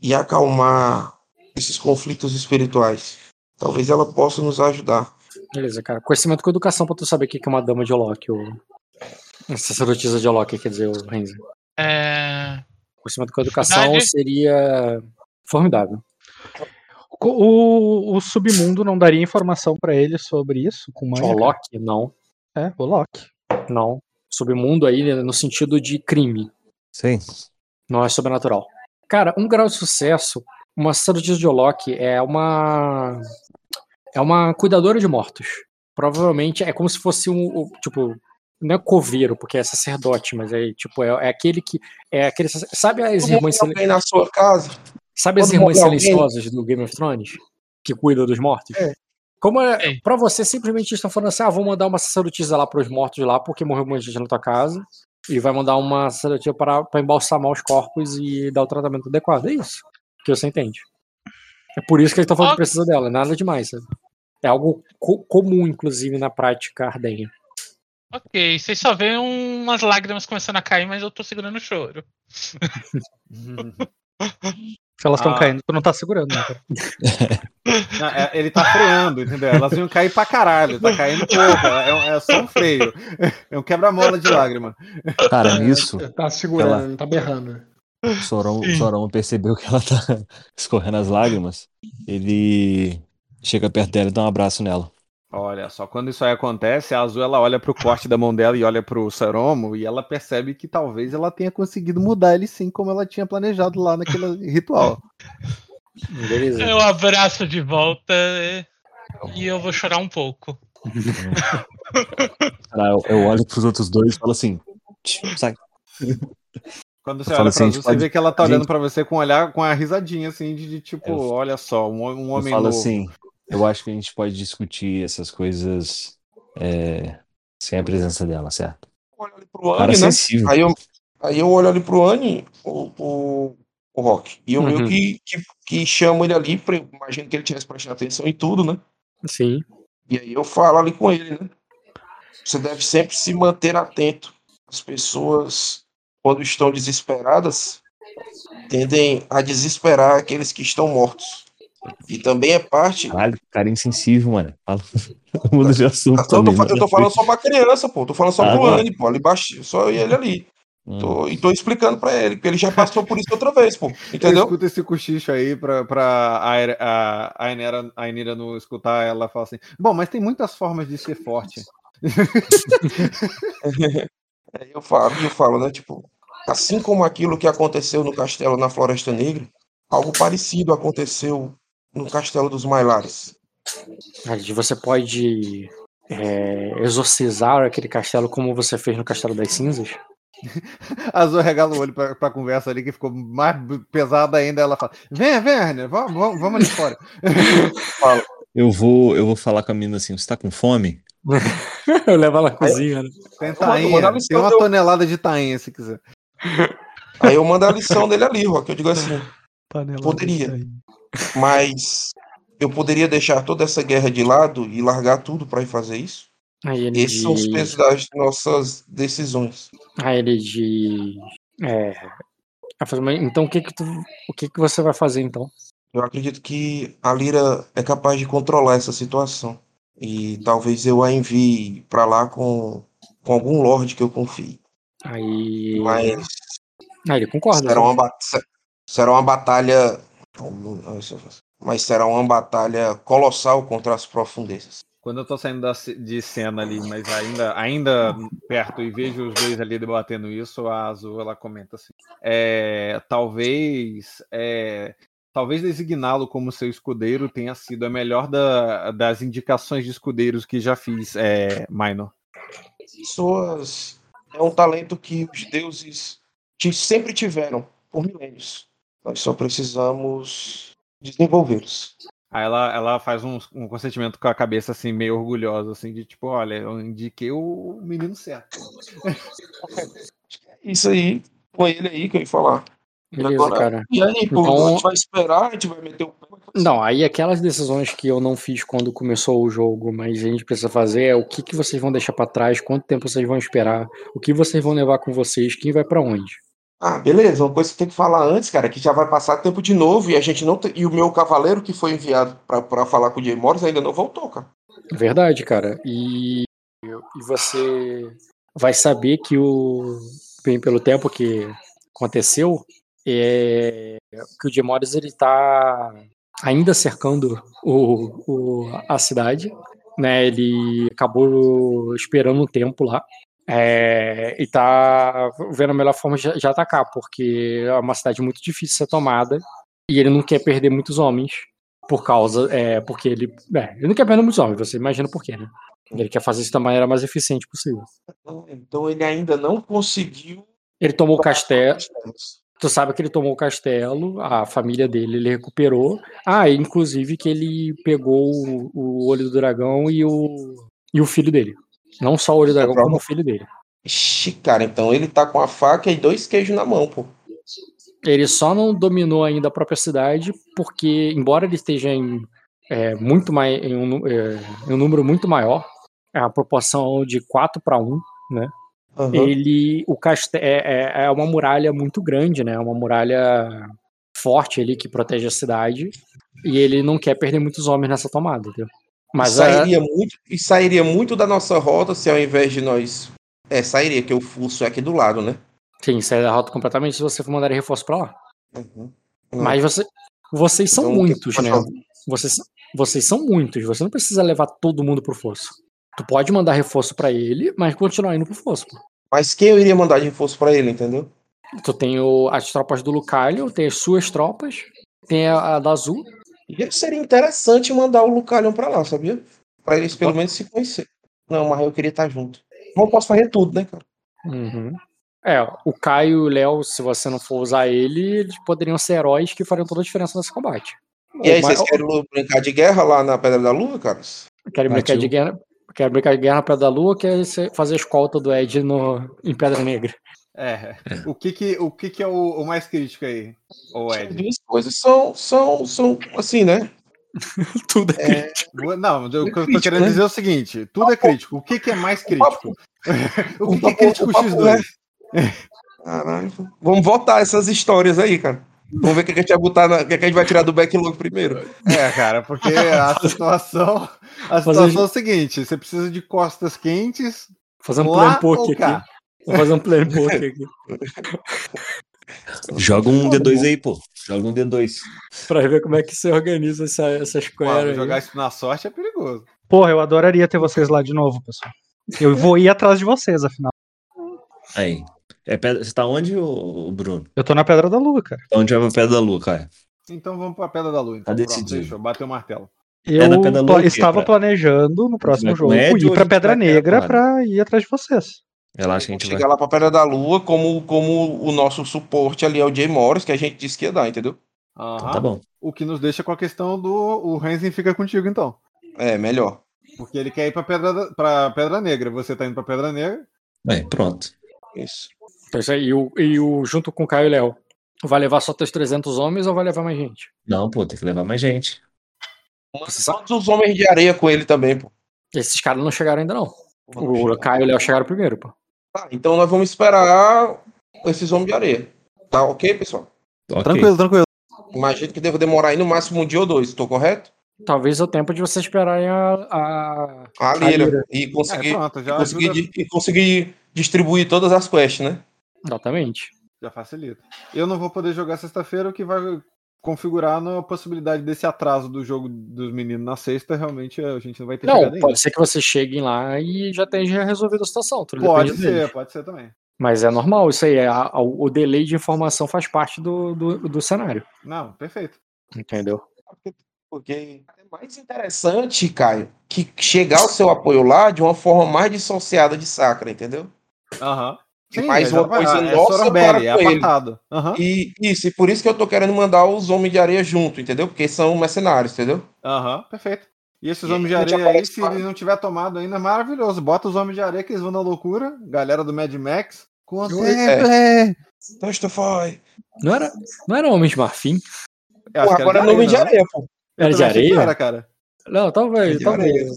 e acalmar esses conflitos espirituais. Talvez ela possa nos ajudar. Beleza, cara. Conhecimento com educação pra tu saber o que que é uma dama de Olok, ou. Uma sacerdotisa de Olok, quer dizer, o Renzi. É, Conhecimento com educação Verdade. seria formidável. O, o, o submundo não daria informação pra ele sobre isso com manha? Olok, não. É, o Loki. Não. Submundo aí no sentido de crime. Sim. Não é sobrenatural. Cara, um grau de sucesso, uma sacerdotisa de Olok é uma. É uma cuidadora de mortos. Provavelmente é como se fosse um. um, Tipo, não é coveiro, porque é sacerdote, mas é tipo, é, é aquele que. É aquele. Sabe as irmãs, na sua casa, sabe as irmãs morre alguém- silenciosas do Game of Thrones? Que cuidam dos mortos? É. Como é, Sim. pra você, simplesmente estão falando assim: ah, vou mandar uma sacerdotisa lá pros mortos lá, porque morreu muita gente na tua casa. E vai mandar uma sacerdotisa para, para embalsamar os corpos e dar o tratamento adequado. É isso que você entende. É por isso que eles estão falando que precisa dela, nada demais, sabe? É algo co- comum, inclusive, na prática ardenha. ok, vocês só veem umas lágrimas começando a cair, mas eu tô segurando o choro. Se elas estão Ah. caindo, tu não tá segurando, né? Não, é- ele tá freando, entendeu? Elas iam cair pra caralho, tá caindo pouco. É, um- é só um freio. É um quebra-mola de lágrima. Cara, nisso, Tá segurando, Ela- não tá berrando. O Sorão, o Sim. Sorão percebeu que ela tá escorrendo as lágrimas, ele chega perto dela e dá um abraço nela. Olha só, quando isso aí acontece, a Azul ela olha pro corte da mão dela e olha pro Saromo e ela percebe que talvez ela tenha conseguido mudar ele sim, como ela tinha planejado lá naquele ritual. Beleza. Eu abraço de volta e- e eu vou chorar um pouco. Ela- Eu, eu olho pros outros dois e falo assim, "Tch, sai. Quando você olha assim, pra a Azul, gente você pode- vê que ela tá olhando gente- pra você com um olhar, com a risadinha assim, de, de tipo, Eu- olha só, um, um Eu homem falo novo. assim, eu acho que a gente pode discutir essas coisas é, sem a presença dela, certo? olho ali pro Cara Anne, né? sensível. Aí eu, aí eu olho ali pro Anne, o, o, o Rock. E eu Uhum. meio que, que, que chamo ele ali, pra, imagino que ele tivesse prestando atenção em tudo, né? Sim. E aí eu falo ali com ele, né? Você deve sempre se manter atento. As pessoas, quando estão desesperadas, tendem a desesperar aqueles que estão mortos. E também é parte. Caralho, cara insensível, mano. Fala, muda de assunto Eu tô, também. eu tô falando só pra criança, pô. Tô falando só Ah, pro. Anne, pô. Ali baixo, só ele ali. Hum. Tô, e tô explicando pra ele, porque ele já passou por isso outra vez, pô. Eu Entendeu? escuto esse cochicho aí pra, pra a, a, a, Ainera, a não escutar, ela fala assim: Bom, mas tem muitas formas de ser forte. Aí eu falo, eu falo, né? Tipo, assim como aquilo que aconteceu no castelo na Floresta Negra, algo parecido aconteceu no castelo dos Mailares. Você pode é, exorcizar aquele castelo como você fez no Castelo das Cinzas. A Azul regala o olho pra, pra conversa ali, que ficou mais pesada ainda. Ela fala: Vem, vem, Rainer, vamos, vamos, ali fora. Eu vou, eu vou falar com a menina assim, você tá com fome? Eu levo ela na cozinha, né? Tem tainha, tem uma tonelada de tainha, se quiser. Aí eu mando a lição dele ali, Rock. Eu digo assim, Panela Poderia. mas eu poderia deixar toda essa guerra de lado e largar tudo pra ir fazer isso? Aí ele Esses são os diz- pesos das nossas decisões. Aí ele diz. É, ela fala, "Mas então o que que tu, o que que você vai fazer então? Eu acredito que a Lira é capaz de controlar essa situação. E talvez eu a envie pra lá com, com algum lorde que eu confie. Aí, Mas aí ele concorda. será né? uma, será uma batalha. Mas será uma batalha colossal contra as profundezas. Quando eu tô saindo da de cena ali, mas ainda, ainda perto e vejo os dois ali debatendo isso, a Azul ela comenta assim: é, talvez, é, talvez designá-lo como seu escudeiro tenha sido a melhor da- das indicações de escudeiros que já fiz, é, Minor. Pessoas. É um talento que os deuses sempre tiveram por milênios. Nós só precisamos desenvolvê-los. Aí ela, ela faz um, um consentimento com a cabeça assim, meio orgulhosa, assim, de tipo, olha, eu indiquei o menino certo. Isso aí, com ele aí que eu ia falar. Beleza, Agora, cara. E aí, pô, Então- a gente vai esperar, a gente vai meter o. Não, aí aquelas decisões que eu não fiz quando começou o jogo, mas a gente precisa fazer é o que, que vocês vão deixar pra trás, quanto tempo vocês vão esperar, o que vocês vão levar com vocês, quem vai pra onde. Ah, beleza. Uma coisa que tem que falar antes, cara, é que já vai passar tempo de novo e a gente não. E o meu cavaleiro que foi enviado pra, pra falar com o Jay Morris ainda não voltou, cara. Verdade, cara. E, e você vai saber que o bem pelo tempo que aconteceu, é, que o Demores ele tá ainda cercando o, o- a cidade, né? Ele acabou esperando um tempo lá. é, e tá vendo a melhor forma de, de atacar, porque é uma cidade muito difícil de ser tomada e ele não quer perder muitos homens por causa, é, porque ele, é, ele não quer perder muitos homens, você imagina por quê, né? Ele quer fazer isso da maneira mais eficiente possível. Então ele ainda não conseguiu. Ele tomou o castelo. Tu sabe que ele tomou o castelo, a família dele ele recuperou. Ah, inclusive que ele pegou o, o olho do dragão e o, e o filho dele. Não só o olho do dragão, como o filho dele. Ixi, cara, então ele tá com a faca e dois queijos na mão, pô. Ele só não dominou ainda a própria cidade, porque, embora ele esteja em, é, muito mais, em, um, é, em um número muito maior, a proporção de 4 para 1, né? Aham. Ele, o castelo é, é, é uma muralha muito grande, né? Uma muralha forte ali que protege a cidade. E ele não quer perder muitos homens nessa tomada, entendeu? Mas e, a- sairia muito, e sairia muito da nossa rota se ao invés de nós. É, sairia, que o fluxo é aqui do lado, né? Sim, sai da rota completamente se você for mandar reforço pra lá. Uhum. Mas você, vocês são Então, muitos, né? Vocês, vocês são muitos. Você não precisa levar todo mundo pro fosso. Tu pode mandar reforço pra ele, mas continuar indo pro fosso. Mas quem eu iria mandar de reforço pra ele, entendeu? Tu tem o- as tropas do Lucalho, tem as suas tropas, tem a, a da Azul. E seria interessante mandar o Lucalion pra lá, sabia? Pra eles pelo menos se conhecer. Não, mas eu queria estar junto. Não posso fazer tudo, né, cara? Uhum. É, o Caio e o Léo, se você não for usar ele, eles poderiam ser heróis que fariam toda a diferença nesse combate. E aí, O ma- vocês querem brincar de guerra lá na Pedra da Lua, cara? Querem brincar de guerra? Quero brincar de guerra na Pedra da Lua, quer ser- fazer a escolta do Ed no, em Pedra Negra. É. O que que, o que, que é o, o mais crítico aí, As Ed? duas coisas são, são, são assim, né? Tudo É, Boa- Não, o que eu tô crítico, querendo né? dizer é o seguinte: tudo é crítico. O que, que é mais crítico? o que, que é papo- crítico o papo X2? Caralho. Vamos votar essas histórias aí, cara. Vamos ver o que a gente vai botar, na- o que a gente vai tirar do backlog primeiro. É, cara, porque a situação, a Fazer- situação é o seguinte: você precisa de costas quentes, Fazer um plan poke cá? aqui. Vou fazer um plan poke aqui. Joga um D2 aí, pô. Joga um D2. Pra ver como é que você organiza essa, essa Pô, square aí. jogar isso na sorte é perigoso. Porra, eu adoraria ter vocês lá de novo, pessoal. Eu vou ir atrás de vocês, afinal. Aí. É pedra... Você tá onde, ô, Bruno? Eu tô na Pedra da Lua, cara. Tá onde vai pra Pedra da Lua, cara? Então vamos pra Pedra da Lua. Então, Tá pronto, decidido. deixa eu bater o martelo. Eu Lua pla- o quê? estava Pra- planejando no próximo vai jogo ou ir a pra Pedra vai Negra pra pra ir atrás de vocês. Relaxa que a gente vai. Chegar lá pra Pedra da Lua, como, como o nosso suporte ali é o Jay Morris, que a gente disse que ia dar, entendeu? Aham. Tá bom. O que nos deixa com a questão do. O Renzen fica contigo, então. É, melhor. Porque ele quer ir pra Pedra, da- pra Pedra Negra. Você tá indo pra Pedra Negra. Aí, pronto. Isso. Aí, e, o, e o junto com o Caio e o Léo. Vai levar só teus 300 homens ou vai levar mais gente? Não, pô, tem que levar mais gente. Todos os homens de areia com ele também, pô. Esses caras não chegaram ainda, não. O Caio e o Léo chegaram primeiro, pô. Tá, então nós vamos esperar esses homens de areia. Tá ok, pessoal? Ok. Tranquilo, tranquilo. Imagino que deva demorar aí no máximo um dia ou dois, tô correto? Talvez o tempo de vocês esperarem a. a... A lira. lira. E É, conseguir, pronto, e conseguir, e conseguir distribuir todas as quests, né? Exatamente. já facilita. Eu não vou poder jogar sexta-feira, o que vai configurar na possibilidade desse atraso do jogo dos meninos na sexta. Realmente a gente não vai ter Não, chegado ainda. pode ser que vocês cheguem lá e já tenha resolvido a situação. tudo Pode ser, deles. pode ser também. Mas é normal, isso aí. É, a- a- o delay de informação faz parte do, do, do cenário. Não, perfeito. Entendeu? Porque é mais interessante, Caio, que chegar o seu apoio lá de uma forma mais dissociada de Sacra, entendeu? Aham. E mais uma coisa é nossa Sorambelli, para é ele. apartado. Aham. E isso, e por isso que eu tô querendo mandar os homens de areia junto, entendeu? Porque são mercenários, entendeu? Aham, perfeito. E esses E homens de areia aí, se lá. eles não tiver tomado ainda, é maravilhoso. Bota os homens de areia que eles vão na loucura. Galera do Mad Max. Contemple! Testify. Não era, não era Homem de Marfim? Pô, que era agora é de nome de areia, pô. Era de areia? Era, cara. Não, talvez, talvez.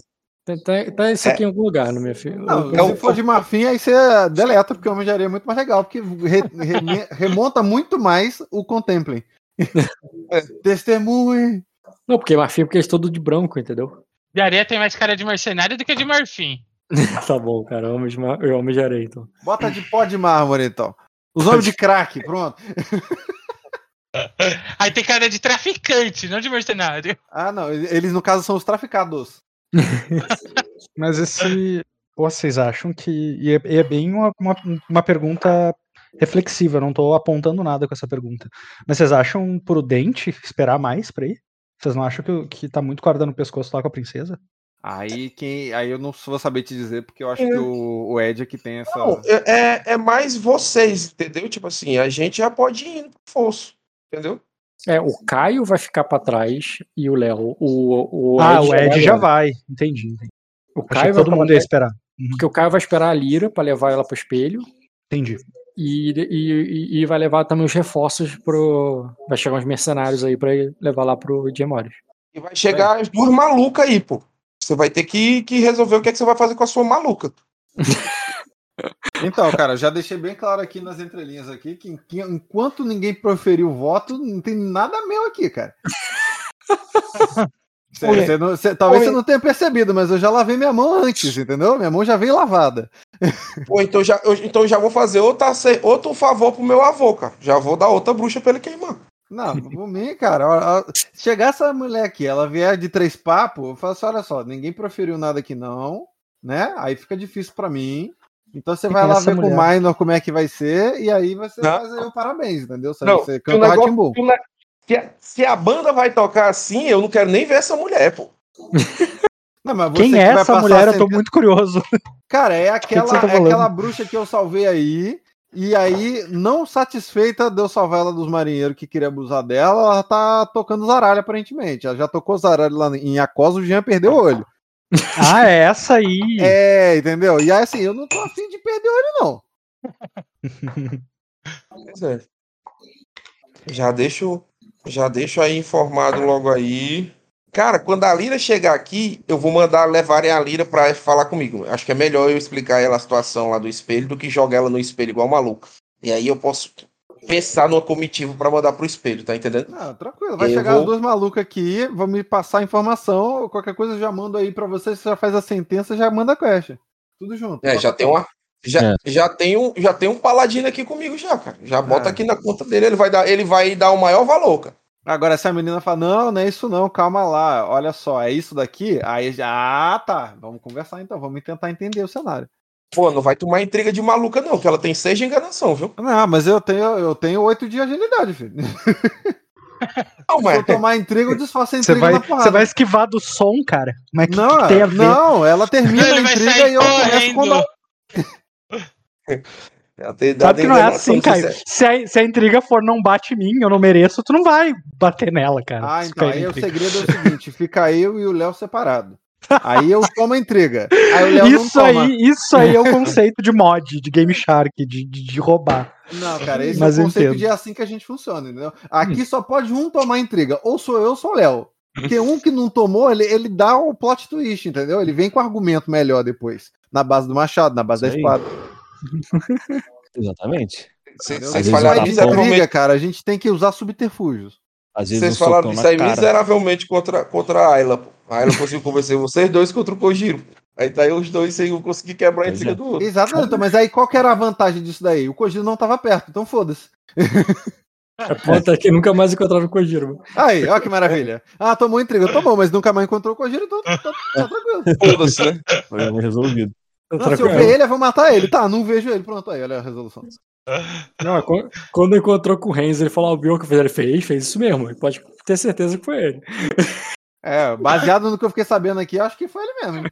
Areia. Tem, tem, tem isso aqui em algum lugar no meu filho. Não, É se for de marfim, aí você deleta, porque o Homem de Areia é muito mais legal, porque re- re- remonta muito mais o Contemplem. É. Testemunhe! Não, porque marfim é porque eles todos de branco, entendeu? De areia tem mais cara de mercenário do que de marfim. tá bom, cara. Homem de, mar... é homem de areia, então. Bota de pó de mármore, então. Os homens de crack, pronto. Aí tem cara de traficante, não de mercenário. Ah, não, eles no caso são os traficados. Mas esse. Vocês acham que. E é, é bem uma, uma, uma pergunta reflexiva, eu não tô apontando nada com essa pergunta. Mas vocês acham prudente esperar mais pra ir? Vocês não acham que, que tá muito corda no pescoço lá com a princesa? Aí quem. Aí eu não vou saber te dizer, porque eu acho que o, o Ed é que tem essa. Não, é, é- é mais vocês, entendeu? Tipo assim, a gente já pode ir indo pro fosso, entendeu? É, o Caio vai ficar pra trás e o Léo. O, o ah, o Ed já vai. vai. Entendi. entendi. O Achei Caio todo mundo ia esperar. porque o Caio vai esperar a Lira pra levar ela pro espelho. Entendi. E, e, e vai levar também os reforços pro. Vai chegar uns mercenários aí pra levar lá pro Diemores. E vai chegar as duas malucas aí, pô. Você vai ter que, que resolver o que, é que você vai fazer com a sua maluca. Então, cara, já deixei bem claro aqui nas entrelinhas aqui que, enquanto ninguém proferiu o voto, não tem nada meu aqui, cara. Cê- Oi. cê não- cê- talvez Oi. você não tenha percebido, mas eu já lavei minha mão antes, entendeu? Minha mão já veio lavada. Ou então já, eu, então já vou fazer outra, outro favor pro meu avô, cara. Já vou dar outra bruxa pra ele queimar. Não, por mim, cara, chegar essa mulher aqui, ela vier de três papos, eu falo assim, olha só, ninguém proferiu nada aqui não, né? Aí fica difícil pra mim. Então você vai é lá ver com o mulher? Minor como é que vai ser, e aí você Não. faz aí o parabéns, entendeu? Você, Não, você que o canta o negócio- que o ne- se a- se a banda vai tocar assim, eu não quero nem ver essa mulher, pô. Não, mas você Quem que é vai essa mulher? Eu tô sempre- muito curioso. Cara, é que aquela, você tá é aquela bruxa que eu salvei aí. E aí, não satisfeita de eu salvar ela dos marinheiros que queria abusar dela, ela tá tocando zaralho, aparentemente. Ela já tocou zaralho lá em Acosa, o Jean perdeu o olho. Ah, é essa aí. É, entendeu? E aí, assim, eu não tô afim de perder o olho, não. Pois é. Já deixo, já deixo aí informado logo aí. Cara, quando a Lira chegar aqui, eu vou mandar levarem a Lira pra falar comigo. Acho que é melhor eu explicar ela a situação lá do espelho do que jogar ela no espelho igual maluca. E aí eu posso pensar numa comitiva pra mandar pro espelho, tá entendendo? Ah, tranquilo. Vai Eu chegar vou- as duas malucas aqui, vão me passar a informação. Qualquer coisa eu já mando aí pra vocês. Você já faz a sentença, já manda a quest. Tudo junto. É, já tem uma. Já, É. já, tem um, já tem um paladino aqui comigo já, cara. Já bota Ah. aqui na conta dele, ele vai dar, ele vai dar o maior valor, cara. Agora, se a menina fala, não, não é isso não, calma lá, olha só, é isso daqui, aí já, ah, tá, vamos conversar então, vamos tentar entender o cenário. Pô, não vai tomar intriga de maluca, não, que ela tem seis de enganação, viu? Não, mas eu tenho, eu tenho oito de agilidade, filho. Não, Se mas eu tomar intriga, eu desfaço a Você intriga vai, na porrada. você vai esquivar do som, cara? Mas que, Não, que tem a ver? não, ela termina Ele a intriga e eu começo ela tem, Sabe que não é assim, Caio. você- Se a, se a intriga for não bate em mim, eu não mereço, tu não vai bater nela, cara. Ah, Se então, aí o segredo é o seguinte, fica eu e o Léo separado. Aí eu tomo a intriga. Aí o Léo não Isso aí, isso aí é o conceito de mod, de Game Shark, de, de, de roubar. Não, cara, esse Mas é o conceito entendo. de é assim que a gente funciona, entendeu? Aqui só pode um tomar intriga, ou sou eu ou sou o Léo. Porque um que não tomou, ele, ele dá o plot twist, entendeu? Ele vem com argumento melhor depois. Na base do machado, na base da Isso espada. Exatamente. Vocês bom. miseravelmente. intriga, cara, a gente tem que usar subterfúgios. Às vezes Vocês falaram na aí miseravelmente contra, contra a Ayla, pô. A Ayla conseguiu convencer vocês dois contra o Kojiro. Aí tá aí os dois sem conseguir quebrar a Pois intriga é. do outro. Exatamente, mas aí qual que era a vantagem disso daí? O Kojiro não tava perto, então foda-se. A ponta é que nunca mais encontraram o Kojiro. Aí, ó que maravilha. Ah, tomou intriga, tomou, mas nunca mais encontrou o Kojiro, então tá, tá- tá tranquilo. Foda-se, né? Problema resolvido. Não, se eu ver ele, eu vou matar ele. Tá, não vejo ele. Pronto, aí, olha a resolução. Não, é quando- encontrou com o Renzo, ele falou, ah, o Bill que fez, ele fez, fez isso mesmo. Ele pode ter certeza que foi ele. É, baseado no que eu fiquei sabendo aqui, eu acho que foi ele mesmo.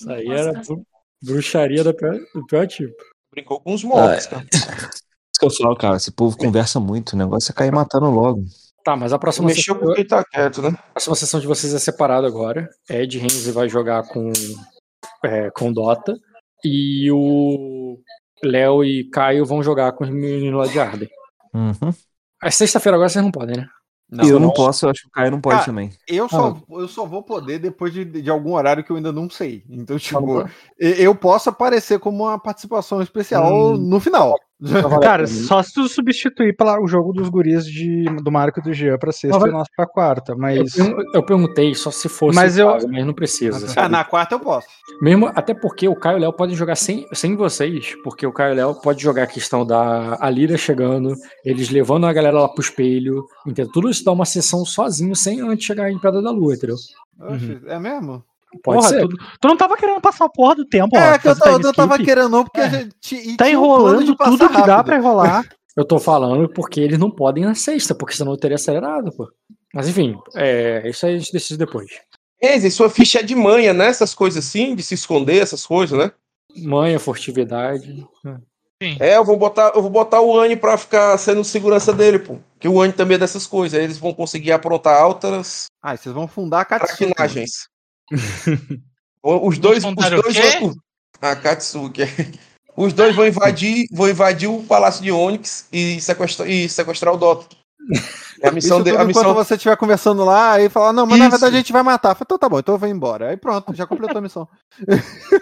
Isso aí era bru- bruxaria do pior, do pior tipo. Brincou com os mortos, Ah, cara. Isso que eu falo, cara, esse povo conversa muito, o negócio é cair matando logo. Tá, mas a próxima, Mexeu com quem tá quieto, né? a próxima sessão de vocês é separada agora. Ed Renzo vai jogar com, é, com Dota. E o Léo e Caio vão jogar com os meninos lá de Arden. Uhum. A sexta-feira agora vocês não podem, né? E eu não posso, eu acho que o Caio não pode Ah, também. Eu só, eu só vou poder depois de, de algum horário que eu ainda não sei. Então, tipo, eu posso aparecer como uma participação especial Hum. no final. Cara, só se tu substituir pela, o jogo dos guris de, do Marco e do Jean pra sexta Mas vai- e nós pra quarta, Eu, mas. pergun- eu perguntei só se fosse Mas eu- caso, mas não precisa. Ah, sabe? na quarta eu posso. Mesmo, até porque o Caio e o Léo podem jogar sem, sem vocês, porque o Caio e o Léo pode jogar a questão da Alira chegando, eles levando a galera lá pro espelho, entendeu? Tudo isso dá uma sessão sozinho, sem antes chegar em Pedra da Lua, entendeu? Oxe, É mesmo? Pode Porra, ser. tu, tu não tava querendo passar a porra do tempo, ó. é, que eu, fazer tava- time eu tava querendo não, porque É. a gente. Tá um enrolando tudo que dá rápido. pra enrolar. Eu tô falando porque eles não podem na sexta, porque senão eu teria acelerado, pô. Mas enfim, é, isso aí a gente decide depois. Eze, sua ficha é de manha, né? Essas coisas assim, de se esconder, essas coisas, né? Manha, furtividade. É, eu vou botar, eu vou botar o Anne pra ficar sendo segurança dele, pô. Que o Anne também é dessas coisas. Aí eles vão conseguir aprontar altas Ah, vocês vão fundar a. os dois, os dois vão. A Katsuki. Os dois vão invadir, vão invadir o Palácio de Onyx e sequestrar, e sequestrar o Dota. É a missão Isso dele. tudo A missão, enquanto você estiver conversando lá e falar, não, mas na Isso. verdade a gente vai matar. Então tá bom, então eu vou embora. Aí pronto, já completou a missão.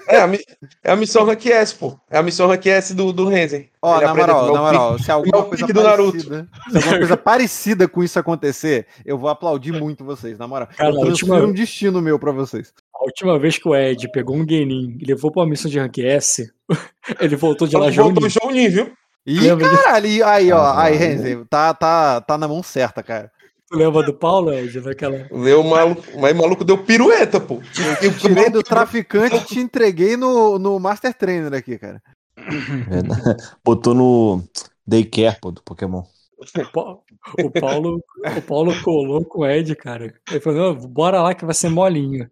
é, a, mi- é a missão Rank S, pô. É a missão Rank S do, do Renzen. Ó, Ele na moral, na moral, se alguma é o coisa pique do Naruto. parecida, se alguma coisa parecida com isso acontecer, eu vou aplaudir muito vocês, na moral. Cara, eu última- um destino meu pra vocês. A última vez que o Ed pegou um Genin e levou pra uma missão de rank S, ele voltou de lá pique. Voltou Jonin. Jounin, viu? Ih, Lembra disso? caralho, e aí, ó, aí. Renzi, tá, tá, tá na mão certa, cara. Tu lembra do Paulo, Ed? Naquela... Leu o maluco, mas o maluco deu pirueta, pô. Eu tirei do traficante e te entreguei no, no Master Trainer aqui, cara. Botou no Daycare, pô, do Pokémon. O Pa- o Paulo, o Paulo colou com o Ed, cara. Ele falou, "Não, bora lá que vai ser molinho.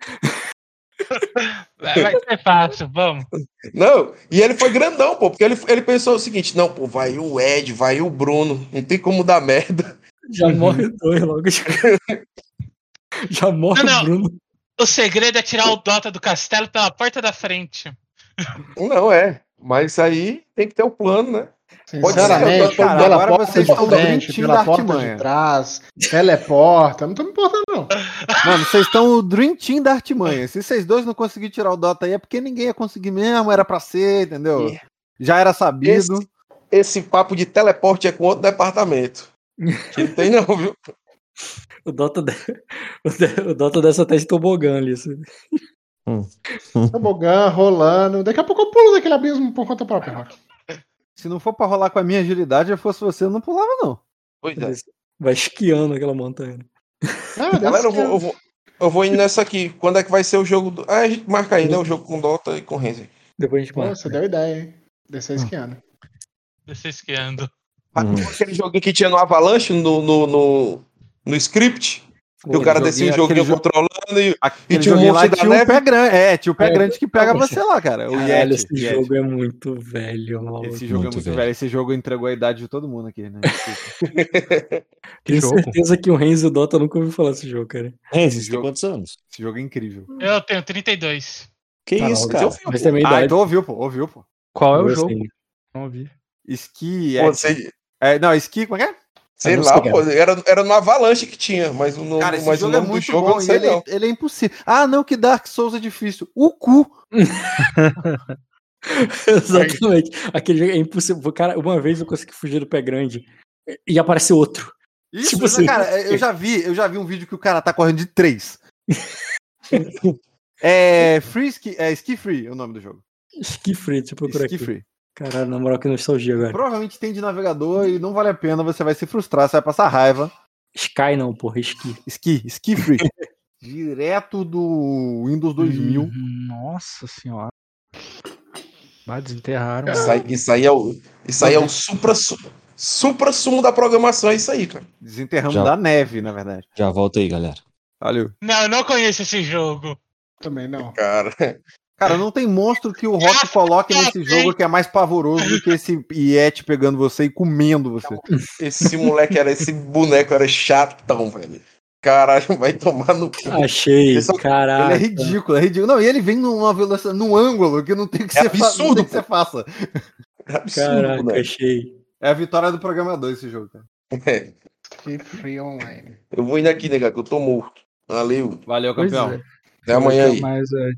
Vai ser fácil, vamos. Não, e ele foi grandão, pô, porque ele, ele pensou o seguinte: não, pô, vai o Ed, vai o Bruno, não tem como dar merda. Já morre dois logo. de cara. Já morre Não, não. o Bruno. O segredo é tirar o Dota do castelo pela porta da frente. Não é, mas aí tem que ter o plano, né? Pode ser, Sinceramente, cara, pela agora porta vocês de estão frente, pela da porta artimanha. de trás, teleporta, não tô me importando, não. Mano, vocês estão o Dream Team da artimanha. Se vocês dois não conseguirem tirar o Dota aí, é porque ninguém ia conseguir mesmo, era pra ser, entendeu? E- Já era sabido. Esse, esse papo de teleporte é com outro departamento. Que não tem, não, viu? O Dota, de... o Dota dessa teste tobogã ali. assim. Tobogã, rolando. Daqui a pouco eu pulo daquele abismo por conta própria, Rock. Se não for pra rolar com a minha agilidade, eu fosse você, eu não pulava, não. Pois é. Vai esquiando aquela montanha. Ah, Galera, eu vou, eu, vou, eu vou indo nessa aqui. Quando é que vai ser o jogo do. Ah, a gente marca aí, né? O jogo com Dota e com Renzi. Depois a gente marca. você deu ideia, hein? Descer esquiando. Descer esquiando. Hum. Aquele joguinho que tinha no Avalanche, no, no, no, no script, que o cara descia o joguinho controlando e. Aquele tinha um monstro da tinha um neve? pé grande. É, tinha o pé É, grande que pega cara, você lá, cara. O Caralho, Yeti. esse Yeti. jogo é muito velho, maluco. Esse jogo Muito é muito velho. velho. Esse jogo entregou a idade de todo mundo aqui, né? Tenho jogo? certeza que o Renzo e o Dota nunca ouviu falar desse jogo, cara. Renzi, você tem jogo- quantos anos? Esse jogo é incrível. Eu tenho 32. Que Ah, isso, não, cara? Mas também Ah, então ouviu, pô. Ouviu, pô. Qual é o jogo? Não ouvi. Ski. Pô, É, é, não, ski, como é que é? Sei não lá, sei, pô. Era, era no Avalanche que tinha, mas o nome, Cara, esse mas o jogo é nome do muito jogo eu bom não e sei, ele, não. é- ele é impossível. Ah, não, que Dark Souls é difícil. O cu. Exatamente. Aquele jogo é impossível. Cara, uma vez eu consegui fugir do pé grande e aparece outro. Isso, Tipo assim. cara, eu já vi, eu já vi um vídeo que o cara tá correndo de três. é Free Ski, é Ski Free é o nome do jogo. Ski free, deixa eu procurar Ski aqui. Free. Caralho, na moral, que nostalgia agora. Provavelmente tem de navegador e não vale a pena, você vai se frustrar, você vai passar raiva. Sky não, porra, Ski. Ski, Ski Free. Direto do Windows 2000. Hum, Nossa senhora. Vai desenterraram. Isso aí, isso aí é o, isso aí é o supra, supra sumo da programação, é isso aí, cara. Desenterramos Já. da neve, na verdade. Já volta aí, galera. Valeu. Não, eu não conheço esse jogo. Também não. Cara, Cara, não tem monstro que o Rock coloque nesse jogo que é mais pavoroso do que esse Yeti pegando você e comendo você. esse moleque era, esse boneco era chatão, velho. Caralho, vai tomar no cu. Achei, Esse é o- Ele caralho. é ridículo, é ridículo. Não, e ele vem numa velocidade, num ângulo que não tem que, É fa- não absurdo, tem que você faça. É absurdo, Caraca, né? achei. É a vitória do programador esse jogo, cara. É. Que free online. Eu vou indo aqui, nega, que eu tô morto. Valeu. Valeu, campeão. é. Até amanhã aí. Mas, Ed.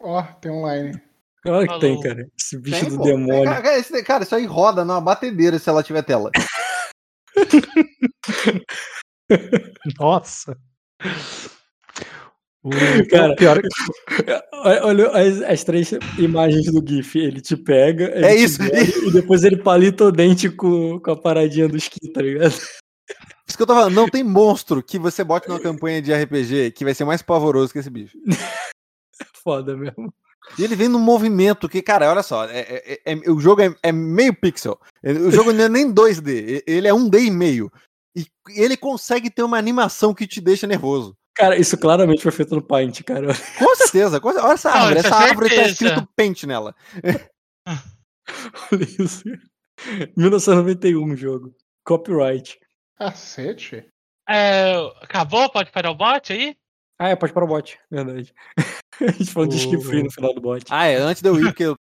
Ó, tem online. Olha que tem, cara. Esse bicho Tem, do pô. demônio. Cara, cara, esse- cara, isso aí roda numa batedeira se ela tiver tela. Nossa. O, Cara, pior é que Olha olha as, as três imagens do GIF. Ele te pega, ele É te isso. engole, e depois ele palita o dente com, com a paradinha do esqui, tá ligado? Isso que eu tô falando, não tem monstro que você bote numa campanha de RPG que vai ser mais pavoroso que esse bicho. Foda mesmo. E ele vem num movimento que, cara, olha só, é- é- é- o jogo é, é meio pixel. O jogo não é nem 2D, ele é 1D e meio. E ele consegue ter uma animação que te deixa nervoso. Cara, isso claramente foi feito no Paint, cara. Com certeza, com certeza. olha essa Não, árvore, isso é essa árvore tá escrito paint nela. Olha isso. 1991 o jogo. Copyright. Cacete. É, acabou? Pode parar o bot aí? Ah, é, pode para o bot, verdade. A gente falou de ski O- free no final do bot. Ah, é, antes de eu ir, porque eu